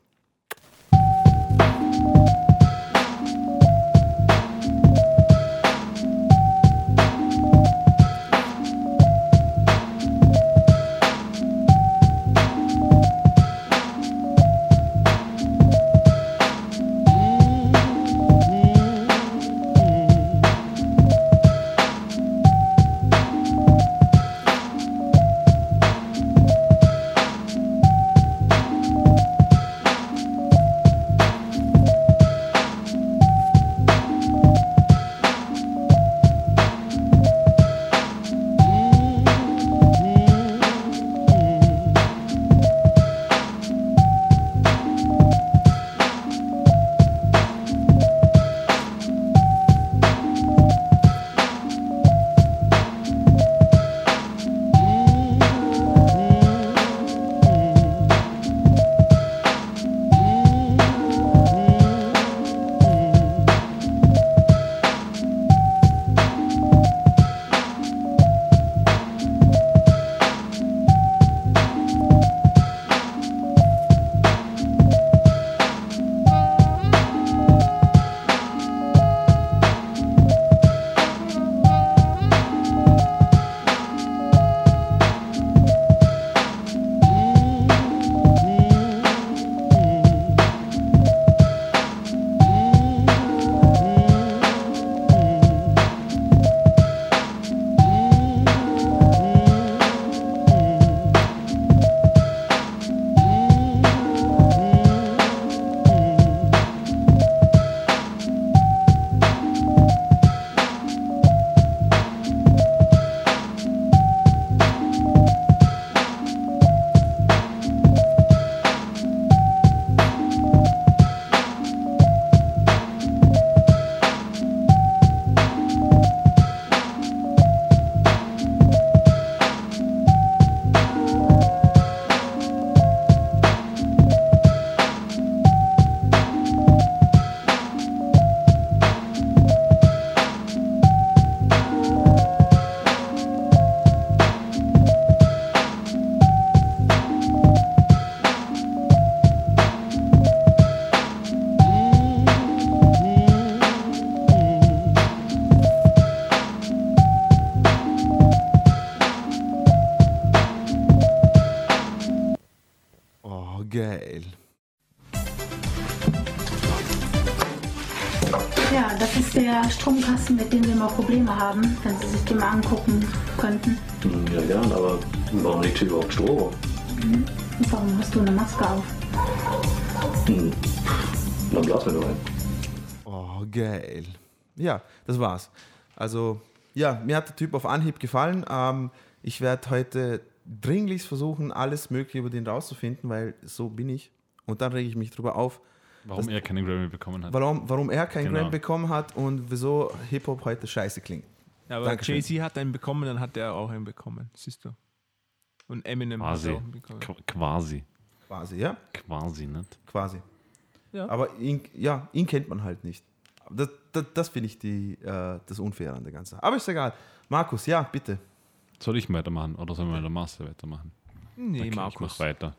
Speaker 4: Haben, wenn Sie sich den mal angucken könnten.
Speaker 5: Ja, gern, aber warum liegt hier überhaupt Strom?
Speaker 4: Und warum hast du eine Maske auf?
Speaker 5: Dann blasen wir nur ein.
Speaker 1: Oh, geil. Ja, das war's. Also, ja, mir hat der Typ auf Anhieb gefallen. Ähm, Ich werde heute dringlichst versuchen, alles Mögliche über den rauszufinden, weil so bin ich. Und dann rege ich mich drüber auf,
Speaker 3: Warum er keinen Grammy bekommen hat.
Speaker 1: warum, warum er keinen
Speaker 3: Genau.
Speaker 1: Grammy bekommen hat und wieso Hip-Hop heute scheiße klingt.
Speaker 2: Ja, aber. Jay-Z hat einen bekommen, dann hat er auch einen bekommen. Siehst du. Und Eminem hat
Speaker 3: Quasi.
Speaker 2: auch einen bekommen.
Speaker 3: Qu- Quasi.
Speaker 1: Quasi, ja?
Speaker 3: Quasi, nicht?
Speaker 1: Quasi.
Speaker 2: Ja.
Speaker 1: Aber ihn, ja, ihn kennt man halt nicht. Das, das, das finde ich die, äh, das Unfaire an der ganzen Sache. Aber ist egal. Markus, ja, bitte.
Speaker 3: Soll ich weitermachen oder sollen wir mit der Master weitermachen?
Speaker 2: Nee,
Speaker 3: Okay, Ich
Speaker 2: Markus.
Speaker 3: mach weiter.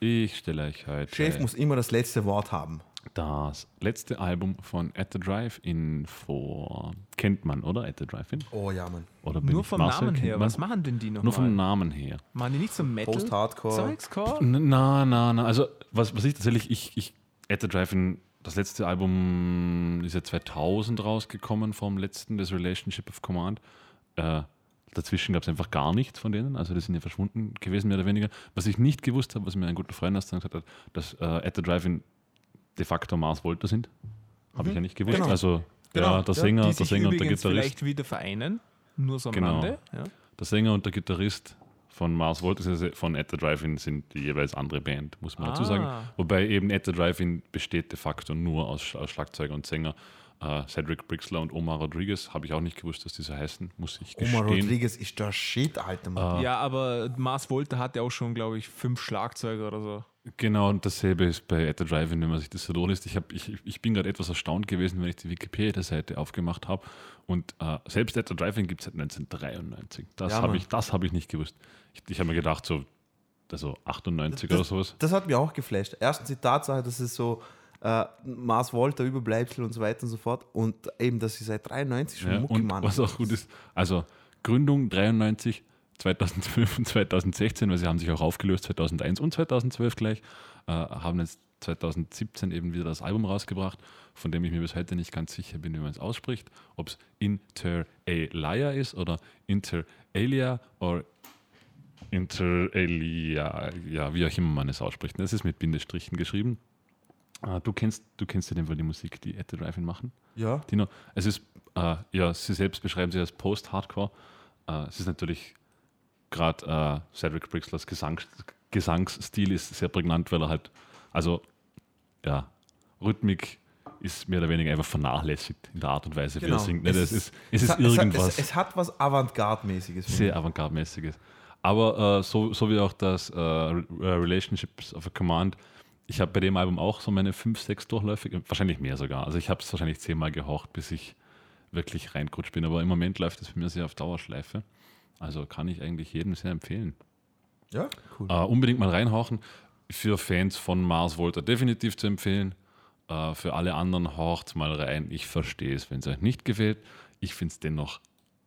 Speaker 3: Ich stelle euch heute
Speaker 1: Chef muss immer das letzte Wort haben.
Speaker 3: Das letzte Album von At the Drive-In vor. Kennt man, oder? At the Drive-In?
Speaker 1: Oh ja, Mann.
Speaker 3: Oder bin
Speaker 2: Nur vom
Speaker 3: Marcel?
Speaker 2: Namen her.
Speaker 3: man?
Speaker 2: Was machen denn die noch
Speaker 3: Nur
Speaker 2: mal?
Speaker 3: vom Namen her.
Speaker 2: Machen die nicht so Metal?
Speaker 1: Post-Hardcore.
Speaker 3: Na, na, na. Also, was, was ich tatsächlich, ich, ich, At the Drive-In, das letzte Album ist ja 2000 rausgekommen vom letzten, das Relationship of Command. Äh, dazwischen gab es einfach gar nichts von denen, also die sind ja verschwunden gewesen, mehr oder weniger. Was ich nicht gewusst habe, was mir ein guter Freund erst dann gesagt hat, dass äh, At the Drive-In de facto Mars Volta sind. Habe ich ja nicht gewusst.
Speaker 1: Genau.
Speaker 3: Also,
Speaker 1: Genau.
Speaker 3: ja, der
Speaker 1: Ja,
Speaker 3: Sänger,
Speaker 2: Die
Speaker 3: der Sänger und der Gitarrist.
Speaker 2: vielleicht wieder vereinen. Nur so am
Speaker 3: Genau.
Speaker 2: Rande. Ja.
Speaker 3: Der Sänger und der Gitarrist von Mars Volta, also von At the Drive-In, sind die jeweils andere Band, muss man dazu
Speaker 2: Ah.
Speaker 3: sagen. Wobei eben At the Drive-In besteht de facto nur aus, aus Schlagzeuger und Sänger. Äh, Cedric Brixler und Omar Rodriguez, habe ich auch nicht gewusst, dass die so heißen, muss ich
Speaker 1: Omar
Speaker 3: gestehen.
Speaker 1: Rodriguez ist der Shit, Alter, Mann.
Speaker 2: ja, aber Mars Volta hat ja auch schon, glaube ich, fünf Schlagzeuger oder so.
Speaker 3: Genau, und dasselbe ist bei At the Drive-In, wenn man sich das so durchliest. Ich, hab, ich, ich bin gerade etwas erstaunt gewesen, wenn ich die Wikipedia-Seite aufgemacht habe. Und äh, selbst At the Drive-In gibt es seit 1993. Das
Speaker 1: Ja,
Speaker 3: habe ich, das hab ich nicht gewusst. Ich, ich habe mir gedacht, so also 98 oder sowas.
Speaker 1: Das hat mich auch geflasht. Erstens die Tatsache, dass es so äh, Mars Volta, Überbleibsel und so weiter und so fort. Und eben, dass sie seit 93 schon
Speaker 3: Ja,
Speaker 1: Mucke
Speaker 3: und
Speaker 1: machen.
Speaker 3: was auch gut ist, also Gründung 93, 2012 und 2016, weil sie haben sich auch aufgelöst, 2001 und 2012 gleich, äh, haben jetzt 2017 eben wieder das Album rausgebracht, von dem ich mir bis heute nicht ganz sicher bin, wie man es ausspricht, ob es Inter Alia ist oder Inter Alia oder Inter Alia, ja, wie auch immer man es ausspricht. Das ist mit Bindestrichen geschrieben. Äh, du kennst, du kennst ja den Fall die Musik, die At the Drive-In machen.
Speaker 1: ja,
Speaker 3: Tino, es ist, äh, ja, sie selbst beschreiben sie als Post-Hardcore. Äh, es ist natürlich gerade äh, Cedric Brixlers Gesangs Gesangsstil ist sehr prägnant, weil er halt, also, ja, Rhythmik ist mehr oder weniger einfach vernachlässigt in der Art und Weise, wie
Speaker 1: genau.
Speaker 3: er singt. Es, es ist, es ist
Speaker 1: hat- es hat-
Speaker 3: irgendwas
Speaker 1: Es, es hat was Avantgarde-mäßiges.
Speaker 3: sehr avantgarde-mäßiges. Aber äh, so, so wie auch das äh, äh, Relationships of a Command, ich habe bei dem Album auch so meine fünf, sechs Durchläufe, wahrscheinlich mehr sogar. Also ich habe es wahrscheinlich zehnmal gehaucht, bis ich wirklich reingerutscht bin. Aber im Moment läuft es für mich sehr auf Dauerschleife. Also kann ich eigentlich jedem sehr empfehlen.
Speaker 1: Ja, cool.
Speaker 3: Äh, unbedingt mal reinhauchen. Für Fans von Mars Volta definitiv zu empfehlen. Äh, für alle anderen haucht mal rein. Ich verstehe es, wenn es euch nicht gefällt. Ich finde es dennoch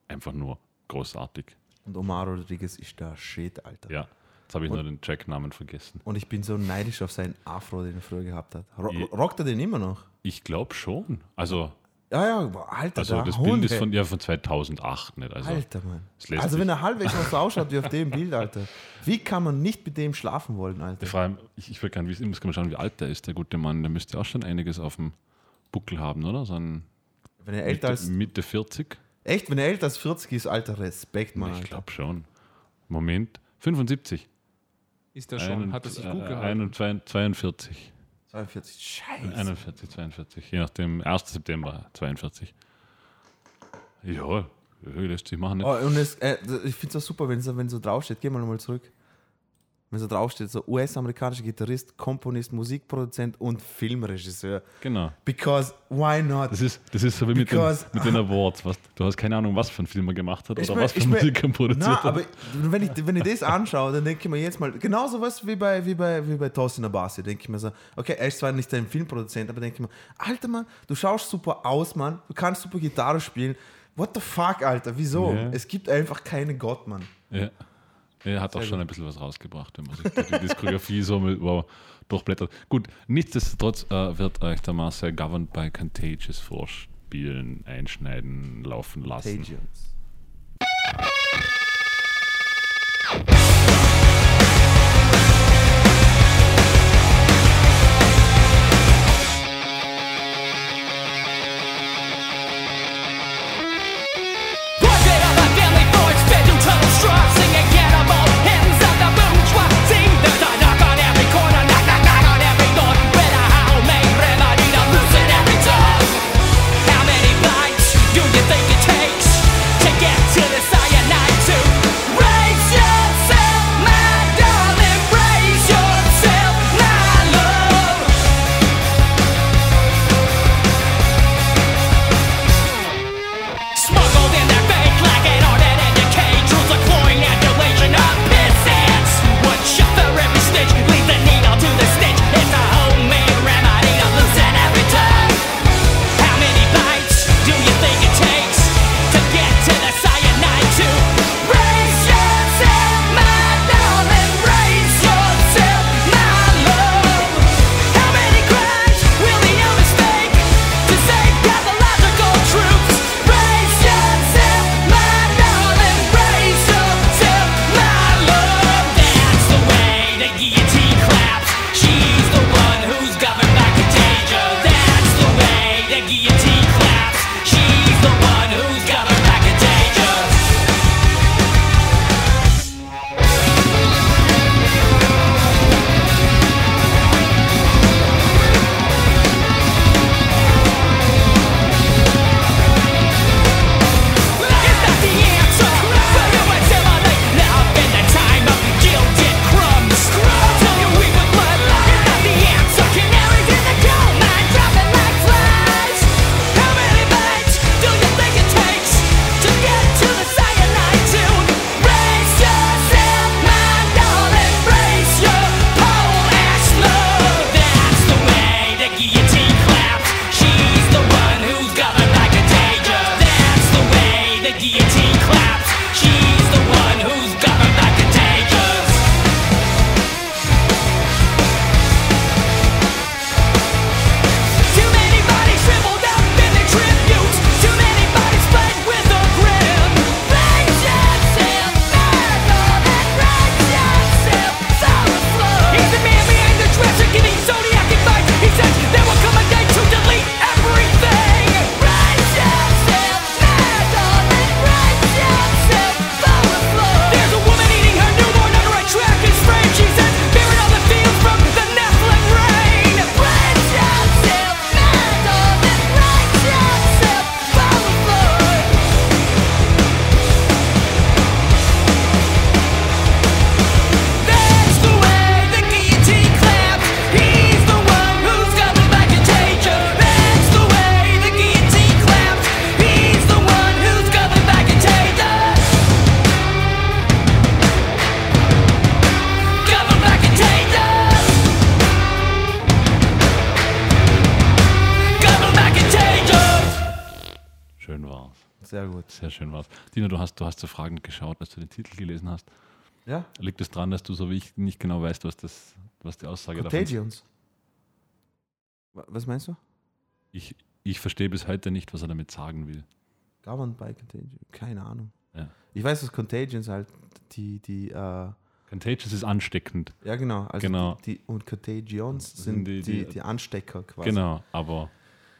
Speaker 3: einfach nur großartig.
Speaker 1: Und Omar Rodriguez ist der Shit, Alter.
Speaker 3: Ja, jetzt habe ich nur den Tracknamen vergessen.
Speaker 1: Und ich bin so neidisch auf seinen Afro, den er früher gehabt hat. Ro. Rockt er den immer noch?
Speaker 3: Ich glaube schon. Also,
Speaker 1: Ja, ja, Alter,
Speaker 3: also das
Speaker 1: Hund,
Speaker 3: Bild ist von, ja, von 2008 nicht. Also,
Speaker 1: Alter, Mann. Also, wenn er halbwegs noch so ausschaut wie auf dem Bild, Alter. Wie kann man nicht mit dem schlafen wollen, Alter?
Speaker 3: vor allem, ich, ich will gerne wissen, muss mal schauen, wie alt der ist, der gute Mann. Der müsste auch schon einiges auf dem Buckel haben, oder? So ein
Speaker 1: Wenn er älter
Speaker 3: Mitte,
Speaker 1: als.
Speaker 3: Mitte 40.
Speaker 1: Echt, wenn er älter als 40 ist, Alter, Respekt, Mann.
Speaker 3: ich glaube schon. Moment, 75.
Speaker 2: Ist er schon?
Speaker 3: Ein-
Speaker 2: hat er sich
Speaker 3: äh,
Speaker 2: gut
Speaker 3: ein
Speaker 2: gehalten?
Speaker 3: und zwei- 42.
Speaker 1: 42. Scheiße.
Speaker 3: 41, 42. Je nachdem, 1. September 42. Ja, lässt sich machen. Nicht?
Speaker 1: Oh, und es, äh, ich finde es auch super, wenn so, wenn so draufsteht, geh mal nochmal zurück. Wenn so draufsteht, so US-amerikanischer Gitarrist, Komponist, Musikproduzent und Filmregisseur.
Speaker 3: Genau.
Speaker 1: Because why not?
Speaker 3: Das ist, das ist so wie mit den,
Speaker 1: Because-
Speaker 3: mit den [LAUGHS] Awards. Was, du hast keine Ahnung, was für einen Film er gemacht hat oder
Speaker 1: mein-
Speaker 3: was für Musik er produziert
Speaker 1: Na,
Speaker 3: hat.
Speaker 1: aber wenn ich, wenn ich das anschaue, dann denke ich mir jetzt mal, genauso was wie bei, wie bei, wie bei Tosin Abasi, denke ich mir so, okay, er ist zwar nicht ein Filmproduzent, aber denke ich mir, Alter Mann, du schaust super aus, Mann, du kannst super Gitarre spielen. What the fuck, Alter, wieso?
Speaker 3: Ja.
Speaker 1: Es gibt einfach keinen Gott, Mann.
Speaker 3: Ja. Er hat auch
Speaker 1: Sehr
Speaker 3: schon ein bisschen was rausgebracht, wenn man sich die Diskografie so mit, wow, durchblättert. Gut, nichtsdestotrotz äh, wird euch der Marcel Governed by Contagious vorspielen, einschneiden, laufen lassen.
Speaker 1: Contagions. Sehr gut.
Speaker 3: Sehr schön war's. Dino, du hast, du hast so fragend geschaut, als du den Titel gelesen hast.
Speaker 1: Ja?
Speaker 3: Liegt es daran, dass du so wie ich nicht genau weißt, was, das, was die Aussage davon ist?
Speaker 1: Contagions. Wa- Was meinst du?
Speaker 3: Ich, ich verstehe bis heute nicht, was er damit sagen will.
Speaker 1: Governed by Contagion. Keine Ahnung.
Speaker 3: Ja.
Speaker 1: Ich weiß, dass Contagions halt die, die, äh,
Speaker 3: Contagious ist ansteckend.
Speaker 1: ja genau, also
Speaker 3: Genau.
Speaker 1: Die, die und Contagions
Speaker 3: sind
Speaker 1: sind
Speaker 3: die-
Speaker 1: die,
Speaker 3: die-
Speaker 1: die, Anstecker quasi.
Speaker 3: Genau, aber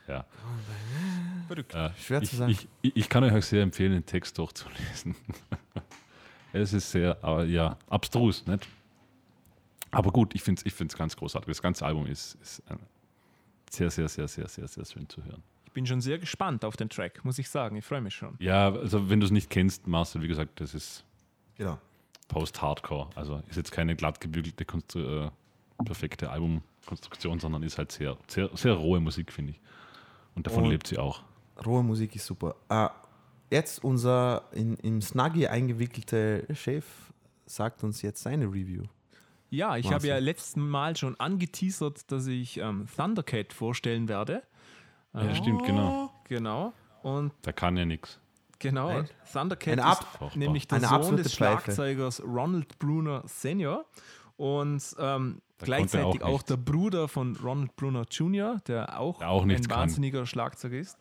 Speaker 3: ja.
Speaker 2: Verrückt.
Speaker 3: Äh,
Speaker 1: Schwer
Speaker 3: ich,
Speaker 1: zu sagen.
Speaker 3: Ich, ich, ich kann euch auch sehr empfehlen, den Text durchzulesen. [LAUGHS] es ist sehr, aber ja, abstrus, nicht? Aber gut, ich finde es ich find's ganz großartig. Das ganze Album ist, ist äh, sehr, sehr, sehr, sehr, sehr, sehr schön zu hören.
Speaker 2: Ich bin schon sehr gespannt auf den Track, muss ich sagen. Ich freue mich schon.
Speaker 3: Ja, also wenn du es nicht kennst, Marcel, wie gesagt, das ist
Speaker 1: Genau.
Speaker 3: Post-Hardcore. Also ist jetzt keine glatt gebügelte, äh, perfekte Albumkonstruktion, sondern ist halt sehr, sehr, sehr rohe Musik, finde ich. Und davon
Speaker 1: Und-
Speaker 3: lebt sie auch.
Speaker 1: Rohe Musik ist super. Äh, jetzt unser in, im Snuggie eingewickelte Chef sagt uns jetzt seine Review.
Speaker 2: Ja, ich habe ja letzten Mal schon angeteasert, dass ich ähm, Thundercat vorstellen werde.
Speaker 3: Ja, stimmt, genau.
Speaker 2: Genau. Und
Speaker 3: Da kann ja nichts.
Speaker 2: genau,
Speaker 1: Nein.
Speaker 2: Thundercat
Speaker 1: Eine
Speaker 2: ist
Speaker 1: Ab-
Speaker 2: nämlich der
Speaker 1: Eine
Speaker 2: Sohn des
Speaker 1: Pfeife.
Speaker 2: Schlagzeugers Ronald Bruner Senior und ähm, gleichzeitig
Speaker 3: auch
Speaker 2: auch, der Bruder von Ronald Bruner Jr., der auch,
Speaker 3: Der auch
Speaker 2: ein
Speaker 3: kann.
Speaker 2: wahnsinniger Schlagzeuger ist.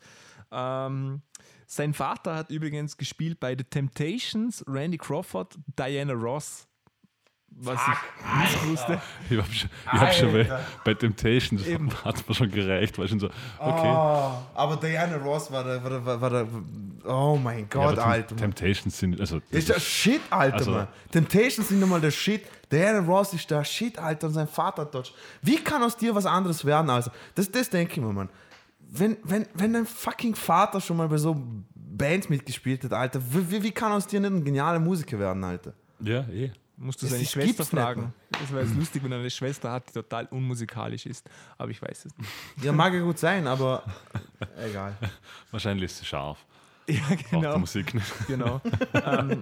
Speaker 2: Ähm, sein Vater hat übrigens gespielt bei The Temptations, Randy Crawford, Diana Ross. Was ich nicht wusste.
Speaker 3: Ich habe schon, ich hab schon bei, bei Temptations hat es mir schon gereicht, weil schon so, okay.
Speaker 1: Oh, aber Diana Ross war der, war der, war der oh mein
Speaker 3: Ja,
Speaker 1: Gott,
Speaker 3: Tem-
Speaker 1: Alter.
Speaker 3: Temptations sind, also
Speaker 1: Das ist der Shit, Alter,
Speaker 3: Also-
Speaker 1: Mann. Temptations sind nochmal der Shit. Diana Ross ist der Shit, Alter, und sein Vater dort. Wie kann aus dir was anderes werden, Alter? Das, das denke ich mir, Mann. Wenn, wenn, wenn dein fucking Vater schon mal bei so Bands mitgespielt hat, Alter, wie, wie- kann aus dir nicht ein genialer Musiker werden, Alter?
Speaker 3: ja, eh.
Speaker 2: Musst du
Speaker 1: Das
Speaker 2: seine
Speaker 1: ist-
Speaker 2: Schwester fragen. Das wäre jetzt lustig, wenn er eine Schwester hat, die total unmusikalisch ist. Aber ich weiß es nicht.
Speaker 1: Ja, mag ja gut sein, aber [LAUGHS] egal.
Speaker 3: Wahrscheinlich ist sie scharf.
Speaker 2: Ja,
Speaker 3: Auch die
Speaker 2: genau.
Speaker 3: Musik nicht.
Speaker 2: genau. [LAUGHS] ähm,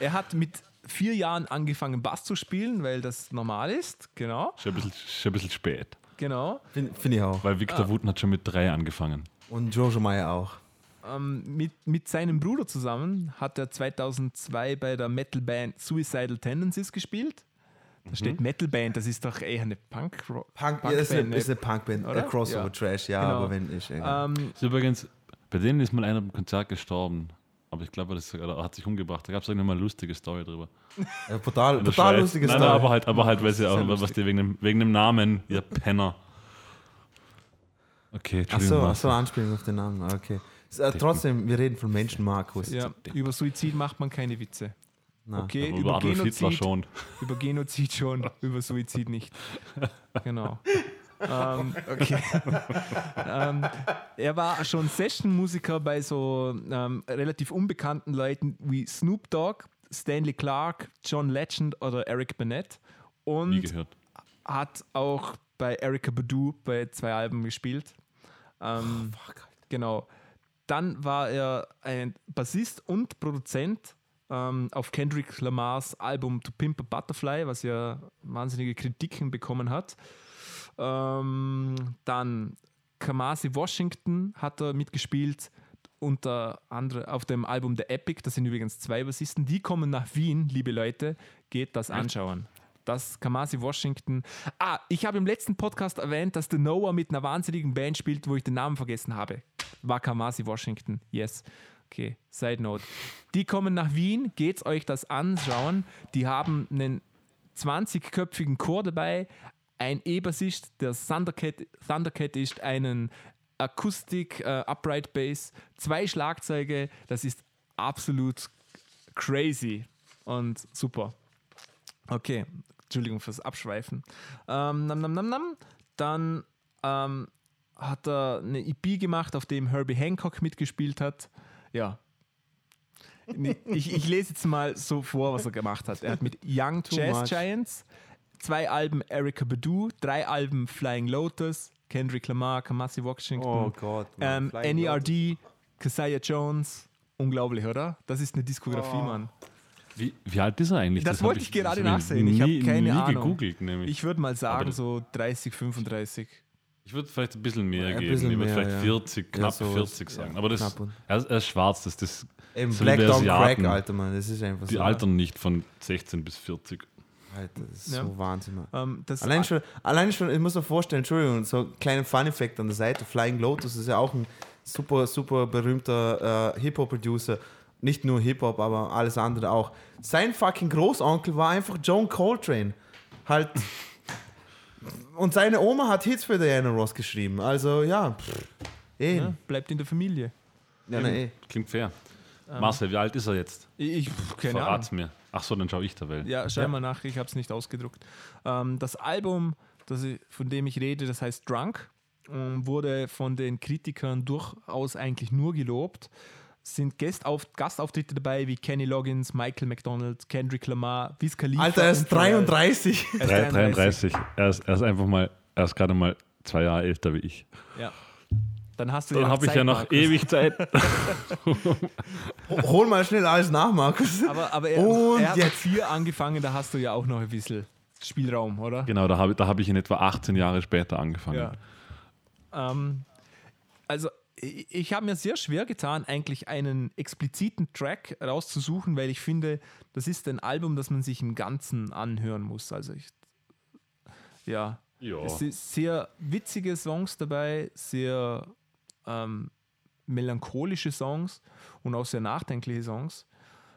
Speaker 2: er hat mit vier Jahren angefangen, Bass zu spielen, weil das normal ist. Genau.
Speaker 3: Schon ein bisschen, schon ein bisschen spät.
Speaker 2: Genau.
Speaker 1: Finde find ich auch.
Speaker 3: Weil Victor Wooten hat schon mit drei angefangen.
Speaker 1: Und Jojo Meyer auch.
Speaker 2: Ähm, mit, mit seinem Bruder zusammen hat er 2002 bei der Metalband Suicidal Tendencies gespielt. Da steht Metalband, das ist doch eher eine Punk
Speaker 1: Punk, ja, ist, eine,
Speaker 2: ne?
Speaker 1: ist eine Punkband,
Speaker 2: Oder?
Speaker 1: Crossover
Speaker 2: Ja.
Speaker 1: Trash, ja,
Speaker 2: Genau.
Speaker 1: aber wenn ich. Äh,
Speaker 2: Ähm,
Speaker 3: Ist übrigens, bei denen ist mal einer im Konzert gestorben. Aber ich glaube, das oder hat sich umgebracht. Da gab es irgendwann mal eine lustige Story drüber. [LAUGHS]
Speaker 1: äh, total total
Speaker 3: Schweiz. Nein,
Speaker 1: Story.
Speaker 3: nein, aber halt, aber halt, weil sie auch, was die wegen dem, wegen dem Namen, ihr Penner. Okay,
Speaker 1: Ach
Speaker 3: Entschuldigung.
Speaker 1: so, ach so,
Speaker 3: Marcel.
Speaker 1: Anspielung auf den Namen. Okay. Äh, trotzdem, wir reden von Menschen, Markus.
Speaker 2: ja, über Suizid macht man keine Witze.
Speaker 1: Na.
Speaker 2: Okay, über
Speaker 3: über Adolf Hitler
Speaker 2: Genozid,
Speaker 3: schon. [LAUGHS]
Speaker 2: über Genozid schon, über Suizid nicht. Genau. Ähm, [LAUGHS] okay. ähm, er war schon Session-Musiker bei so ähm, relativ unbekannten Leuten wie Snoop Dogg, Stanley Clark, John Legend oder Eric Bennett und
Speaker 3: gehört.
Speaker 2: hat auch bei Erika Badu bei zwei Alben gespielt. Ähm, genau. Dann war er ein Bassist und Produzent ähm, auf Kendrick Lamars Album To Pimp a Butterfly, was ja wahnsinnige Kritiken bekommen hat. Ähm, dann Kamasi Washington hat er mitgespielt unter anderem auf dem Album The Epic, das sind übrigens zwei Bassisten, die kommen nach Wien, liebe Leute, geht das anschauen. Das Kamasi Washington. Ah, ich habe im letzten Podcast erwähnt, dass The Noah mit einer wahnsinnigen Band spielt, wo ich den Namen vergessen habe. War Kamasi Washington, yes. Okay, Side Note. Die kommen nach Wien, geht's euch das anschauen. Die haben einen 20-köpfigen Chor dabei, ein E-Bassist, der Thundercat, Thundercat ist, einen Akustik äh, Upright Bass, zwei Schlagzeuge, das ist absolut crazy und super. Okay, Entschuldigung fürs Abschweifen. Ähm, nam, nam, nam, nam. Dann ähm, hat er eine EP gemacht, auf dem Herbie Hancock mitgespielt hat. Ja. [LAUGHS] Ich, ich lese jetzt mal so vor, was er gemacht hat. Er hat mit Young Jazz
Speaker 1: much.
Speaker 2: Giants zwei Alben Erika Badu, drei Alben Flying Lotus, Kendrick Lamar, Kamasi Washington,
Speaker 1: Oh Gott.
Speaker 2: Ähm, NERD, Keziah Jones. Unglaublich, oder? Das ist eine Diskografie, Mann.
Speaker 3: Wie, wie alt ist er eigentlich?
Speaker 2: Das
Speaker 3: hab
Speaker 2: wollte ich gerade
Speaker 3: das hab
Speaker 2: nachsehen. Ich hab
Speaker 3: nie,
Speaker 2: keine
Speaker 3: nie
Speaker 2: Ahnung.
Speaker 3: gegoogelt, nämlich.
Speaker 2: Ich würde mal sagen,
Speaker 3: das-
Speaker 2: so 30, 35.
Speaker 3: Ich würde vielleicht ein bisschen mehr
Speaker 1: Ein
Speaker 3: geben.
Speaker 1: bisschen
Speaker 3: ich würde
Speaker 1: mehr,
Speaker 3: vielleicht
Speaker 1: ja.
Speaker 3: 40, knapp
Speaker 1: sowas.
Speaker 3: 40 sagen.
Speaker 1: Ja,
Speaker 3: Aber das, er, ist, er ist schwarz, das, das,
Speaker 1: Eben
Speaker 3: so
Speaker 1: Black Dog Crack. Alter, Mann. Das ist einfach
Speaker 3: die
Speaker 1: so.
Speaker 3: altern nicht von 16 bis 40.
Speaker 1: Alter, das ist
Speaker 2: Ja.
Speaker 1: so Wahnsinn.
Speaker 2: Ähm, das
Speaker 1: Allein schon, allein schon, ich muss mir vorstellen, Entschuldigung, so ein kleiner Fun-Effekt an der Seite. Flying Lotus ist ja auch ein super, super berühmter äh, Hip-Hop-Producer. Nicht nur Hip-Hop, aber alles andere auch. Sein fucking Großonkel war einfach Joan Coltrane. Halt. [LAUGHS] Und seine Oma hat Hits für Diana Ross geschrieben. Also, ja. Pff, eh.
Speaker 2: ja, bleibt in der Familie.
Speaker 1: ja, na, eh.
Speaker 3: Klingt fair.
Speaker 2: Ähm.
Speaker 3: Marcel, wie alt ist er jetzt?
Speaker 2: Ich, keine
Speaker 3: Verrat's
Speaker 2: Ahnung.
Speaker 3: mir. Ach so, dann schaue ich da Welt.
Speaker 2: Ja, schau mal nach, ich habe es nicht ausgedruckt. Ähm, das Album, das ich, von dem ich rede, das heißt Drunk, ähm, wurde von den Kritikern durchaus eigentlich nur gelobt. Sind Gastauf Gastauftritte dabei wie Kenny Loggins, Michael McDonald, Kendrick Lamar, Wiz Khalifa.
Speaker 1: Alter, er ist
Speaker 2: und Pharrell.
Speaker 1: 33.
Speaker 2: Er ist
Speaker 3: 3, 33. Er ist, er ist einfach mal, er ist gerade mal zwei Jahre älter wie ich.
Speaker 2: Ja. Dann hast du
Speaker 3: Dann
Speaker 2: noch
Speaker 3: habe ich ja noch
Speaker 2: Markus.
Speaker 3: ewig Zeit. [LAUGHS]
Speaker 1: Hol mal schnell alles nach, Markus.
Speaker 2: Aber, aber er,
Speaker 1: Und
Speaker 2: er hat
Speaker 1: jetzt.
Speaker 2: vier angefangen, da hast du ja auch noch ein bisschen Spielraum, oder?
Speaker 3: genau, da habe da hab ich in etwa 18 Jahre später angefangen.
Speaker 2: Ja. Ähm, also ich, ich habe mir sehr schwer getan, eigentlich einen expliziten Track rauszusuchen, weil ich finde, das ist ein Album, das man sich im Ganzen anhören muss. Also ich, ja,
Speaker 3: Ja.
Speaker 2: es sind sehr witzige Songs dabei, sehr ähm, melancholische Songs und auch sehr nachdenkliche Songs.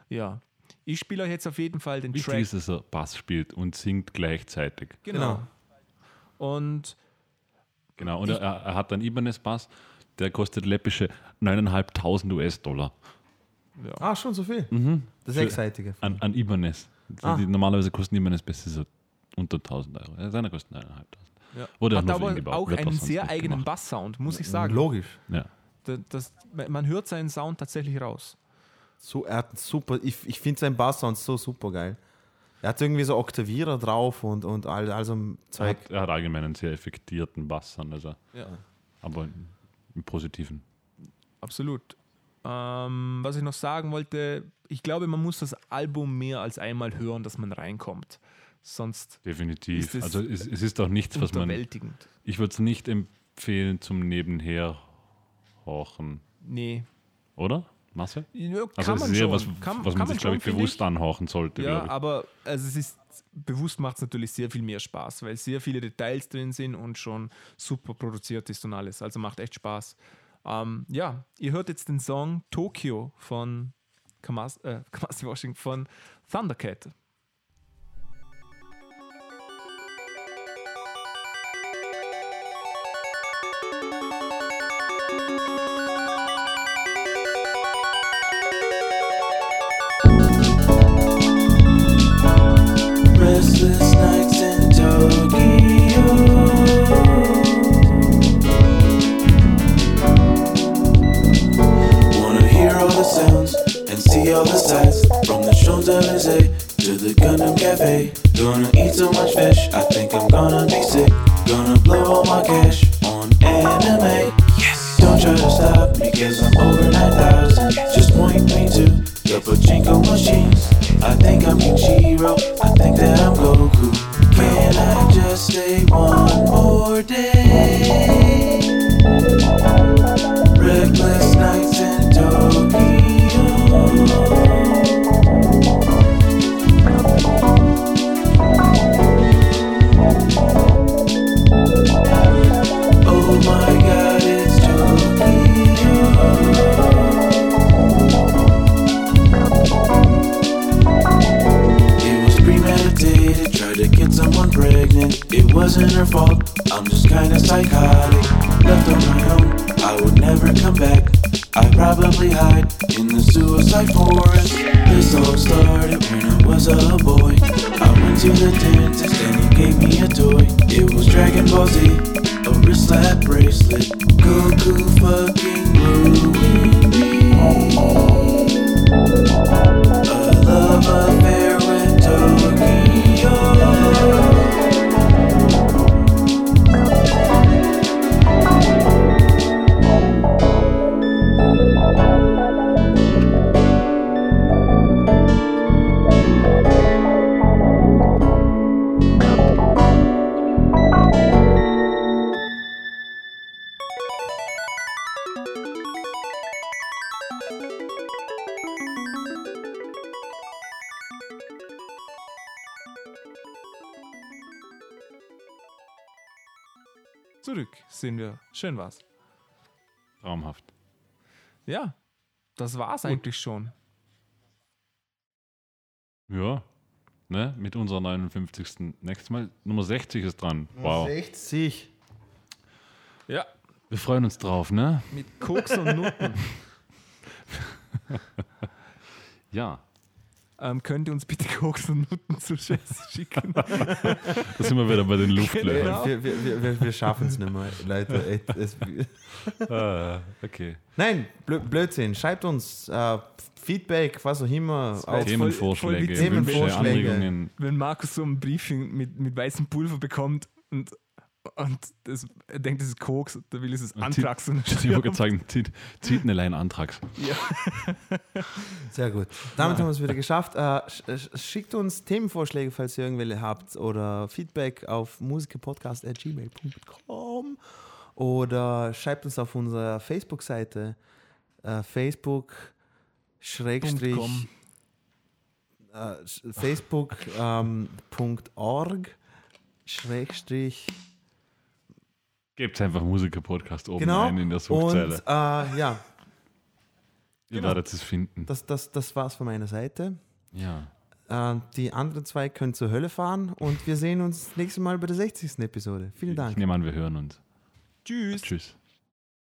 Speaker 2: Ja, ich spiele euch jetzt auf jeden Fall den
Speaker 3: Wichtig
Speaker 2: Track.
Speaker 3: ist, dass er Bass spielt und singt gleichzeitig.
Speaker 2: Genau. Und
Speaker 3: Genau, und er, er hat einen Ibanez-Bass, der kostet läppische 9.500 US-Dollar
Speaker 1: Ah, schon so viel. Das
Speaker 3: Für-
Speaker 1: Sechsseitige.
Speaker 3: an, an Ibanez.
Speaker 1: Ah.
Speaker 3: die, normalerweise kosten Ibanez-Bässe so unter 1.000 Euro. Ja, Seiner kostet 9.500.
Speaker 2: ja.
Speaker 3: Wurde
Speaker 2: hat aber
Speaker 3: gebaut,
Speaker 2: auch einen sehr eigenen
Speaker 3: gemacht.
Speaker 2: Basssound, muss ich sagen.
Speaker 1: Logisch.
Speaker 3: Ja.
Speaker 2: Da- Das, man hört seinen Sound tatsächlich raus.
Speaker 1: So, er hat einen super, ich, ich finde seinen Basssound so super geil. Er hat irgendwie so Oktavierer drauf und, und all, all so ein
Speaker 3: Er,
Speaker 1: Zeug.
Speaker 3: hat, er hat allgemein einen sehr effektierten Bass, also,
Speaker 2: Ja.
Speaker 3: aber im Positiven.
Speaker 2: Absolut. Ähm, was ich noch sagen wollte, ich glaube, man muss das Album mehr als einmal hören, dass man reinkommt. Sonst
Speaker 3: Definitiv.
Speaker 2: Ist es
Speaker 3: also es, es ist auch nichts, was man. Ich würde es nicht empfehlen zum Nebenher horchen,
Speaker 2: Nee.
Speaker 3: oder? Marcel?
Speaker 2: Ja,
Speaker 3: Also es ist eher was,
Speaker 2: kann,
Speaker 3: was
Speaker 2: kann
Speaker 3: man sich, glaube ich, bewusst anhauchen sollte,
Speaker 2: Ja,
Speaker 3: ich.
Speaker 2: aber also es ist bewusst macht es natürlich sehr viel mehr Spaß, weil sehr viele Details drin sind und schon super produziert ist und alles. Also macht echt Spaß. Ähm, ja, ihr hört jetzt den Song Tokyo von Kamas, äh, [LAUGHS] Kamasi Washington von Thundercat.
Speaker 6: See all the sights from the Champs Elysees to the Gundam Cafe. Gonna eat so much fish, I think I'm gonna be sick. Gonna blow all my cash on anime. Yes, don't try to stop me, cause I'm over 9,000. Just point me to the pachinko machines. I think I'm Ichiro, I think that I'm Goku. Can I just stay one more day? Reckless was
Speaker 2: Schön war's.
Speaker 3: Traumhaft.
Speaker 2: Ja, das war's eigentlich schon.
Speaker 3: Ja. Ne? Mit unserer 59. Nächstes Mal Nummer 60 ist dran. Wow.
Speaker 1: 60.
Speaker 2: Ja,
Speaker 3: Wir freuen uns drauf, ne?
Speaker 2: mit Koks und Nutten. [LAUGHS]
Speaker 3: Ja.
Speaker 2: Ähm, könnt ihr uns bitte Koks und Nutten zu Jess schicken? [LAUGHS]
Speaker 3: Da sind wir wieder bei den Luftlöchern.
Speaker 2: Genau.
Speaker 1: Wir, wir, wir, wir, schaffen es nicht mehr, Leute. Echt, es,
Speaker 3: Ah, okay.
Speaker 1: Nein, Blö- Blödsinn. Schreibt uns äh, Feedback, was auch immer.
Speaker 2: jetzt
Speaker 3: Themenvorschläge,
Speaker 2: wenn-
Speaker 3: Wünsche,
Speaker 1: Themenvorschläge.
Speaker 3: Anregungen.
Speaker 2: Wenn Markus so ein Briefing mit, mit weißem Pulver bekommt und, und das, er denkt, das ist Koks, da will es es
Speaker 3: Und zieht-
Speaker 2: Antrags und
Speaker 3: Ich wollte gerade sagen, zieht, zieht eine Line Antrags. [LAUGHS]
Speaker 1: Sehr gut. Damit haben wir es wieder geschafft. Äh, sch- sch- schickt uns Themenvorschläge, falls ihr irgendwelche habt, oder Feedback auf musikerpodcast.gmail.com oder schreibt uns auf unserer Facebook-Seite äh, Facebook Schrägstrich
Speaker 2: .com.
Speaker 1: äh, sch- Facebook ähm, .org Schrägstrich
Speaker 3: Gebt einfach Musiker-Podcast oben
Speaker 1: genau
Speaker 3: ein in der
Speaker 1: und
Speaker 3: Suchzeile.
Speaker 1: äh, ja,
Speaker 3: Ihr
Speaker 1: genau.
Speaker 3: werdet es finden.
Speaker 1: das, das, das war's von meiner Seite.
Speaker 3: Ja.
Speaker 1: Äh, die anderen zwei können zur Hölle fahren und wir sehen uns das nächste Mal bei der 60. Episode. Vielen
Speaker 3: Ich
Speaker 1: Dank.
Speaker 3: nehme an, wir hören uns.
Speaker 2: Tschüss.
Speaker 3: Tschüss.